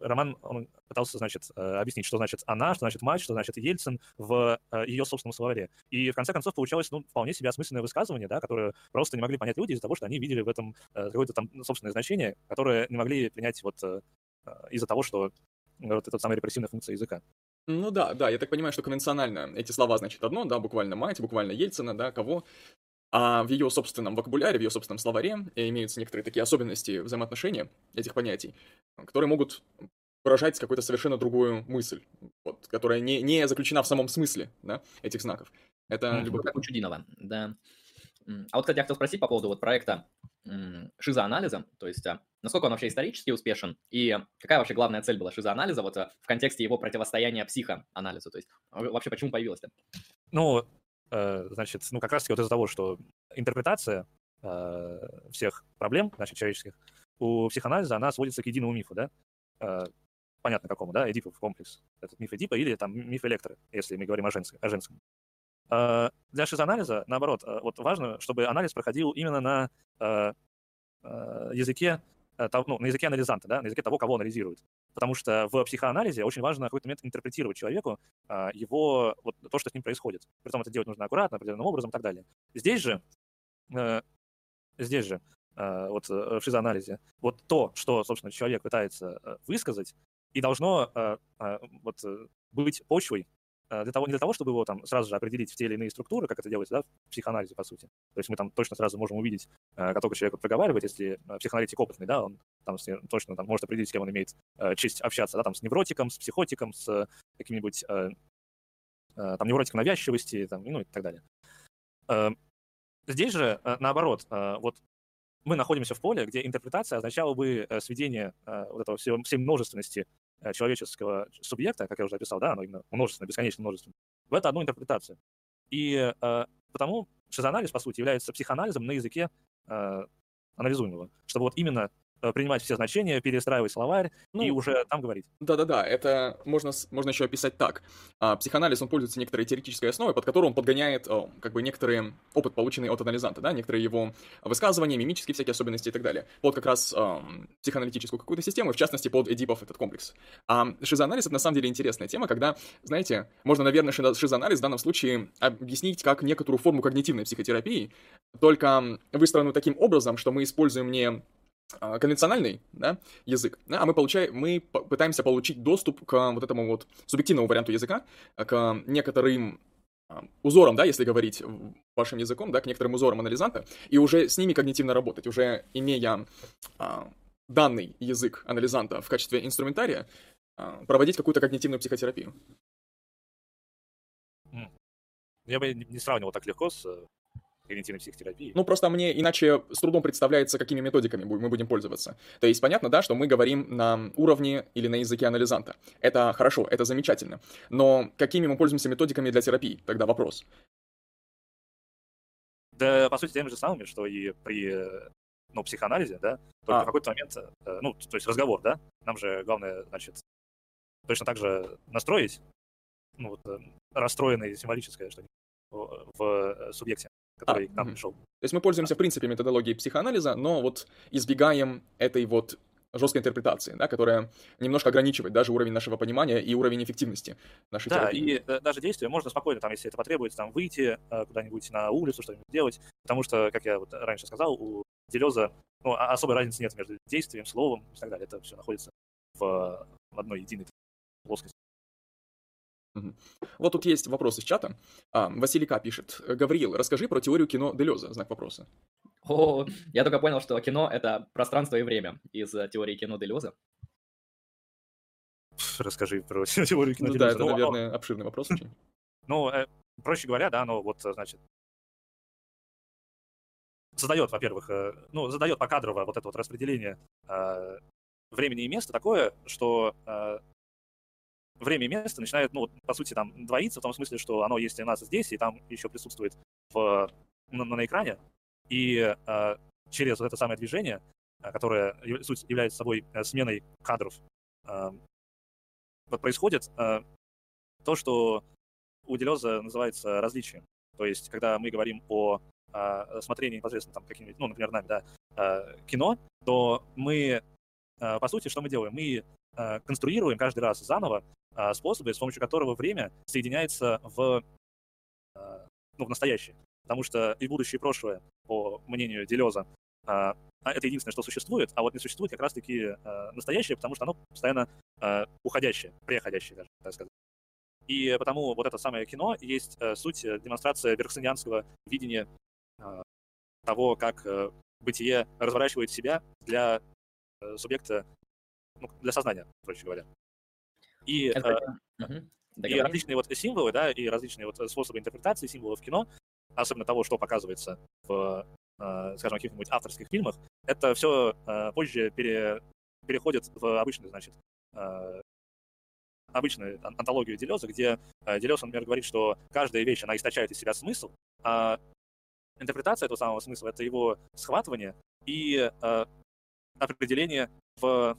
[SPEAKER 3] Роман, он пытался, значит, э, объяснить, что значит она, что значит мать, что значит Ельцин в э, ее собственном словаре. И в конце концов получалось, ну, вполне себе осмысленное высказывание, да, которое просто не могли понять люди из-за того, что они видели в этом э, какое-то там собственное значение, которое не могли принять вот из-за того, что вот эта самая репрессивная функция языка.
[SPEAKER 2] Ну да, да, я так понимаю, что конвенционально эти слова значит одно, да, буквально мать, буквально Ельцина, да, кого, а в ее собственном вокабуляре, в ее собственном словаре имеются некоторые такие особенности взаимоотношения этих понятий, которые могут выражать какую-то совершенно другую мысль, вот, которая не, не заключена в самом смысле да, этих знаков. Это
[SPEAKER 1] mm, любопытно. Как у Чудинова, да. А вот, кстати, я хотел спросить по поводу вот проекта шизоанализа, то есть а, насколько он вообще исторически успешен, и какая вообще главная цель была шизоанализа вот а, в контексте его противостояния психоанализу, то есть вообще почему появилось-то?
[SPEAKER 3] Ну, значит, ну как раз-таки вот из-за того, что интерпретация э, всех проблем, значит, человеческих, у психоанализа она сводится к единому мифу, да, э, понятно какому, да, Эдипов комплекс, этот миф Эдипа или там миф Электры, если мы говорим о женском. О женском. Э, для шизоанализа, наоборот, э, вот важно, чтобы анализ проходил именно на э, языке, ну, на языке анализанта, да, на языке того, кого анализируют. Потому что в психоанализе очень важно на какой-то момент интерпретировать человеку его, вот то, что с ним происходит. Притом это делать нужно аккуратно, определенным образом и так далее. Здесь же, здесь же, вот в шизоанализе, вот то, что, собственно, человек пытается высказать, и должно вот быть почвой Э, для того, не для того, чтобы его там сразу же определить в те или иные структуры, как это делается да, в психоанализе, по сути. То есть мы там точно сразу можем увидеть, э, как только человек проговаривает, если э, психоаналитик опытный, да, он там точно там, может определить, с кем он имеет честь общаться, да, там с невротиком, с психотиком, с каким-нибудь там невротиком навязчивости, там, ну и так далее. Здесь же, наоборот, вот мы находимся в поле, где интерпретация означала бы сведение вот этого всей, всей множественности Э, человеческого субъекта, как я уже описал, да, оно именно множественное, бесконечно множественное, в это одну интерпретацию. И э, потому шизоанализ, по сути, является психоанализом на языке э, анализуемого, чтобы вот именно Э, принимать все значения, перестраивать словарь ну, и уже там говорить.
[SPEAKER 2] Да-да-да, это можно, можно еще описать так. А, психоанализ, он пользуется некоторой теоретической основой, под которую он подгоняет о, как бы некоторый опыт, полученный от анализанта, да, некоторые его высказывания, мимические всякие особенности и так далее, под как раз о, психоаналитическую какую-то систему, в частности, под Эдипов этот комплекс. А шизоанализ — это на самом деле интересная тема, когда, знаете, можно, наверное, шизоанализ в данном случае объяснить как некоторую форму когнитивной психотерапии, только выстроенную таким образом, что мы используем не конвенциональный да, язык, да, а мы, получаем, мы пытаемся получить доступ к вот этому вот субъективному варианту языка, к некоторым а, узорам, да, если говорить вашим языком, да, к некоторым узорам анализанта, и уже с ними когнитивно работать, уже имея а, данный язык анализанта в качестве инструментария, а, проводить какую-то когнитивную психотерапию.
[SPEAKER 3] Я бы не сравнивал так легко с когнитивной психотерапии.
[SPEAKER 2] Ну, просто мне иначе с трудом представляется, какими методиками мы будем пользоваться. То есть понятно, да, что мы говорим на уровне или на языке анализанта. Это хорошо, это замечательно. Но какими мы пользуемся методиками для терапии? Тогда вопрос.
[SPEAKER 3] Да, по сути, теми же самыми, что и при ну, психоанализе, да, только а. в какой-то момент, э, ну, то есть разговор, да, нам же главное, значит, точно так же настроить, ну, вот, э, расстроенное символическое что в э, субъекте который а, к нам угу. пришел. То
[SPEAKER 2] есть мы пользуемся, в принципе, методологией психоанализа, но вот избегаем этой вот жесткой интерпретации, да, которая немножко ограничивает даже уровень нашего понимания и уровень эффективности нашей
[SPEAKER 3] да,
[SPEAKER 2] терапии.
[SPEAKER 3] и э, даже действия можно спокойно, там, если это потребуется, там, выйти э, куда-нибудь на улицу, что-нибудь делать, потому что, как я вот раньше сказал, у Делеза ну, особой разницы нет между действием, словом и так далее. Это все находится в, в одной единой плоскости.
[SPEAKER 2] Вот тут есть вопрос из чата. А, Василий К. пишет. Гавриил, расскажи про теорию кино Делеза. Знак вопроса.
[SPEAKER 1] О, я только понял, что кино — это пространство и время из э, теории кино Делеза.
[SPEAKER 3] Расскажи про (laughs) теорию кино
[SPEAKER 2] ну, Да, это, ну, наверное, обширный вопрос очень.
[SPEAKER 3] Ну, э, проще говоря, да, но вот, значит, задает, во-первых, э, ну, задает покадрово вот это вот распределение э, времени и места такое, что э, время и место начинают, ну, по сути, там, двоиться, в том смысле, что оно есть у нас здесь, и там еще присутствует в, на, на экране. И э, через вот это самое движение, э, которое суть является собой э, сменой кадров, э, происходит э, то, что у Делеза называется различием. То есть, когда мы говорим о э, смотрении непосредственно там каким-нибудь, ну, например, нами, да, э, кино, то мы, э, по сути, что мы делаем? Мы конструируем каждый раз заново а, способы, с помощью которого время соединяется в, а, ну, в настоящее. Потому что и будущее, и прошлое, по мнению Делеза, а, это единственное, что существует, а вот не существует как раз-таки настоящее, потому что оно постоянно уходящее, преходящее даже, так сказать. И потому вот это самое кино есть суть э, демонстрация берксонианского видения того, как э, бытие разворачивает себя для э, субъекта, ну, для сознания, проще говоря. И, Это... э, угу. и различные вот символы, да, и различные вот способы интерпретации символов в кино, особенно того, что показывается в, скажем, каких-нибудь авторских фильмах, это все позже пере, переходит в обычный, значит, обычную антологию Делеза, где Делез, например, говорит, что каждая вещь, она источает из себя смысл, а интерпретация этого самого смысла — это его схватывание и определение в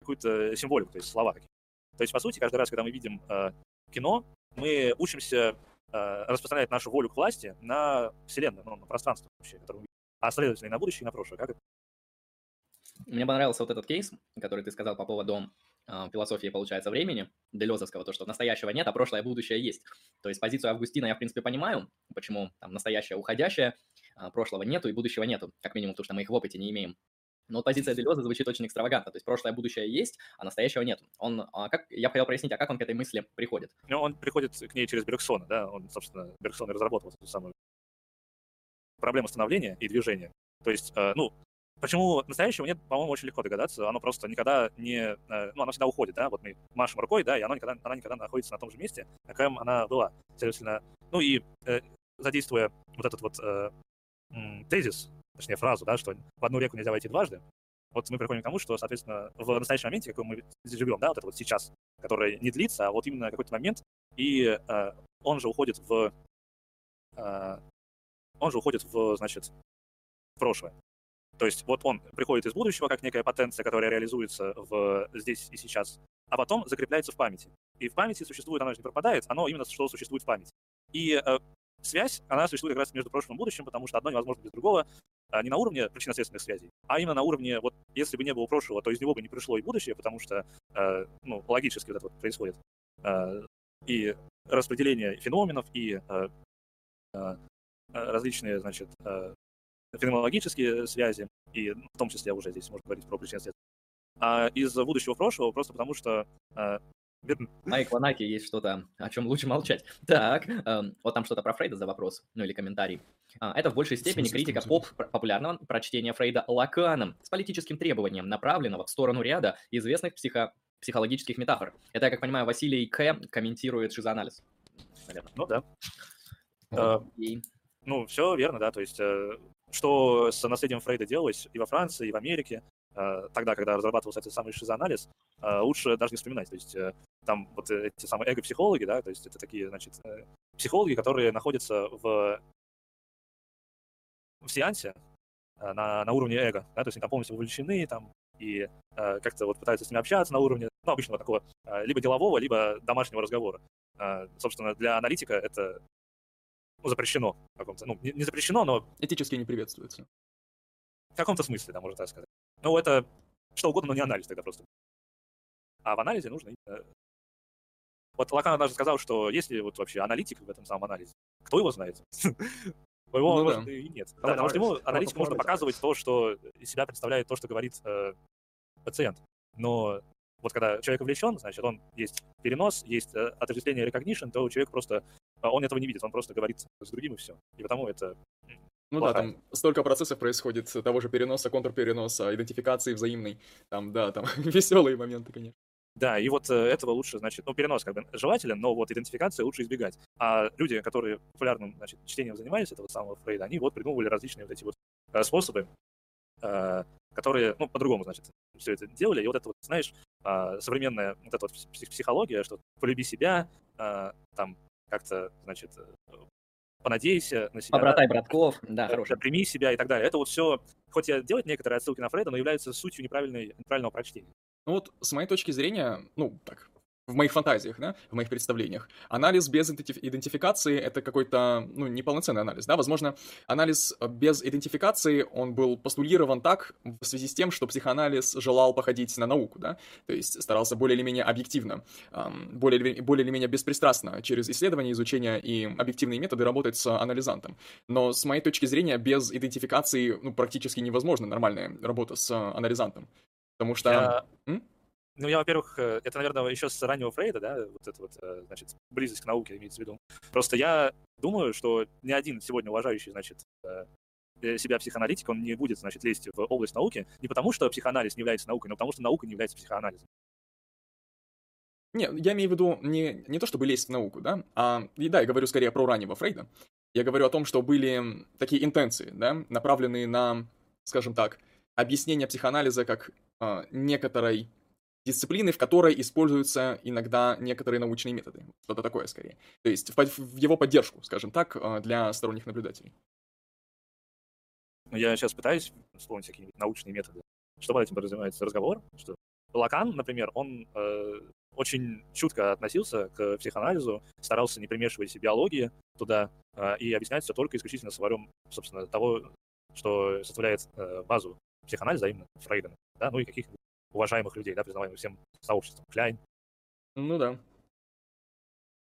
[SPEAKER 3] какую-то символику, то есть слова какие-то. То есть, по сути, каждый раз, когда мы видим э, кино, мы учимся э, распространять нашу волю к власти на Вселенную, ну, на пространство вообще, которое мы видим, а следовательно и на будущее, и на прошлое. Как это?
[SPEAKER 1] Мне понравился вот этот кейс, который ты сказал по поводу философии, получается, времени, Делезовского, то, что настоящего нет, а прошлое будущее есть. То есть позицию Августина я, в принципе, понимаю, почему там настоящее уходящее, а прошлого нету и будущего нету, как минимум, потому что мы их в опыте не имеем. Но позиция Делеза звучит очень экстравагантно. То есть прошлое, будущее есть, а настоящего нет. Он, а как, я хотел прояснить, а как он к этой мысли приходит?
[SPEAKER 3] Ну, он приходит к ней через Бергсона, да. Он, собственно, Бергсон и разработал эту самую проблему становления и движения. То есть, э, ну, Почему настоящего нет, по-моему, очень легко догадаться. Оно просто никогда не... Э, ну, оно всегда уходит, да? Вот мы машем рукой, да, и оно никогда, она никогда находится на том же месте, на котором она была. Следовательно, ну и э, задействуя вот этот вот тезис, точнее фразу, да, что в одну реку нельзя войти дважды, вот мы приходим к тому, что, соответственно, в настоящем моменте, какой мы живем, да, вот это вот сейчас, который не длится, а вот именно какой-то момент, и э, он же уходит в... Э, он же уходит в, значит, в прошлое. То есть вот он приходит из будущего как некая потенция, которая реализуется в здесь и сейчас, а потом закрепляется в памяти. И в памяти существует, оно же не пропадает, оно именно что существует в памяти. И э, связь, она существует как раз между прошлым и будущим, потому что одно невозможно без другого, а не на уровне причинно-следственных связей, а именно на уровне, вот если бы не было прошлого, то из него бы не пришло и будущее, потому что, э, ну, логически вот это вот происходит. Э, и распределение феноменов, и э, различные, значит, э, феноменологические связи, и в том числе уже здесь можно говорить про причинно-следственные. А из будущего прошлого просто потому что
[SPEAKER 1] Майк Ланаки есть что-то, о чем лучше молчать. Так, эм, вот там что-то про Фрейда за вопрос, ну или комментарий. А, это в большей степени критика поп-популярного прочтения Фрейда Лаканом с политическим требованием, направленного в сторону ряда известных психо психологических метафор. Это, я как понимаю, Василий К. комментирует шизоанализ.
[SPEAKER 3] Наверное. Ну да. Uh, и... Ну, все верно, да. То есть, э, что с наследием Фрейда делалось и во Франции, и в Америке, тогда, когда разрабатывался этот самый шизоанализ, э, лучше даже не вспоминать. То есть там вот эти самые эго-психологи, да, то есть это такие, значит, психологи, которые находятся в в сеансе э, на, на уровне эго, да, то есть они там полностью вовлечены там, и э, как-то вот пытаются с ними общаться на уровне, ну, обычного такого, э, либо делового, либо домашнего разговора. Э, собственно, для аналитика это ну, запрещено в каком-то, ну, не, не запрещено, но...
[SPEAKER 2] Этически не приветствуется.
[SPEAKER 3] В каком-то смысле, да, можно так сказать. Ну, это что угодно, но не анализ тогда просто. А в анализе нужно... Вот Лакан однажды сказал, что если вот вообще аналитик в этом самом анализе, кто его знает? (laughs) Его, ну, может, да. и нет. Да, потому что ему аналитику можно показывать то, что из себя представляет то, что говорит э, пациент. Но вот когда человек увлечен, значит, он есть перенос, есть э, отождествление recognition, то человек просто, э, он этого не видит, он просто говорит с другим и все. И потому это
[SPEAKER 2] ну плохая. да, там столько процессов происходит, того же переноса, контрпереноса, идентификации взаимной. Там, да, там (laughs) веселые моменты, конечно.
[SPEAKER 3] Да, и вот э, этого лучше, значит, ну, перенос как бы желателен, но вот идентификации лучше избегать. А люди, которые популярным, значит, чтением занимались этого самого Фрейда, они вот придумывали различные вот эти вот э, способы, э, которые, ну, по-другому, значит, все это делали. И вот это вот, знаешь, современная вот эта вот психология, что полюби себя, там, как-то, значит, понадейся на себя.
[SPEAKER 1] Побратай братков, да,
[SPEAKER 3] хорошо. Прими себя и так далее. Это вот все, хоть и делает некоторые отсылки на Фрейда, но является сутью неправильной, неправильного прочтения.
[SPEAKER 2] Ну вот, с моей точки зрения, ну, так, в моих фантазиях, да, в моих представлениях. Анализ без идентификации — это какой-то, ну, неполноценный анализ, да, возможно, анализ без идентификации, он был постулирован так в связи с тем, что психоанализ желал походить на науку, да, то есть старался более или менее объективно, более, более или менее беспристрастно через исследование, изучение и объективные методы работать с анализантом. Но с моей точки зрения, без идентификации, ну, практически невозможна нормальная работа с анализантом. Потому что...
[SPEAKER 3] Я... Ну, я, во-первых, э, это, наверное, еще с раннего Фрейда, да, вот это вот, э, значит, близость к науке имеется в виду. Просто я думаю, что ни один сегодня уважающий, значит, э, себя психоаналитик, он не будет, значит, лезть в область науки не потому, что психоанализ не является наукой, но потому, что наука не является психоанализом.
[SPEAKER 2] Не, я имею в виду не, не то, чтобы лезть в науку, да, а, и да, я говорю скорее про раннего Фрейда, Я говорю о том, что были такие интенции, да, направленные на, скажем так, объяснение психоанализа как э, некоторой дисциплины, в которой используются иногда некоторые научные методы. Что-то такое, скорее. То есть в, в его поддержку, скажем так, э, для сторонних наблюдателей.
[SPEAKER 3] Ну, я сейчас пытаюсь вспомнить какие-нибудь научные методы. Что под этим подразумевается разговор? Что Лакан, например, он э, очень чутко относился к психоанализу, старался не примешивать биологии туда э, и объяснять все только исключительно словарем, собственно, того, что составляет э, базу психоанализа, именно Фрейда, да, ну и каких уважаемых людей, да, признаваемых всем сообществом. Кляйн.
[SPEAKER 2] Ну да.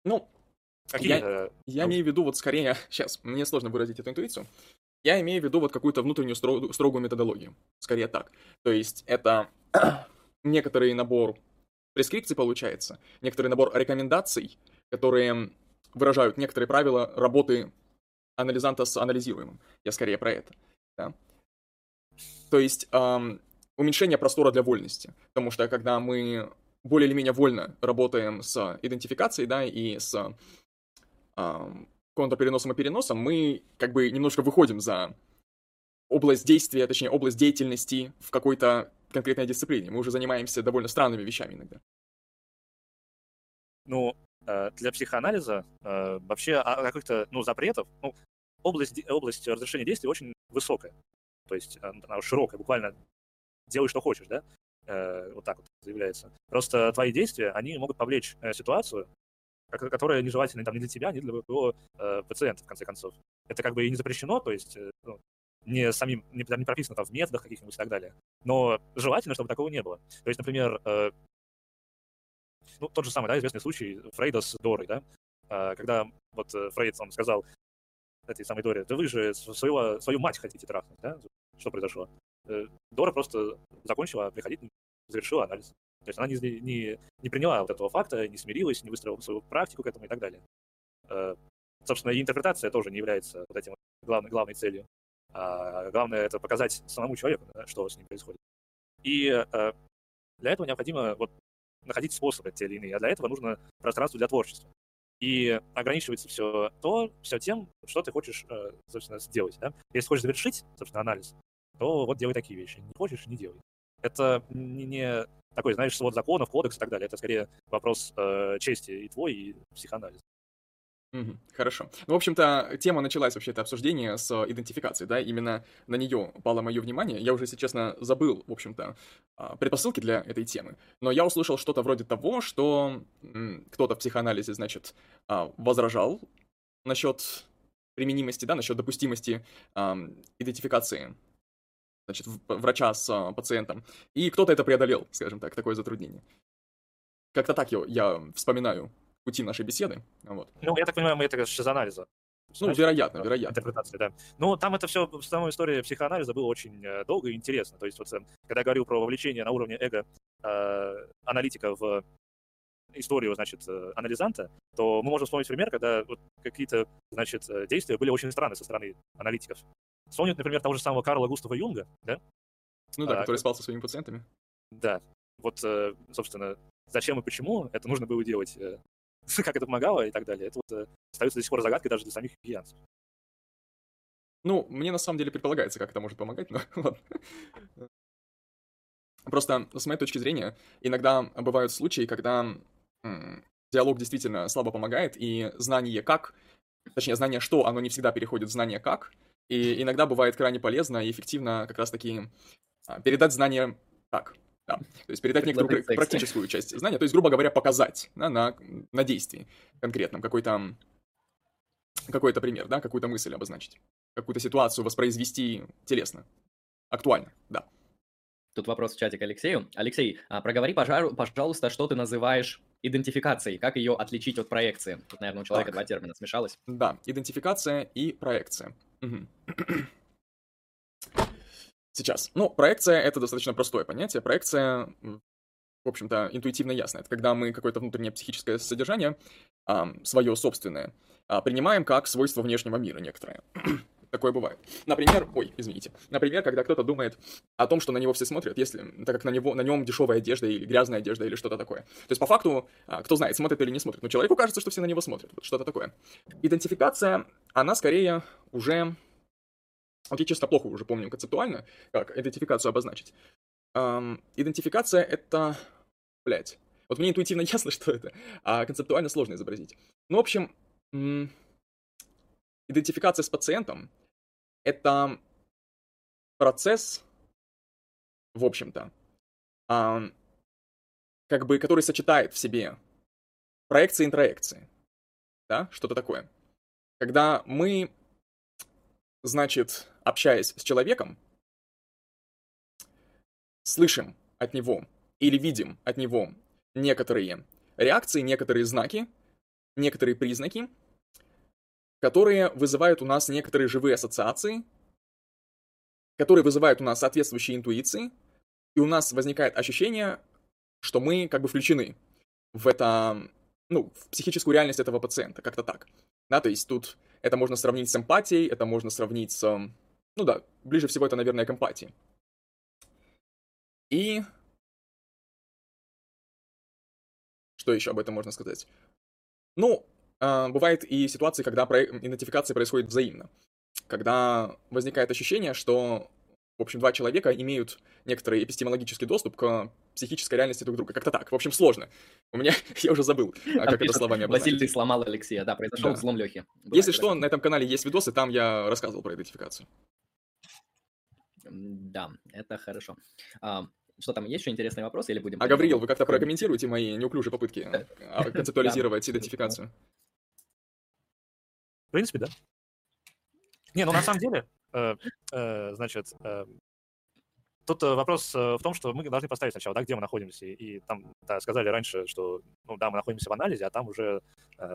[SPEAKER 2] Ну,
[SPEAKER 3] Какие,
[SPEAKER 2] я,
[SPEAKER 3] э,
[SPEAKER 2] я имею в виду вот скорее, (laughs) сейчас, мне сложно выразить эту интуицию, я имею в виду вот какую-то внутреннюю строгую, строгую методологию, скорее так. То есть это (clears throat) некоторый набор прескрипций получается, некоторый набор рекомендаций, которые выражают некоторые правила работы анализанта с анализируемым. Я скорее про это. Да? То есть эм, уменьшение простора для вольности. Потому что когда мы более или менее вольно работаем с идентификацией, да, и с эм, контрпереносом и переносом, мы как бы немножко выходим за область действия, точнее, область деятельности в какой-то конкретной дисциплине. Мы уже занимаемся довольно странными вещами иногда.
[SPEAKER 3] Ну, э, для психоанализа э, вообще каких-то ну, запретов, ну, область, область разрешения действий очень высокая. То есть она широкая, буквально делай, что хочешь, да? Э, вот так вот заявляется. Просто твои действия, они могут повлечь ситуацию, которая нежелательна там, не для тебя, не для твоего э, пациента, в конце концов. Это как бы и не запрещено, то есть ну, не самим, не, не прописано там в методах каких-нибудь и так далее. Но желательно, чтобы такого не было. То есть, например, э, ну, тот же самый, да, известный случай Фрейда с Дорой, да, э, когда вот э, Фрейд, он сказал этой самой Доре, да вы же своего, свою мать хотите трахнуть, да? Что произошло? Э, Дора просто закончила приходить, завершила анализ. То есть она не, не, не приняла вот этого факта, не смирилась, не выстроила свою практику к этому и так далее. Э, собственно, и интерпретация тоже не является вот этим главной, главной целью. А главное это показать самому человеку, что с ним происходит. И э, для этого необходимо вот, находить способы те или иные, а для этого нужно пространство для творчества. И ограничивается все то, все тем, что ты хочешь, э, собственно, сделать. Да? Если хочешь завершить, собственно, анализ, то вот делай такие вещи. Не хочешь, не делай. Это не, такой, знаешь, свод законов, кодекс и так далее. Это скорее вопрос э, чести и твой, и психоанализ.
[SPEAKER 2] Хорошо. Ну, в общем-то, тема началась вообще это обсуждение с идентификацией, да, именно на нее упало мое внимание. Я уже, если честно, забыл, в общем-то, а, предпосылки для этой темы. Но я услышал что-то вроде того, что кто-то в психоанализе, значит, а, возражал насчет применимости, да, насчет допустимости идентификации значит, врача с а, пациентом. И кто-то это преодолел, скажем так, такое затруднение. Как-то так я, я вспоминаю пути нашей беседы. Вот.
[SPEAKER 3] Ну, я так понимаю, мы это из анализа.
[SPEAKER 2] Ну, Знаешь, вероятно, вероятно.
[SPEAKER 3] Интерпретация, да. Ну, там это все, самой история психоанализа было очень э, долго и интересно. То есть, вот, э, когда я говорил про вовлечение на уровне эго э, аналитика в историю, значит, э, анализанта, то мы можем вспомнить пример, когда вот какие-то, значит, действия были очень странные со стороны аналитиков. Вспомнить, например, того же самого Карла Густава Юнга, да?
[SPEAKER 2] Ну да, а, который спал со своими пациентами.
[SPEAKER 3] Да. Вот, собственно, зачем и почему это нужно было делать (laughs) как это помогало и так далее. Это вот э, остается до сих пор загадкой даже для самих гиганцев.
[SPEAKER 2] Ну, мне на самом деле предполагается, как это может помогать, но (laughs) ладно. Просто, с моей точки зрения, иногда бывают случаи, когда диалог действительно слабо помогает, и знание как, точнее, знание что, оно не всегда переходит в знание как, и иногда бывает крайне полезно и эффективно как раз-таки а, передать знание так. Да. То есть передать некоторую практическую часть знания, то есть, грубо говоря, показать да, на, на действии конкретном какой-то какой-то пример, да, какую-то мысль обозначить, какую-то ситуацию воспроизвести телесно, актуально, да.
[SPEAKER 1] Тут вопрос в чате к Алексею. Алексей, а проговори, пожалуйста, что ты называешь идентификацией, как ее отличить от проекции? Тут, наверное, у человека так. два термина смешалось.
[SPEAKER 2] Да, идентификация и проекция. Угу. (clears throat) Сейчас. Ну, проекция — это достаточно простое понятие. Проекция, в общем-то, интуитивно ясно. Это когда мы какое-то внутреннее психическое содержание, свое собственное, а, принимаем как свойство внешнего мира некоторое. (clears throat) Такое бывает. Например, ой, извините. Например, когда кто-то думает о том, что на него все смотрят, если, так как на, него, на нем дешевая одежда или грязная одежда или что-то такое. То есть, по факту, а, кто знает, смотрит или не смотрит, но человеку кажется, что все на него смотрят. Вот что-то такое. Идентификация, она скорее уже... Вот я честно плохо уже помню концептуально, как идентификацию обозначить. Эм, идентификация — это... Блять. Вот мне интуитивно (laughs) ясно, что это, а концептуально сложно изобразить. Ну, в общем, идентификация с пациентом — это процесс, в общем-то, а, как бы, который сочетает в себе проекции и интроекции. Да, что-то такое. Когда мы, значит, общаясь с человеком, слышим от него или видим от него некоторые реакции, некоторые знаки, некоторые признаки, которые вызывают у нас некоторые живые ассоциации, которые вызывают у нас соответствующие интуиции, и у нас возникает ощущение, что мы как бы включены в это, ну, в психическую реальность этого пациента, как-то так. Да, то есть тут это можно сравнить с эмпатией, это можно сравнить с, ну да, ближе всего это, наверное, к эмпатии. И что еще об этом можно сказать? Ну, бывает и ситуации, когда идентификация происходит взаимно. Когда возникает ощущение, что, в общем, два человека имеют некоторый эпистемологический доступ к психической реальности друг друга. Как-то так. В общем, сложно. У меня, (laughs) я уже забыл, а, как это словами
[SPEAKER 1] обозначить. Василий сломал Алексея, да, произошел да. взлом Лехи.
[SPEAKER 2] Если что, на этом канале есть видосы, там я рассказывал про идентификацию.
[SPEAKER 1] Да, это хорошо. А, что там, есть еще интересные вопросы или будем...
[SPEAKER 2] А, Гавриил, вы как-то прокомментируете мои неуклюжие попытки а, (laughs) концептуализировать идентификацию?
[SPEAKER 3] Принципе, да. Не, ну на самом деле, э, э, значит, э, тут вопрос в том, что мы должны поставить сначала, да, где мы находимся. И там да, сказали раньше, что, ну да, мы находимся в анализе, а там уже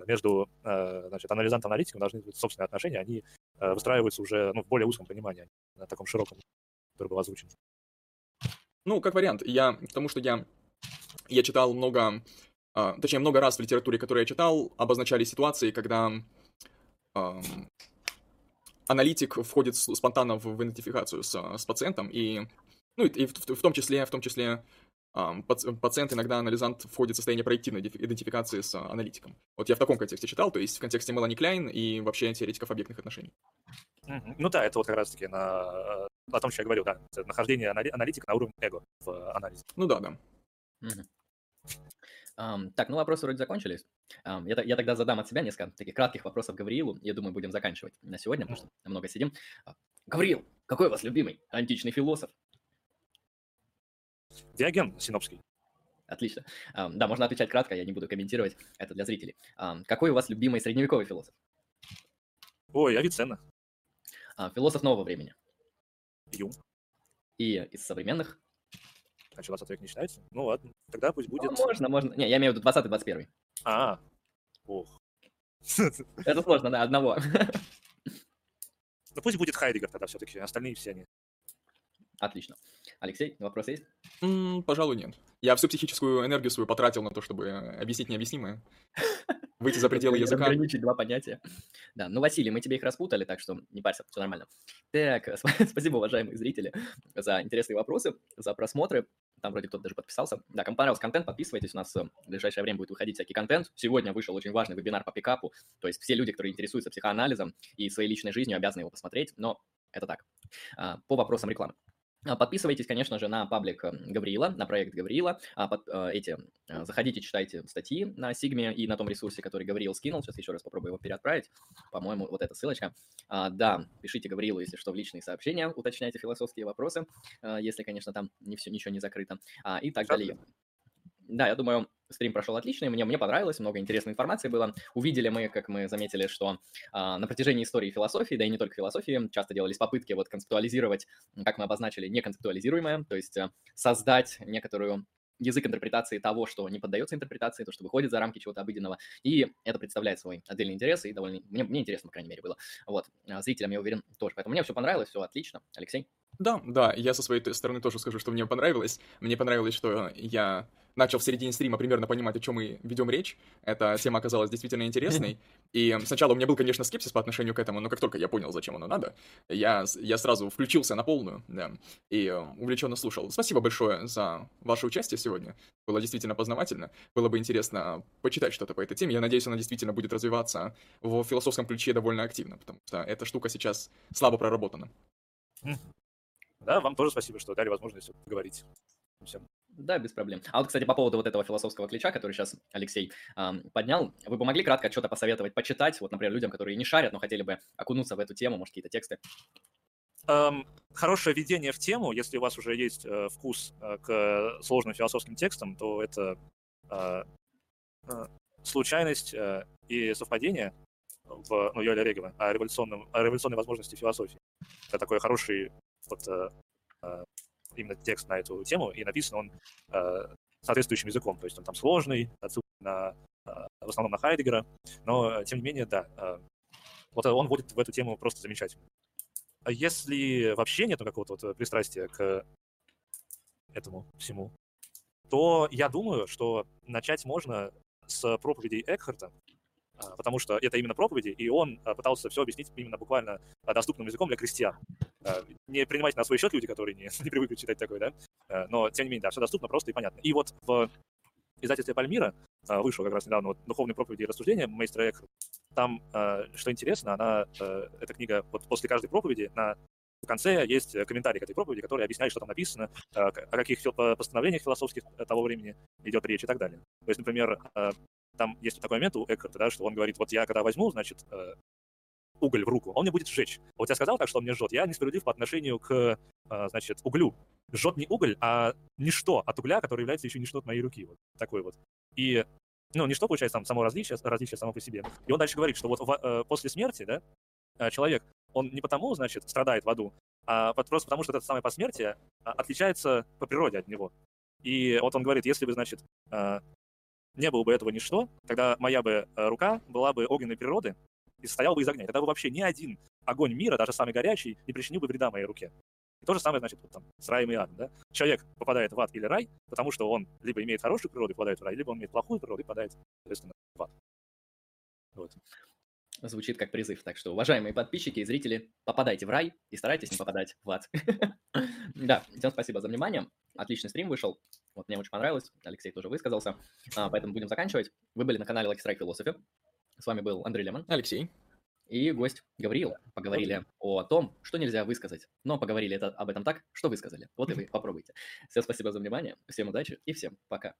[SPEAKER 3] между, значит, анализантом и аналитиком должны быть собственные отношения, они выстраиваются уже ну, в более узком понимании, на таком широком, который был озвучен.
[SPEAKER 2] Ну, как вариант. Я, потому что я, я читал много, точнее, много раз в литературе, которую я читал, обозначали ситуации, когда а, аналитик входит спонтанно в, в идентификацию с, с пациентом, и, ну, и, и в, в том числе, в том числе пациент, иногда анализант входит в состояние проективной идентификации с аналитиком. Вот я в таком контексте читал, то есть в контексте Мелани Кляйн и вообще теоретиков объектных отношений.
[SPEAKER 3] Ну да, это вот как раз-таки на о том, что я говорил, да, нахождение аналитика на уровне эго в анализе.
[SPEAKER 2] Ну да, да.
[SPEAKER 1] Um, так, ну вопросы вроде закончились. Um, я, я тогда задам от себя несколько таких кратких вопросов Гавриилу. Я думаю, будем заканчивать на сегодня, потому что много сидим. Uh, Гавриил, какой у вас любимый античный философ?
[SPEAKER 3] Диоген Синопский.
[SPEAKER 1] Отлично. Um, да, можно отвечать кратко, я не буду комментировать. Это для зрителей. какой у вас любимый средневековый философ?
[SPEAKER 3] Ой, Авиценна.
[SPEAKER 1] философ нового времени.
[SPEAKER 3] Юм.
[SPEAKER 1] И из современных?
[SPEAKER 3] А что, 20 век не считается? Ну ладно, тогда пусть будет...
[SPEAKER 1] Ну, можно, можно. Не, я имею в виду 20-21.
[SPEAKER 3] А, ох.
[SPEAKER 1] Это сложно, да, одного. (laughs)
[SPEAKER 3] Ну пусть будет Хайдегер тогда все-таки, остальные все они.
[SPEAKER 1] Отлично. Алексей, вопрос есть?
[SPEAKER 2] Mm, пожалуй, нет. Я всю психическую энергию свою потратил на то, чтобы объяснить необъяснимое. Выйти за пределы языка.
[SPEAKER 1] Ограничить два понятия. Да, ну, Василий, мы тебе их распутали, так что не парься, все нормально. Так, (laughs) спасибо, уважаемые зрители, за интересные вопросы, за просмотры. Там вроде кто-то даже подписался. Да, кому понравился контент, подписывайтесь. У нас в ближайшее время будет выходить всякий контент. Сегодня вышел очень важный вебинар по пикапу. То есть все люди, которые интересуются психоанализом и своей личной жизнью, обязаны его посмотреть. Но это так. А, по вопросам рекламы. А, подписывайтесь, конечно же, на паблик эм, Гавриила, на проект Гавриила. А под, э, эти, э, заходите, читайте статьи на Сигме и на том ресурсе, который Гавриил скинул. Сейчас еще раз попробую его переотправить. По-моему, вот эта ссылочка. А, да, пишите Гавриилу, если что, в личные сообщения, уточняйте философские вопросы, э, если, конечно, там не все, ничего не закрыто. И так далее. Да, я думаю, стрим прошел отлично, мне, мне понравилось, много интересной информации было. Увидели мы, как мы заметили, что а, на протяжении истории философии, да и не только философии, часто делались попытки вот концептуализировать, как мы обозначили, неконцептуализируемое, то есть а, создать некоторую язык интерпретации того, что не поддается интерпретации, то, что выходит за рамки чего-то обыденного, и это представляет свой отдельный интерес, и довольно, мне, мне интересно, по крайней мере, было. Вот, а зрителям, я уверен, тоже. Поэтому мне все понравилось, все отлично. Алексей?
[SPEAKER 2] Да, да, я со своей стороны тоже скажу, что мне понравилось. Мне понравилось, что я начал в середине стрима примерно понимать, о чем мы ведем речь. Эта тема оказалась действительно интересной. (laughs) И сначала у меня был, конечно, скепсис по отношению к этому, но как только я понял, зачем оно надо, я, я сразу включился на полную, да, и э, увлеченно слушал. Спасибо большое за ваше участие сегодня. Было действительно познавательно. Было бы интересно почитать что-то по этой теме. Я надеюсь, она действительно будет развиваться в философском ключе довольно активно, потому что эта штука сейчас слабо проработана.
[SPEAKER 3] Да, вам тоже спасибо, что дали возможность поговорить.
[SPEAKER 1] Всем. Да, без проблем. А вот, кстати, по поводу вот этого философского ключа, который сейчас Алексей э, поднял, вы бы могли кратко что-то посоветовать, почитать, вот, например, людям, которые не шарят, но хотели бы окунуться в эту тему, может, какие-то тексты?
[SPEAKER 3] Um, хорошее введение в тему, если у вас уже есть uh, вкус uh, к сложным философским текстам, то это uh, случайность и совпадение в ну, Йоля Регова о, революционном, о революционной возможности философии. Это такой хороший вот, именно текст на эту тему, и написан он э, соответствующим языком. То есть он там сложный, отсылка на, э, в основном на Хайдегера, но, тем не менее, да, э, вот он вводит в эту тему просто замечательно. А если вообще нет какого-то вот пристрастия к этому всему, то я думаю, что начать можно с проповедей Экхарта, потому что это именно проповеди, и он а, пытался все объяснить именно буквально а, доступным языком для крестьян. Не принимайте на свой счет люди, которые не, (laughs) не привыкли читать такое, да, но тем не менее, да, все доступно, просто и понятно. И вот в издательстве Пальмира вышел как раз недавно вот «Духовные проповеди и рассуждения» мейстра Экхарта. Там, что интересно, она, эта книга, вот после каждой проповеди на в конце есть комментарий к этой проповеди, который объясняет, что там написано, о каких постановлениях философских того времени идет речь и так далее. То есть, например, там есть такой момент у Экхарта, да, что он говорит, вот я когда возьму, значит, э, уголь в руку, он мне будет сжечь. Вот я сказал так, что он мне жжет. Я несправедлив по отношению к, э, значит, углю. Жжет не уголь, а ничто от угля, который является еще ничто от моей руки. Вот такой вот. И, ну, ничто, получается, там само различие, различие само по себе. И он дальше говорит, что вот в, э, после смерти, да, э, человек, он не потому, значит, страдает в аду, а просто потому, что это самое посмертие а, отличается по природе от него. И вот он говорит, если бы, значит, не было бы этого ничто, тогда моя бы э, рука была бы огненной природы и состояла бы из огня. Тогда бы вообще ни один огонь мира, даже самый горячий, не причинил бы вреда моей руке. И то же самое, значит, вот там, с раем и адом. Да? Человек попадает в ад или рай, потому что он либо имеет хорошую природу и попадает в рай, либо он имеет плохую природу и попадает, соответственно, в ад.
[SPEAKER 1] Вот. Звучит как призыв. Так что, уважаемые подписчики и зрители, попадайте в рай и старайтесь не попадать в ад. (laughs) Да, всем спасибо за внимание. Отличный стрим вышел. Вот мне очень понравилось. Алексей тоже высказался. А, поэтому будем заканчивать. Вы были на канале Lucky Strike Philosophy. С вами был Андрей Лемон.
[SPEAKER 2] Алексей.
[SPEAKER 1] И гость Гавриил. Поговорили о том, что нельзя высказать. Но поговорили это, об этом так, что высказали. Вот и вы попробуйте. Всем спасибо за внимание. Всем удачи и всем пока.